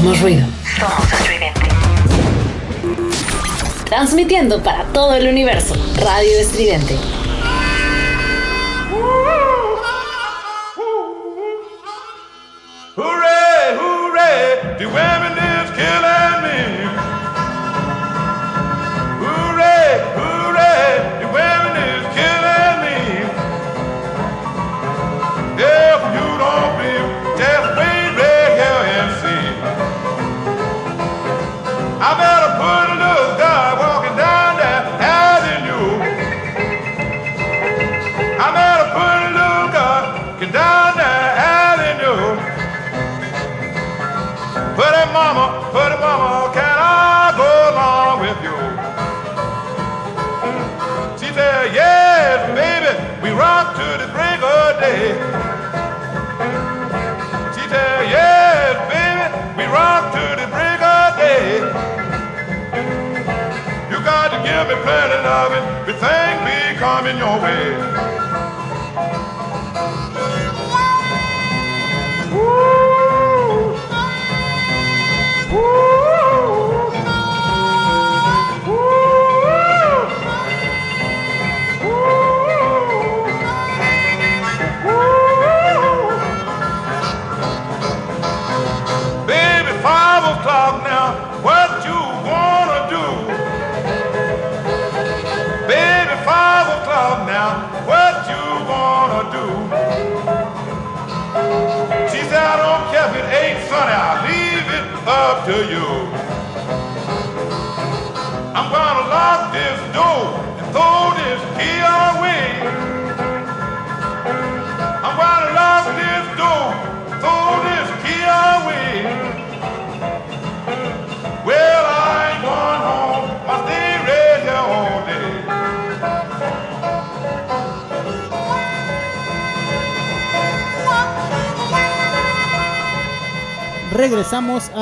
S20: Somos ruido. Somos estridente. Transmitiendo para todo el universo, Radio Estridente.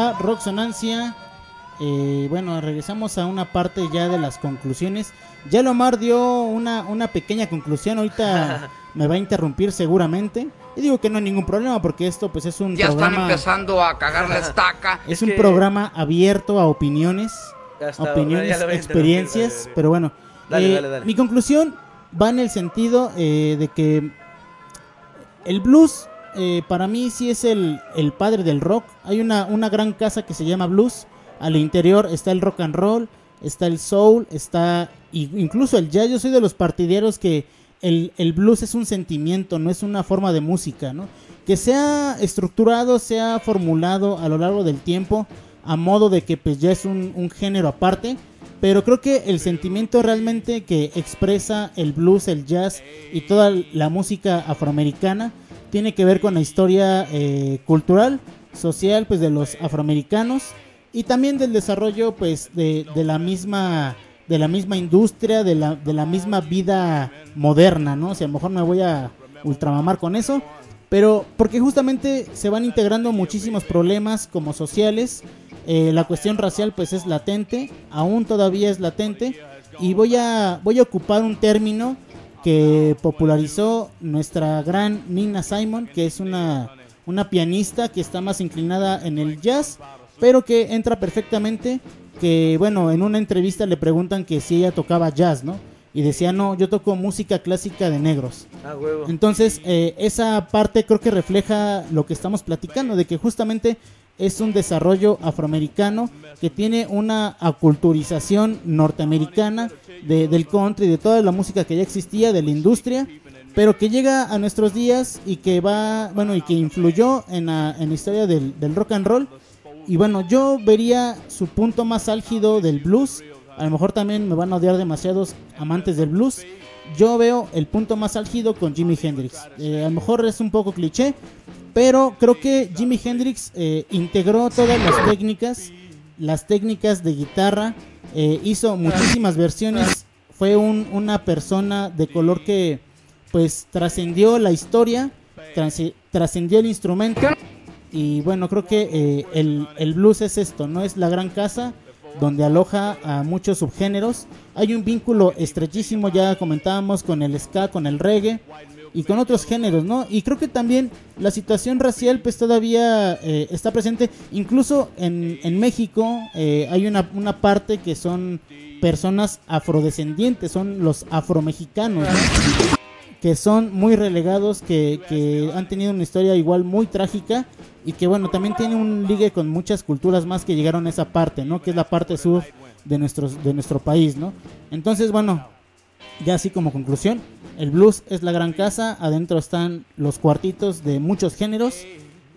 S21: A
S4: Roxonancia. Eh, bueno, regresamos a una parte ya de las conclusiones. Ya Lomar dio una, una pequeña conclusión. Ahorita me va a interrumpir seguramente. Y digo que no hay ningún problema porque esto pues es un
S9: Ya están empezando a cagar la estaca.
S4: Es un programa abierto a opiniones, opiniones, experiencias,
S5: interrumpir, dale,
S4: pero bueno.
S5: Dale,
S4: eh,
S5: dale, dale.
S4: Mi conclusión va en el sentido eh, de que el blues eh, para mí sí es el, el padre del rock. Hay una, una gran casa que se llama blues. Al interior está el rock and roll, está el soul, está incluso el jazz. Yo soy de los partidarios que el, el blues es un sentimiento, no es una forma de música, ¿no? Que sea estructurado, sea formulado a lo largo del tiempo, a modo de que pues ya es un, un género aparte. Pero creo que el sentimiento realmente que expresa el blues, el jazz y toda la música afroamericana tiene que ver con la historia eh, cultural, social, pues de los afroamericanos y también del desarrollo, pues de, la misma de la misma industria, de la, de la misma vida moderna, ¿no? O sea, a lo mejor me voy a ultramamar con eso, pero porque justamente se van integrando muchísimos problemas como sociales, eh, la cuestión racial pues es latente, aún todavía es latente, y voy a, voy a ocupar un término que popularizó nuestra gran Nina Simon, que es una, una pianista que está más inclinada en el jazz, pero que entra perfectamente, que bueno, en una entrevista le preguntan que si ella tocaba jazz, ¿no? Y decía, no, yo toco música clásica de negros.
S5: Ah, huevo.
S4: Entonces, eh, esa parte creo que refleja lo que estamos platicando, de que justamente es un desarrollo afroamericano que tiene una aculturización norteamericana de- del country, de toda la música que ya existía, de la industria, pero que llega a nuestros días y que va, bueno, y que influyó en la, en la historia del, del rock and roll. Y bueno, yo vería su punto más álgido del blues. A lo mejor también me van a odiar demasiados amantes del blues. Yo veo el punto más álgido con Jimi Hendrix. Eh, a lo mejor es un poco cliché, pero creo que Jimi Hendrix eh, integró todas las técnicas, las técnicas de guitarra, eh, hizo muchísimas versiones, fue un- una persona de color que pues trascendió la historia, trascendió el instrumento y bueno, creo que el blues es esto, no es la gran casa donde aloja a muchos subgéneros. Hay un vínculo estrechísimo, ya comentábamos, con el ska, con el reggae y con otros géneros, ¿no? Y creo que también la situación racial pues todavía eh, está presente, incluso en, en México eh, hay una, una parte que son personas afrodescendientes, son los afromexicanos, ¿no? que son muy relegados, que, que han tenido una historia igual muy trágica y que bueno, también tiene un ligue con muchas culturas más que llegaron a esa parte, ¿no? Que es la parte sur de, nuestros, de nuestro país, ¿no? Entonces, bueno, ya así como conclusión, el blues es la gran casa, adentro están los cuartitos de muchos géneros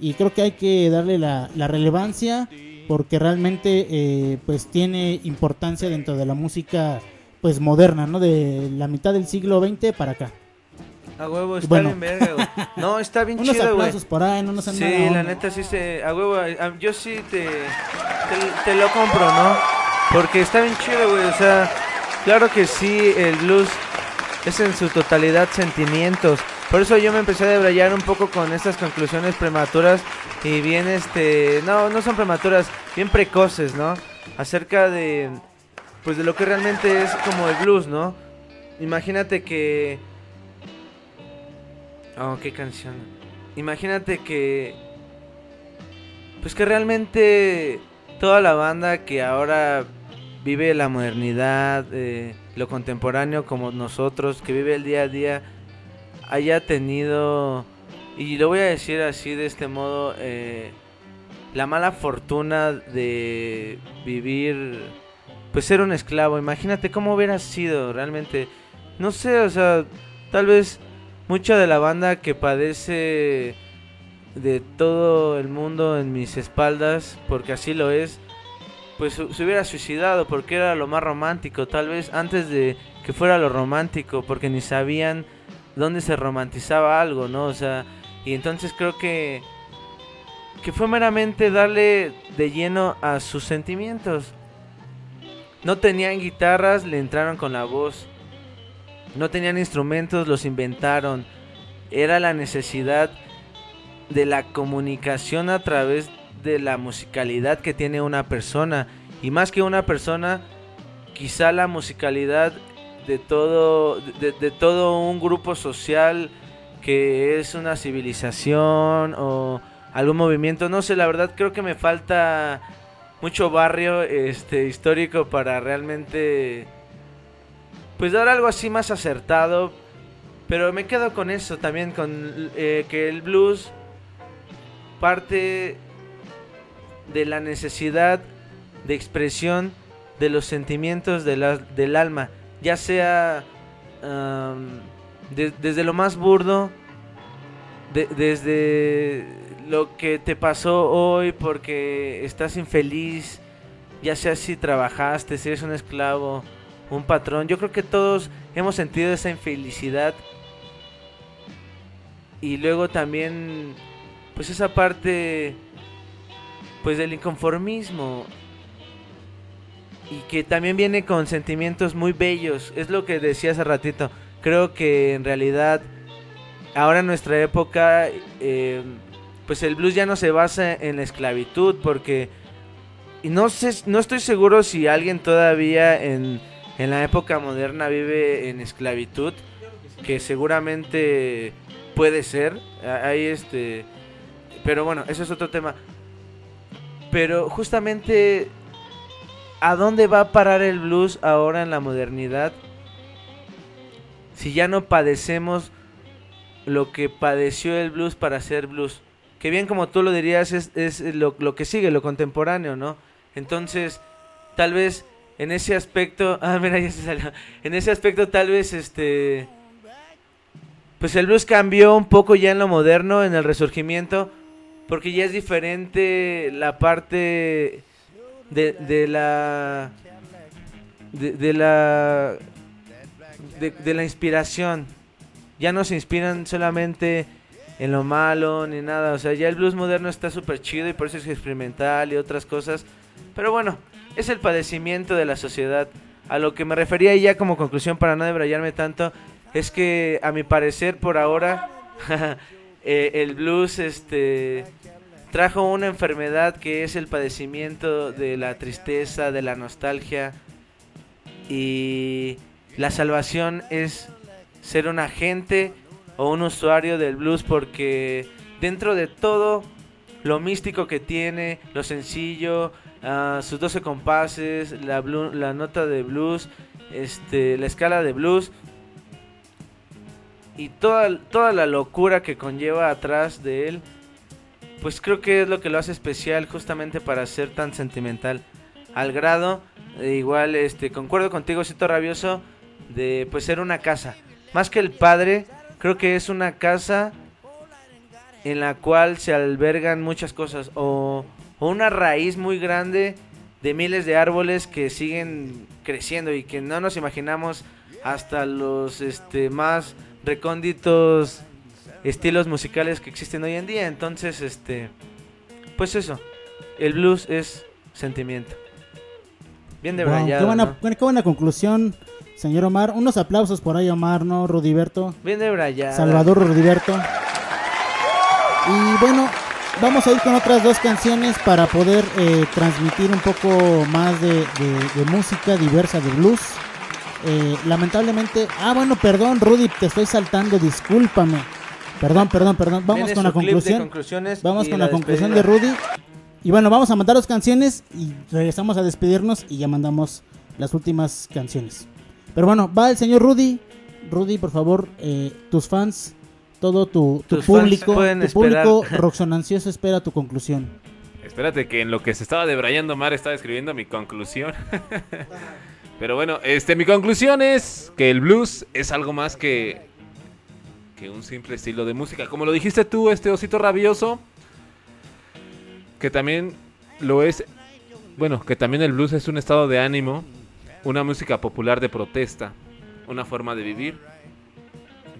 S4: y creo que hay que darle la, la relevancia porque realmente eh, pues tiene importancia dentro de la música pues moderna, ¿no? De la mitad del siglo XX para acá.
S5: A huevo, está
S4: Bueno.
S5: bien verga, güey. No, está bien
S4: Unos
S5: chido, güey.
S4: por ahí, no nos han
S5: Sí, la
S4: onda.
S5: neta sí se... A huevo, a- yo sí te, te, te lo compro, ¿no? Porque está bien chido, güey. O sea, claro que sí, el blues es en su totalidad sentimientos. Por eso yo me empecé a debrayar un poco con estas conclusiones prematuras y bien, este, no, no son prematuras, bien precoces, ¿no? Acerca de, pues de lo que realmente es como el blues, ¿no? Imagínate que... Oh, qué canción. Imagínate que... Pues que realmente toda la banda que ahora vive la modernidad, eh, lo contemporáneo como nosotros, que vive el día a día, haya tenido, y lo voy a decir así de este modo, eh, la mala fortuna de vivir, pues ser un esclavo. Imagínate cómo hubiera sido realmente. No sé, o sea, tal vez mucha de la banda que padece de todo el mundo en mis espaldas, porque así lo es, pues se hubiera suicidado porque era lo más romántico, tal vez antes de que fuera lo romántico, porque ni sabían dónde se romantizaba algo, ¿no? O sea, y entonces creo que que fue meramente darle de lleno a sus sentimientos. No tenían guitarras, le entraron con la voz. No tenían instrumentos, los inventaron. Era la necesidad de la comunicación a través de la musicalidad que tiene una persona. Y más que una persona, quizá la musicalidad de todo, de, todo un grupo social que es una civilización o algún movimiento. No sé, la verdad creo que me falta mucho barrio este histórico para realmente pues dar algo así más acertado. Pero me quedo con eso también, con eh, que el blues parte de la necesidad de expresión de los sentimientos de la- del alma, ya sea desde lo más burdo, de- desde lo que te pasó hoy porque estás infeliz, ya sea si trabajaste, si eres un esclavo, un patrón, yo creo que todos hemos sentido esa infelicidad. Y luego también pues esa parte pues del inconformismo. Y que también viene con sentimientos muy bellos. Es lo que decía hace ratito. Creo que en realidad ahora en nuestra época eh, pues el blues ya no se basa en la esclavitud porque y no sé no estoy seguro si alguien todavía en, en la época moderna vive en esclavitud que seguramente puede ser. Hay este pero bueno eso es otro tema pero justamente ¿A dónde va a parar el blues ahora en la modernidad? Si ya no padecemos lo que padeció el blues para hacer blues. Que bien como tú lo dirías es, es lo, lo que sigue, lo contemporáneo, ¿no? Entonces, tal vez en ese aspecto... Ah, mira, ya se salió. En ese aspecto tal vez este... Pues el blues cambió un poco ya en lo moderno, en el resurgimiento. Porque ya es diferente la parte de, de la de, la de la inspiración. Ya no se inspiran solamente en lo malo ni nada o sea ya el blues moderno está súper chido y por eso es experimental y otras cosas pero bueno es el padecimiento de la sociedad. A lo que me refería ya como conclusión para no debrayarme tanto es que a mi parecer por ahora eh, el blues este trajo una enfermedad que es el padecimiento de la tristeza, de la nostalgia y la salvación es ser un agente o un usuario del blues porque dentro de todo lo místico que tiene, lo sencillo, ah, sus 12 compases, la, la nota de blues, este, la escala de blues y toda, toda la locura que conlleva atrás de él, pues creo que es lo que lo hace especial justamente para ser tan sentimental. Al grado, eh, igual, este, concuerdo contigo, Cito Rabioso, de pues ser una casa. Más que el padre, creo que es una casa en la cual se albergan muchas cosas. O, o una raíz muy grande de miles de árboles que siguen creciendo y que no nos imaginamos hasta los este, más recónditos estilos musicales que existen hoy en día. Entonces, este, pues eso, el blues es sentimiento. Bien de
S4: Wow, qué, buena, qué buena conclusión, señor Omar. Unos aplausos por ahí, Omar, ¿no, Rudiberto?
S5: Bien de brayada.
S4: Salvador Rudiberto. Y bueno, vamos a ir con otras dos canciones para poder eh, transmitir un poco más de, de- de música diversa, de blues. Eh, lamentablemente, ah, bueno, perdón, Rudy, te estoy saltando, discúlpame. Perdón, perdón, perdón. Vamos con la conclusión. Vamos con
S5: la
S4: la conclusión de. Rudy. Y bueno, vamos a mandar dos canciones y regresamos a despedirnos y ya mandamos las últimas canciones. Pero bueno, va el señor Rudy. Rudy, por favor, eh, tus fans, todo tu, tu
S5: Tus fans
S4: público, tu
S5: esperar.
S4: público roxonancioso espera tu conclusión.
S3: Espérate que en lo que se estaba debrayando Mar estaba escribiendo mi conclusión. Pero bueno, este mi conclusión es que el blues es algo más que que un simple estilo de música. Como lo dijiste tú, este osito rabioso, que también lo es, bueno, que también el blues es un estado de ánimo, una música popular de protesta, una forma de vivir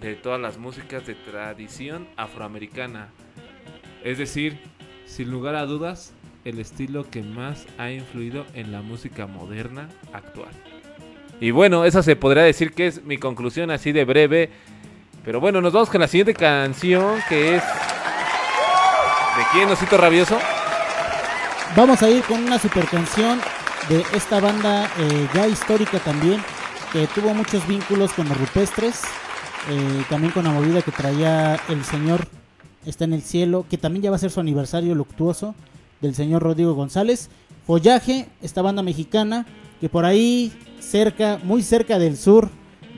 S3: de todas las músicas de tradición afroamericana. Es decir, sin lugar a dudas, el estilo que más ha influido en la música moderna actual. Y bueno, esa se podría decir que es mi conclusión así de breve. Pero bueno, nos vamos con la siguiente canción que es... ¿De quién, Osito Rabioso?
S4: Vamos a ir con una super canción de esta banda eh, ya histórica también, que tuvo muchos vínculos con los rupestres, eh, también con la movida que traía el señor Está en el Cielo, que también ya va a ser su aniversario luctuoso del señor Rodrigo González. Follaje, esta banda mexicana, que por ahí cerca, muy cerca del sur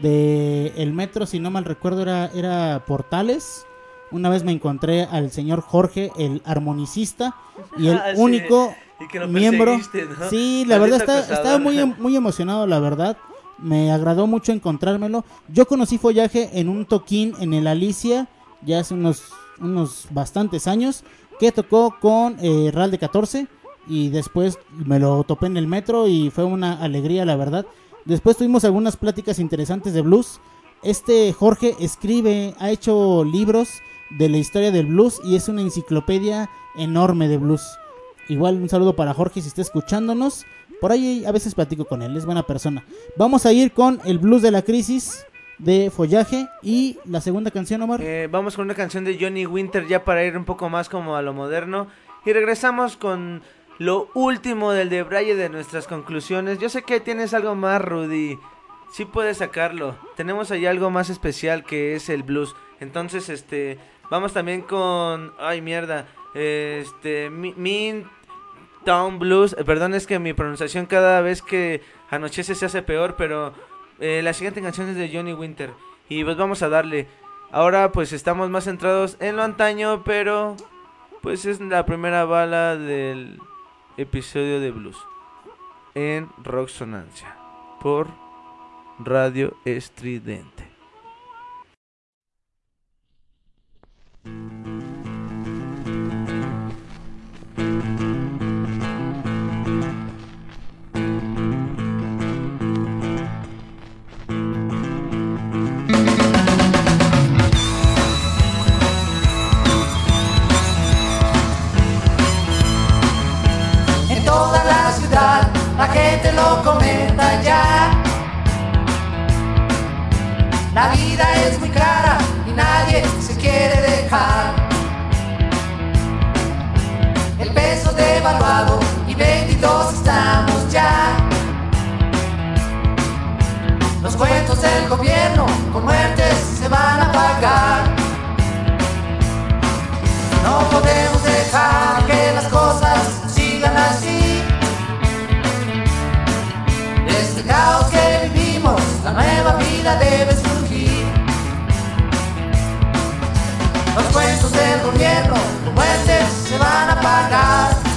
S4: del el metro, si no mal recuerdo, era, era Portales. Una vez me encontré al señor Jorge, el armonicista, y el
S5: Ah, sí.
S4: único
S5: Y que lo
S4: miembro. Sí, la verdad está, estaba muy, em- muy emocionado, la verdad. Me agradó mucho encontrármelo. Yo conocí Follaje en un toquín en el Alicia, ya hace unos, unos bastantes años, que tocó con eh, Ral de 14 y después me lo topé en el metro y fue una alegría, la verdad. Después tuvimos algunas pláticas interesantes de blues. Este Jorge escribe, ha hecho libros de la historia del blues y es una enciclopedia enorme de blues. Igual un saludo para Jorge si está escuchándonos. Por ahí a veces platico con él, es buena persona. Vamos a ir con el blues de la crisis de Follaje y la segunda canción, Omar.
S5: Eh, vamos con una canción de Johnny Winter ya para ir un poco más como a lo moderno. Y regresamos con lo último del debraye de nuestras conclusiones. Yo sé que tienes algo más, Rudy. Sí puedes sacarlo. Tenemos ahí algo más especial que es el blues. Entonces, este, vamos también con, ay mierda, este, Mi- Mean Town Blues. Eh, perdón, es que mi pronunciación cada vez que anochece se hace peor, pero eh, la siguiente canción es de Johnny Winter. Y pues vamos a darle. Ahora pues estamos más centrados en lo antaño, pero pues es la primera bala del episodio de blues. En Rock Sonancia. Por Radio Estridente.
S13: La gente lo comenta ya. La vida es muy cara y nadie se quiere dejar. El peso devaluado y benditos estamos ya. Los cuentos del gobierno con muertes se van a pagar. No podemos nueva vida debe surgir. Los cuentos del gobierno con muertes se van a pagar.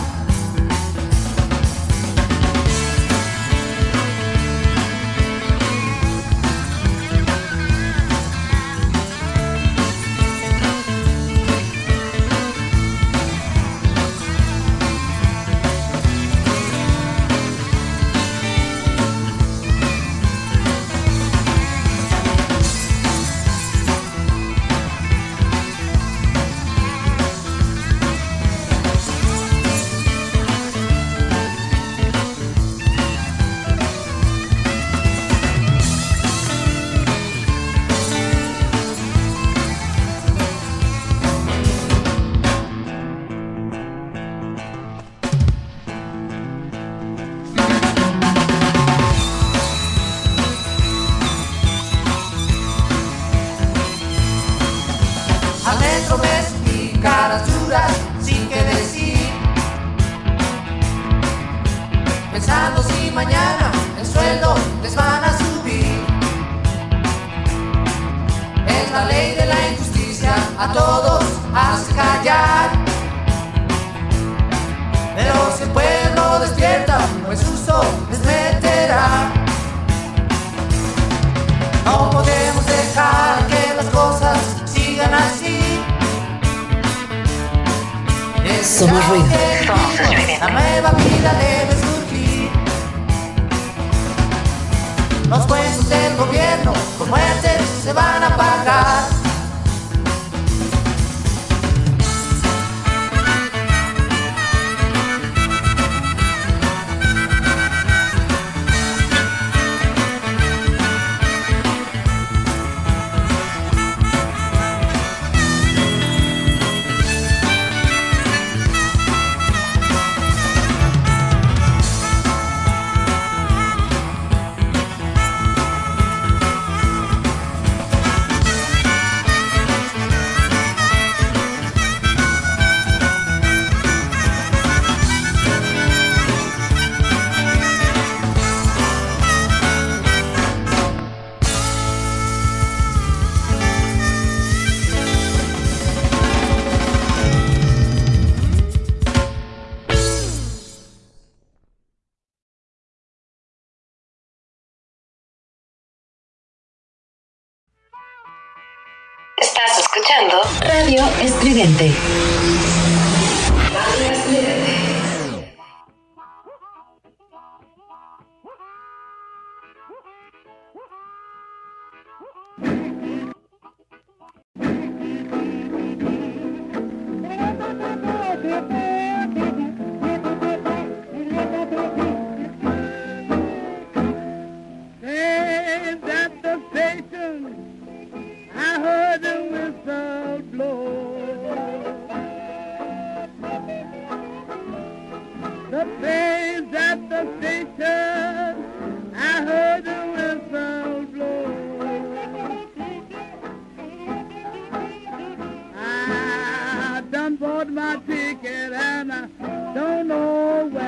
S14: escuchando Radio Estridente.
S19: I heard them The trains at the station, I heard the whistle blow. I done bought my ticket and I don't know where.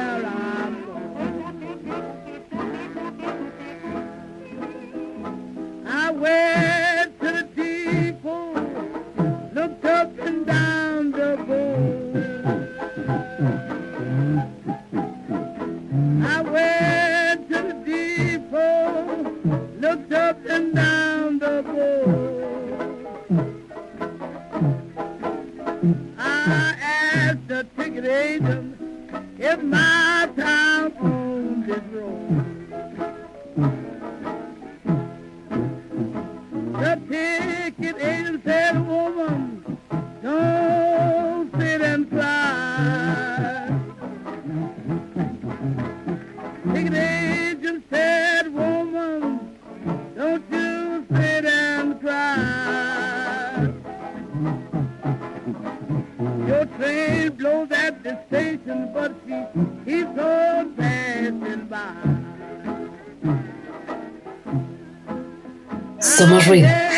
S6: Ruido.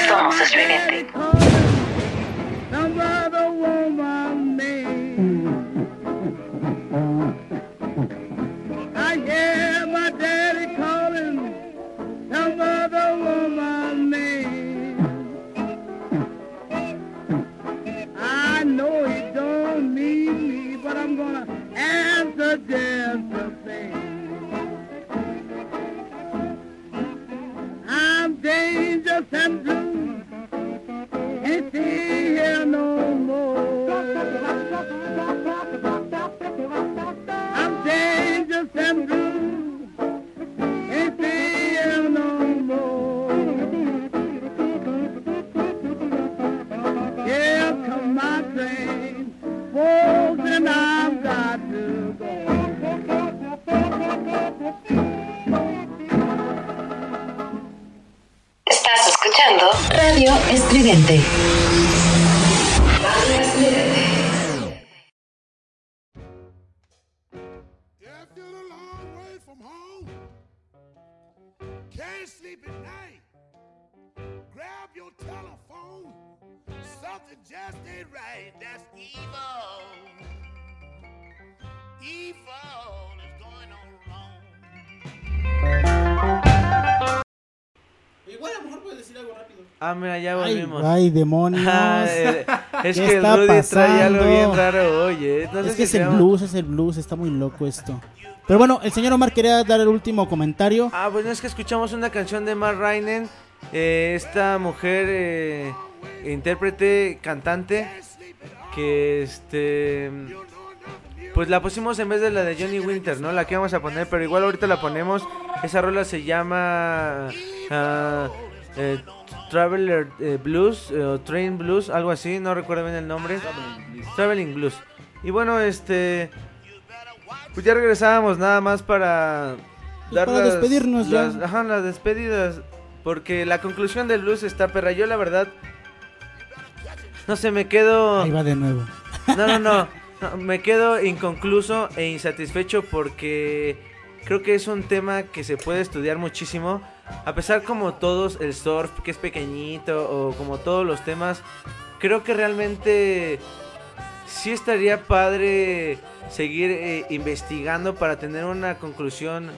S5: Ah, mira, ya volvimos.
S4: ay, demonios.
S5: Ah, eh, es
S4: ¿Qué
S5: que el
S4: está
S5: Rudy trae algo
S4: pasando?
S5: bien raro, oye. No sé
S4: es que es el blues, es el blues, está muy loco esto. Pero bueno, el señor Omar quería dar el último comentario.
S5: Ah, bueno, es que escuchamos una canción de Mark Rainen. eh, esta mujer, eh, intérprete, cantante, que este. Pues la pusimos en vez de la de Johnny Winter, ¿no? La que vamos a poner, pero igual ahorita la ponemos. Esa rola se llama. ah, eh, Traveler eh, Blues eh, o Train Blues, algo así, no recuerdo bien el nombre. Traveling Blues. Y bueno, este. Pues ya regresábamos nada más para
S4: Pues para despedirnos ya.
S5: las- Ajá, las despedidas. Porque la conclusión del blues está perra. Yo la verdad. No sé, me quedo.
S4: Ahí va de nuevo.
S5: No, no, no. No, Me quedo inconcluso e insatisfecho porque creo que es un tema que se puede estudiar muchísimo. A pesar como todos, el surf que es pequeñito o como todos los temas, creo que realmente sí estaría padre seguir eh, investigando para tener una conclusión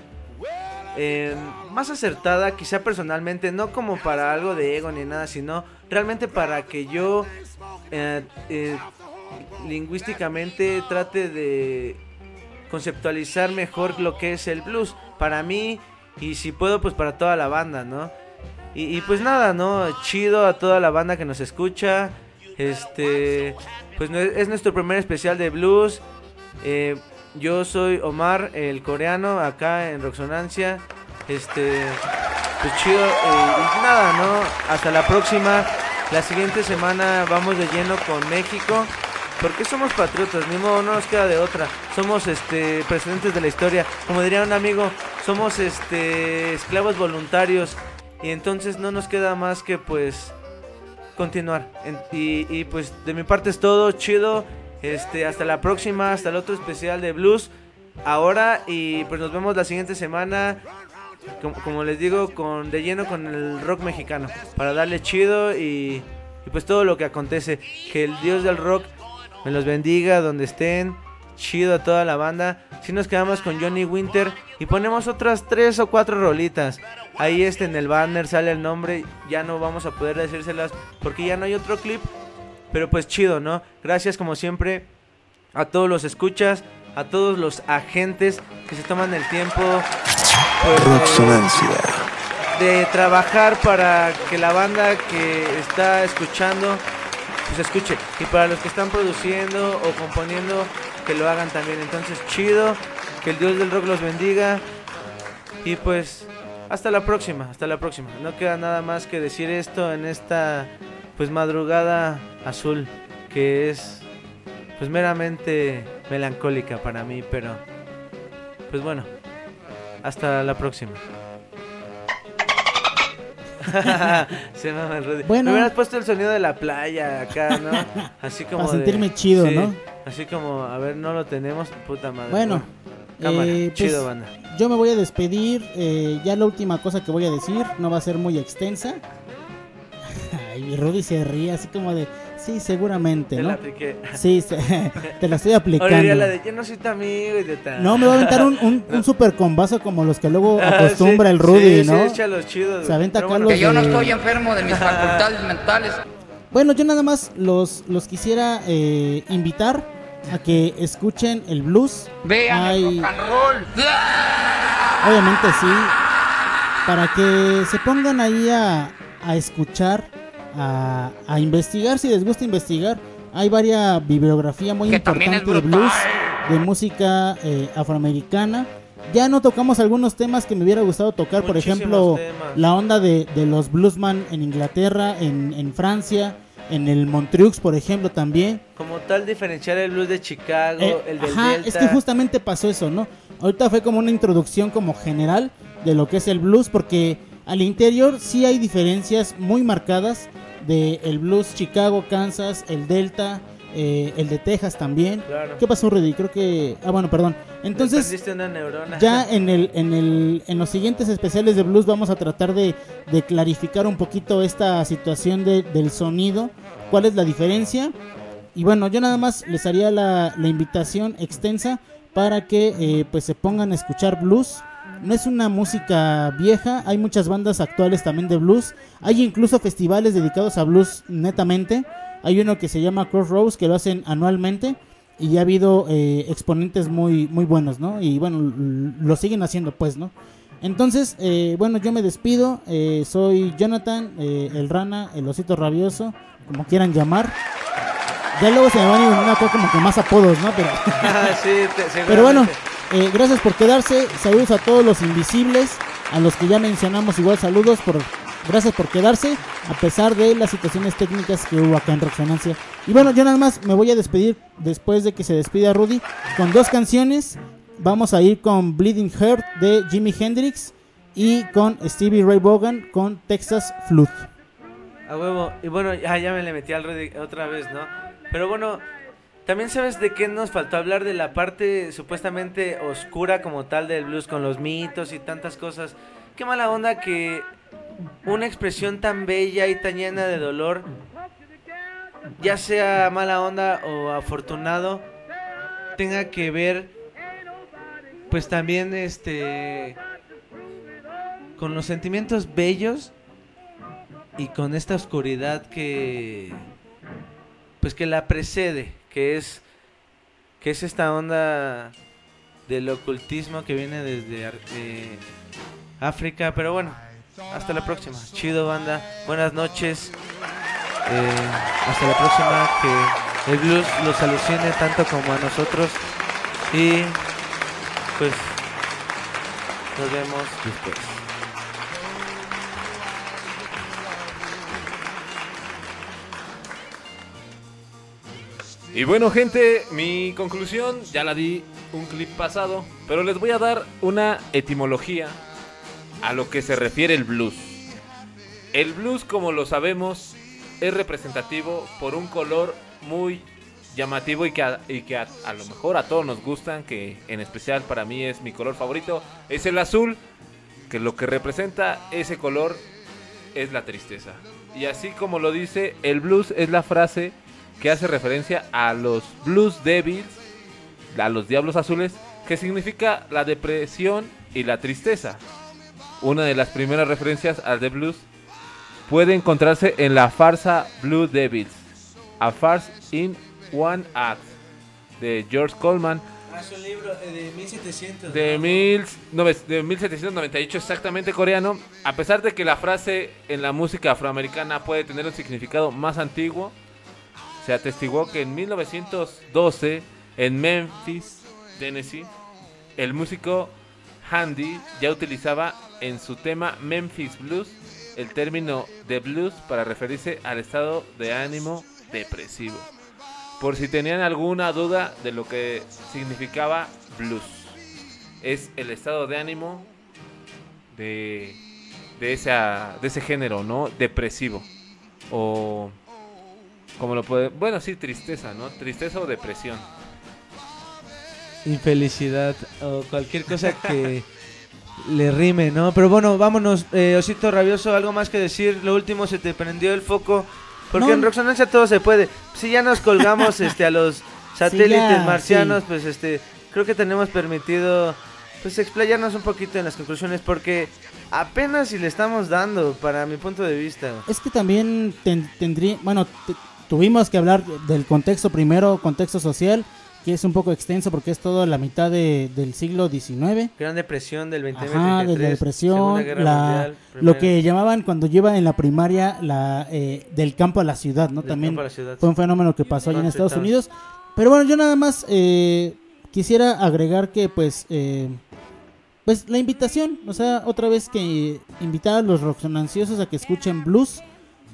S5: eh, más acertada, quizá personalmente, no como para algo de ego ni nada, sino realmente para que yo eh, lingüísticamente trate de conceptualizar mejor lo que es el blues. Para mí y si puedo pues para toda la banda, ¿no? Y, pues nada, ¿no? Chido a toda la banda que nos escucha. Este, pues es nuestro primer especial de blues. Eh, yo soy Omar, el coreano, acá en Roxonancia. Este, pues chido. eh, y nada, ¿no? Hasta la próxima. La siguiente semana vamos de lleno con México. Porque somos patriotas, ni modo, no nos queda de otra. Somos este precedentes de la historia. Como diría un amigo, somos este esclavos voluntarios. Y entonces no nos queda más que pues continuar. Y, pues de mi parte es todo, chido. Este, hasta la próxima, hasta el otro especial de blues. Ahora y pues nos vemos la siguiente semana. Como, como les digo, con de lleno con el rock mexicano. Para darle chido y, y pues todo lo que acontece. Que el dios del rock me los bendiga donde estén. Chido a toda la banda. Si nos quedamos con Johnny Winter y ponemos otras tres o cuatro rolitas. Ahí este en el banner sale el nombre. Ya no vamos a poder decírselas porque ya no hay otro clip. Pero pues chido, ¿no? Gracias como siempre a todos los escuchas, a todos los agentes que se toman el tiempo pues, de-
S1: Roxonancia.
S5: de trabajar para que la banda que está escuchando pues escuche y para los que están produciendo o componiendo que lo hagan también entonces chido que el dios del rock los bendiga y pues hasta la próxima hasta la próxima no queda nada más que decir esto en esta pues madrugada azul que es pues meramente melancólica para mí pero pues bueno hasta la próxima Se Rudy.
S4: Bueno.
S5: Me hubieras puesto el sonido de la playa acá, ¿no? Así como
S4: Para
S5: de-
S4: sentirme chido,
S5: sí,
S4: ¿no?
S5: Así como, a ver, no lo tenemos, puta madre.
S4: Bueno,
S5: cámara,
S4: eh, pues,
S5: chido, banda.
S4: yo me voy a despedir. eh, ya la última cosa que voy a decir no va a ser muy extensa. Ay, Rudy se ríe así como de, sí, seguramente,
S5: Te
S4: ¿no?
S5: la apliqué.
S4: Sí, se- te la estoy
S5: Ahora diría
S4: aplicando.
S5: la de yo no soy tu amigo y de tal.
S4: No, me va a aventar un, un, un super combazo como los que luego
S5: Ah,
S4: acostumbra
S5: sí,
S4: el Rudy,
S5: sí,
S4: ¿no?
S5: Sí, échalos chidos.
S4: Se aventa acá
S5: bueno.
S4: los
S9: Que yo no estoy enfermo de mis facultades mentales.
S4: Bueno, yo nada más los, los quisiera eh, invitar a que escuchen el blues.
S9: Vean
S4: Hay-
S9: el rock and roll.
S4: Obviamente sí. Para que se pongan ahí a, a escuchar, a, a investigar, si les gusta investigar. Hay varias bibliografía muy
S9: Que
S4: importante de blues, de música eh, afroamericana. Ya no tocamos algunos temas que me hubiera gustado tocar, por ejemplo,
S5: temas.
S4: la onda de, de los bluesman en Inglaterra, en, en Francia, en el Montreux, por ejemplo, también.
S5: Como tal, diferenciar el blues de Chicago,
S4: Eh,
S5: el del
S4: ajá,
S5: Delta.
S4: es que justamente pasó eso, ¿no? Ahorita fue como una introducción como general de lo que es el blues, porque al interior sí hay diferencias muy marcadas de el blues Chicago, Kansas, el Delta, eh, el de Texas también.
S5: Claro.
S4: ¿Qué pasó, Rudy? Creo que... Ah, bueno, perdón. Entonces,
S5: Perdiste una neurona.
S4: ya en, el, en, el, en los siguientes especiales de blues vamos a tratar de, de clarificar un poquito esta situación de- del sonido, cuál es la diferencia. Y bueno, yo nada más les haría la, la invitación extensa para que eh, pues se pongan a escuchar blues. No es una música vieja, hay muchas bandas actuales también de blues. Hay incluso festivales dedicados a blues netamente. Hay uno que se llama Crossroads que lo hacen anualmente y ya ha habido eh, exponentes muy muy buenos, ¿no? Y bueno, lo siguen haciendo pues, ¿no? Entonces, eh, bueno, yo me despido. eh, soy Jonathan, eh, el rana, el osito rabioso, como quieran llamar. Ya luego se me van a cosa como que más apodos, ¿no? Pero,
S5: Ah, sí, te-
S4: pero bueno, gracias por quedarse. Saludos a todos los invisibles, a los que ya mencionamos igual saludos por gracias por quedarse a pesar de las situaciones técnicas que hubo acá en Resonancia. Y bueno, yo nada más me voy a despedir después de que se despida Rudy con dos canciones. Vamos a ir con Bleeding Heart de Jimi Hendrix y con Stevie Ray Vaughan con Texas Flood.
S5: A huevo. Y bueno, ya, ya me le metí al red otra vez, ¿no? Pero bueno, también sabes de qué nos faltó hablar de la parte supuestamente oscura como tal del blues con los mitos y tantas cosas. Qué mala onda que una expresión tan bella y tan llena de dolor, ya sea mala onda o afortunado, tenga que ver pues también este con los sentimientos bellos y con esta oscuridad que pues que la precede, que es que es esta onda del ocultismo que viene desde eh, África, pero bueno, hasta la próxima. Chido banda, buenas noches. Eh, hasta la próxima, que el blues los alucine tanto como a nosotros y pues nos vemos después.
S3: Y bueno, gente, mi conclusión ya la di un clip pasado, pero les voy a dar una etimología a lo que se refiere el blues. El blues, como lo sabemos, es representativo por un color muy llamativo y que, a, lo mejor a todos nos gustan, que en especial para mí es mi color favorito, es el azul, que lo que representa ese color es la tristeza. Y así como lo dice, el blues es la frase que hace referencia a los Blues Devils, a los Diablos Azules, que significa la depresión y la tristeza. Una de las primeras referencias al The Blues puede encontrarse en la farsa Blue Devils, A Farce in One Act, de George Coleman,
S5: es un libro eh, de 1700.
S3: de, mil, nove- de 1798 exactamente coreano, a pesar de que la frase en la música afroamericana puede tener un significado más antiguo, se atestiguó que en 1912 en Memphis, Tennessee, el músico Handy ya utilizaba en su tema Memphis Blues el término de blues para referirse al estado de ánimo depresivo. Por si tenían alguna duda de lo que significaba blues. Es el estado de ánimo de, de, esa, de ese género, ¿no? Depresivo. O como lo puede... Bueno, sí, tristeza, ¿no? Tristeza o depresión.
S5: Infelicidad o cualquier cosa que le rime, ¿no? Pero bueno, vámonos, eh, Osito Rabioso, algo más que decir. Lo último, se te prendió el foco. Porque
S4: No.
S5: en Roxonancia todo se puede. Si ya nos colgamos este, a los satélites
S4: ya,
S5: marcianos,
S4: sí.
S5: pues este, creo que tenemos permitido pues explayarnos un poquito en las conclusiones porque apenas si le estamos dando, para mi punto de vista.
S4: Es que también ten- tendría, bueno, tuvimos que hablar del contexto primero, contexto social, que es un poco extenso porque es toda la mitad de- del siglo XIX.
S5: Gran depresión del 20
S4: Ajá, de la depresión, la- lo que llamaban cuando lleva en la primaria la eh, del campo a la ciudad, ¿no?
S5: Del
S4: También
S5: la ciudad,
S4: fue un fenómeno que pasó allá en Estados. Unidos. Pero bueno, yo nada más eh, quisiera agregar que pues eh, pues la invitación, o sea, otra vez que invitar a los roxonanciosos a que escuchen blues.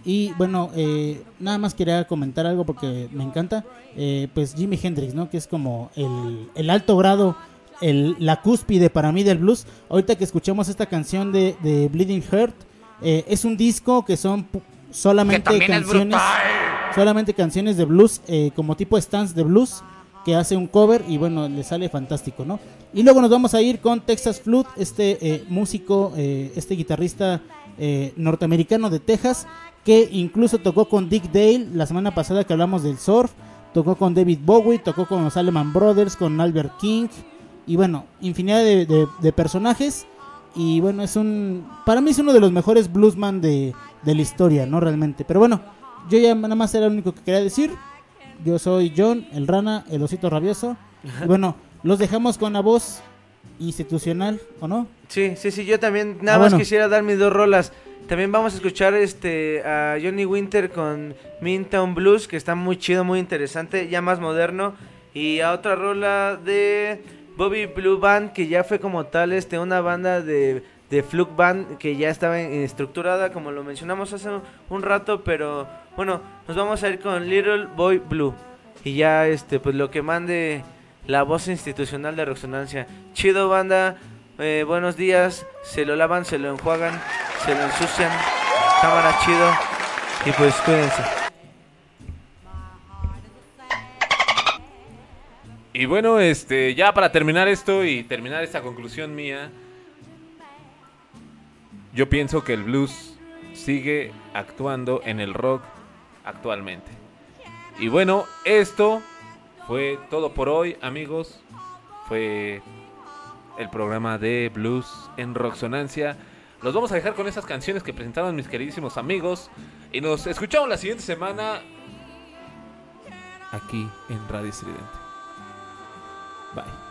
S4: Y bueno, eh, nada más quería comentar algo porque me encanta. eh, pues Jimi Hendrix, ¿no? Que es como el, el alto grado, el, la cúspide para mí del blues. Ahorita que escuchamos esta canción de, de Bleeding Heart, eh, es un disco que son solamente
S9: Que
S4: canciones. solamente canciones de blues eh, como tipo stands de blues que hace un cover y bueno, le sale fantástico, ¿no? Y luego nos vamos a ir con Texas Flute, este eh, músico, eh, este guitarrista eh, norteamericano de Texas, que incluso tocó con Dick Dale la semana pasada que hablamos del surf, tocó con David Bowie, tocó con los Allman Brothers, con Albert King, y bueno, infinidad de, de- de personajes. Y bueno, es un. Para mí es uno de los mejores bluesman de, de la historia, ¿no? Realmente. Pero bueno, yo ya nada más era lo único que quería decir. Yo soy John, el rana, el osito rabioso. Y bueno, los dejamos con la voz institucional, ¿o no?
S5: Sí, sí, sí, yo también nada
S4: Ah,
S5: más
S4: bueno.
S5: quisiera dar mis dos rolas. También vamos a escuchar este a Johnny Winter con Mintown Blues, que está muy chido, muy interesante, ya más moderno. Y a otra rola de Bobby Blue Band, que ya fue como tal este una banda de, de Fluke Band que ya estaba estructurada, como lo mencionamos hace un rato, pero bueno, nos vamos a ir con Little Boy Blue. Y ya este, pues lo que mande la voz institucional de Resonancia. Chido banda, eh, buenos días, se lo lavan, se lo enjuagan, se lo ensucian, cámara chido y pues cuídense.
S3: Y bueno, este, ya para terminar esto y terminar esta conclusión mía, yo pienso que el blues sigue actuando en el rock actualmente. Y bueno, esto fue todo por hoy, amigos. Fue el programa de blues en Rocksonancia. Los vamos a dejar con esas canciones que presentaron mis queridísimos amigos. Y nos escuchamos la siguiente semana aquí en Radio Estridente. Bye.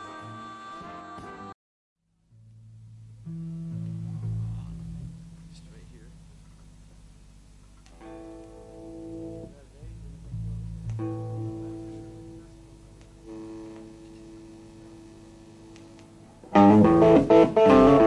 S9: Música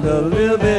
S9: the living.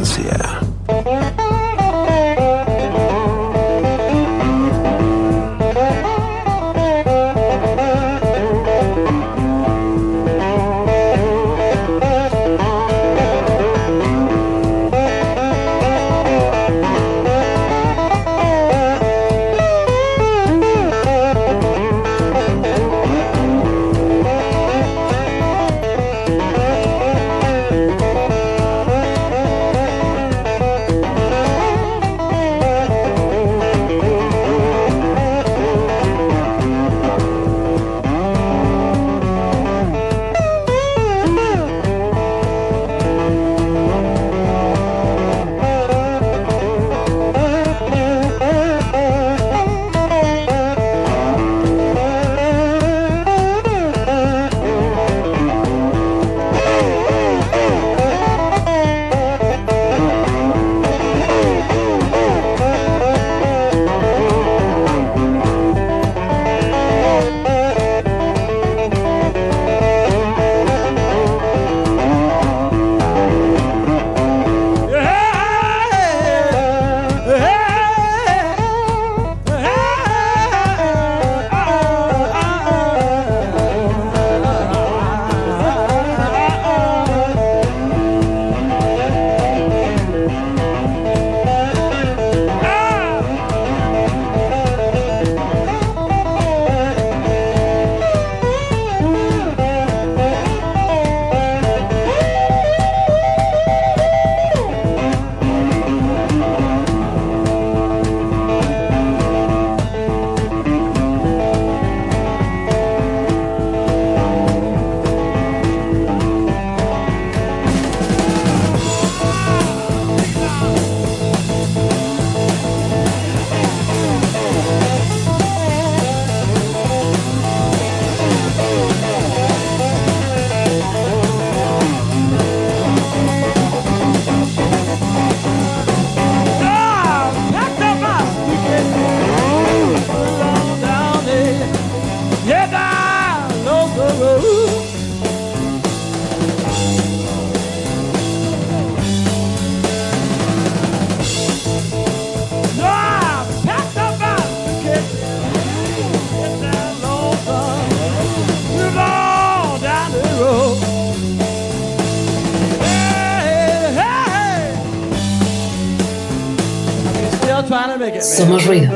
S9: distancia.
S6: Somos ruido.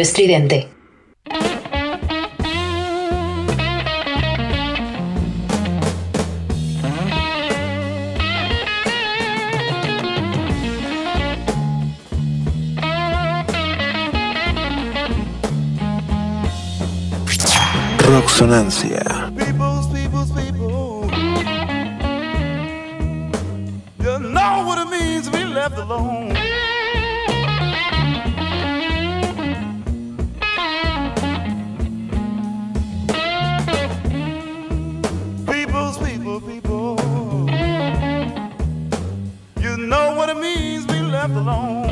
S6: estridente.
S20: left alone.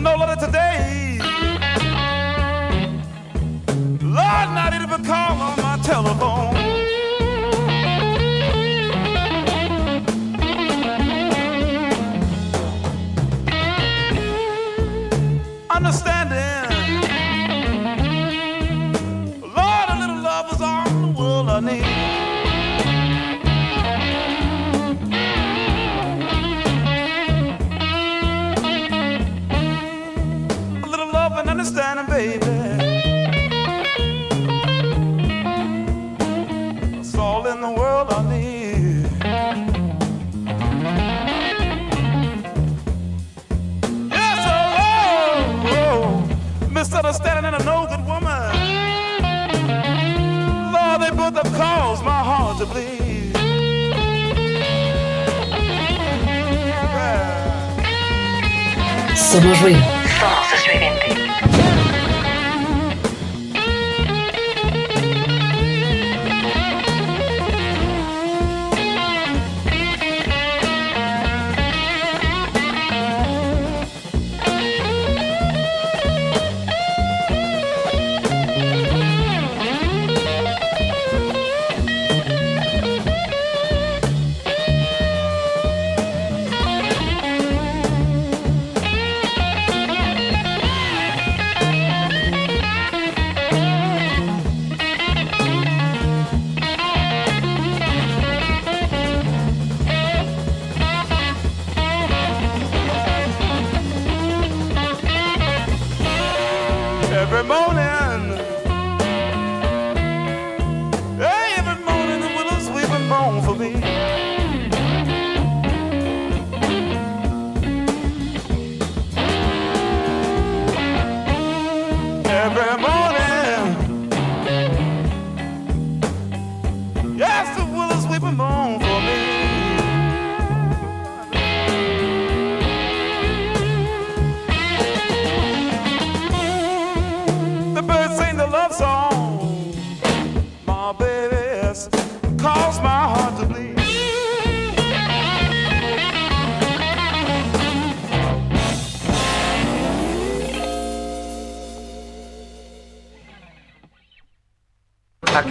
S20: No letter today. Lord, not even call on my telephone.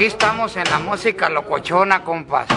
S9: Aquí estamos en la música locochona, compas.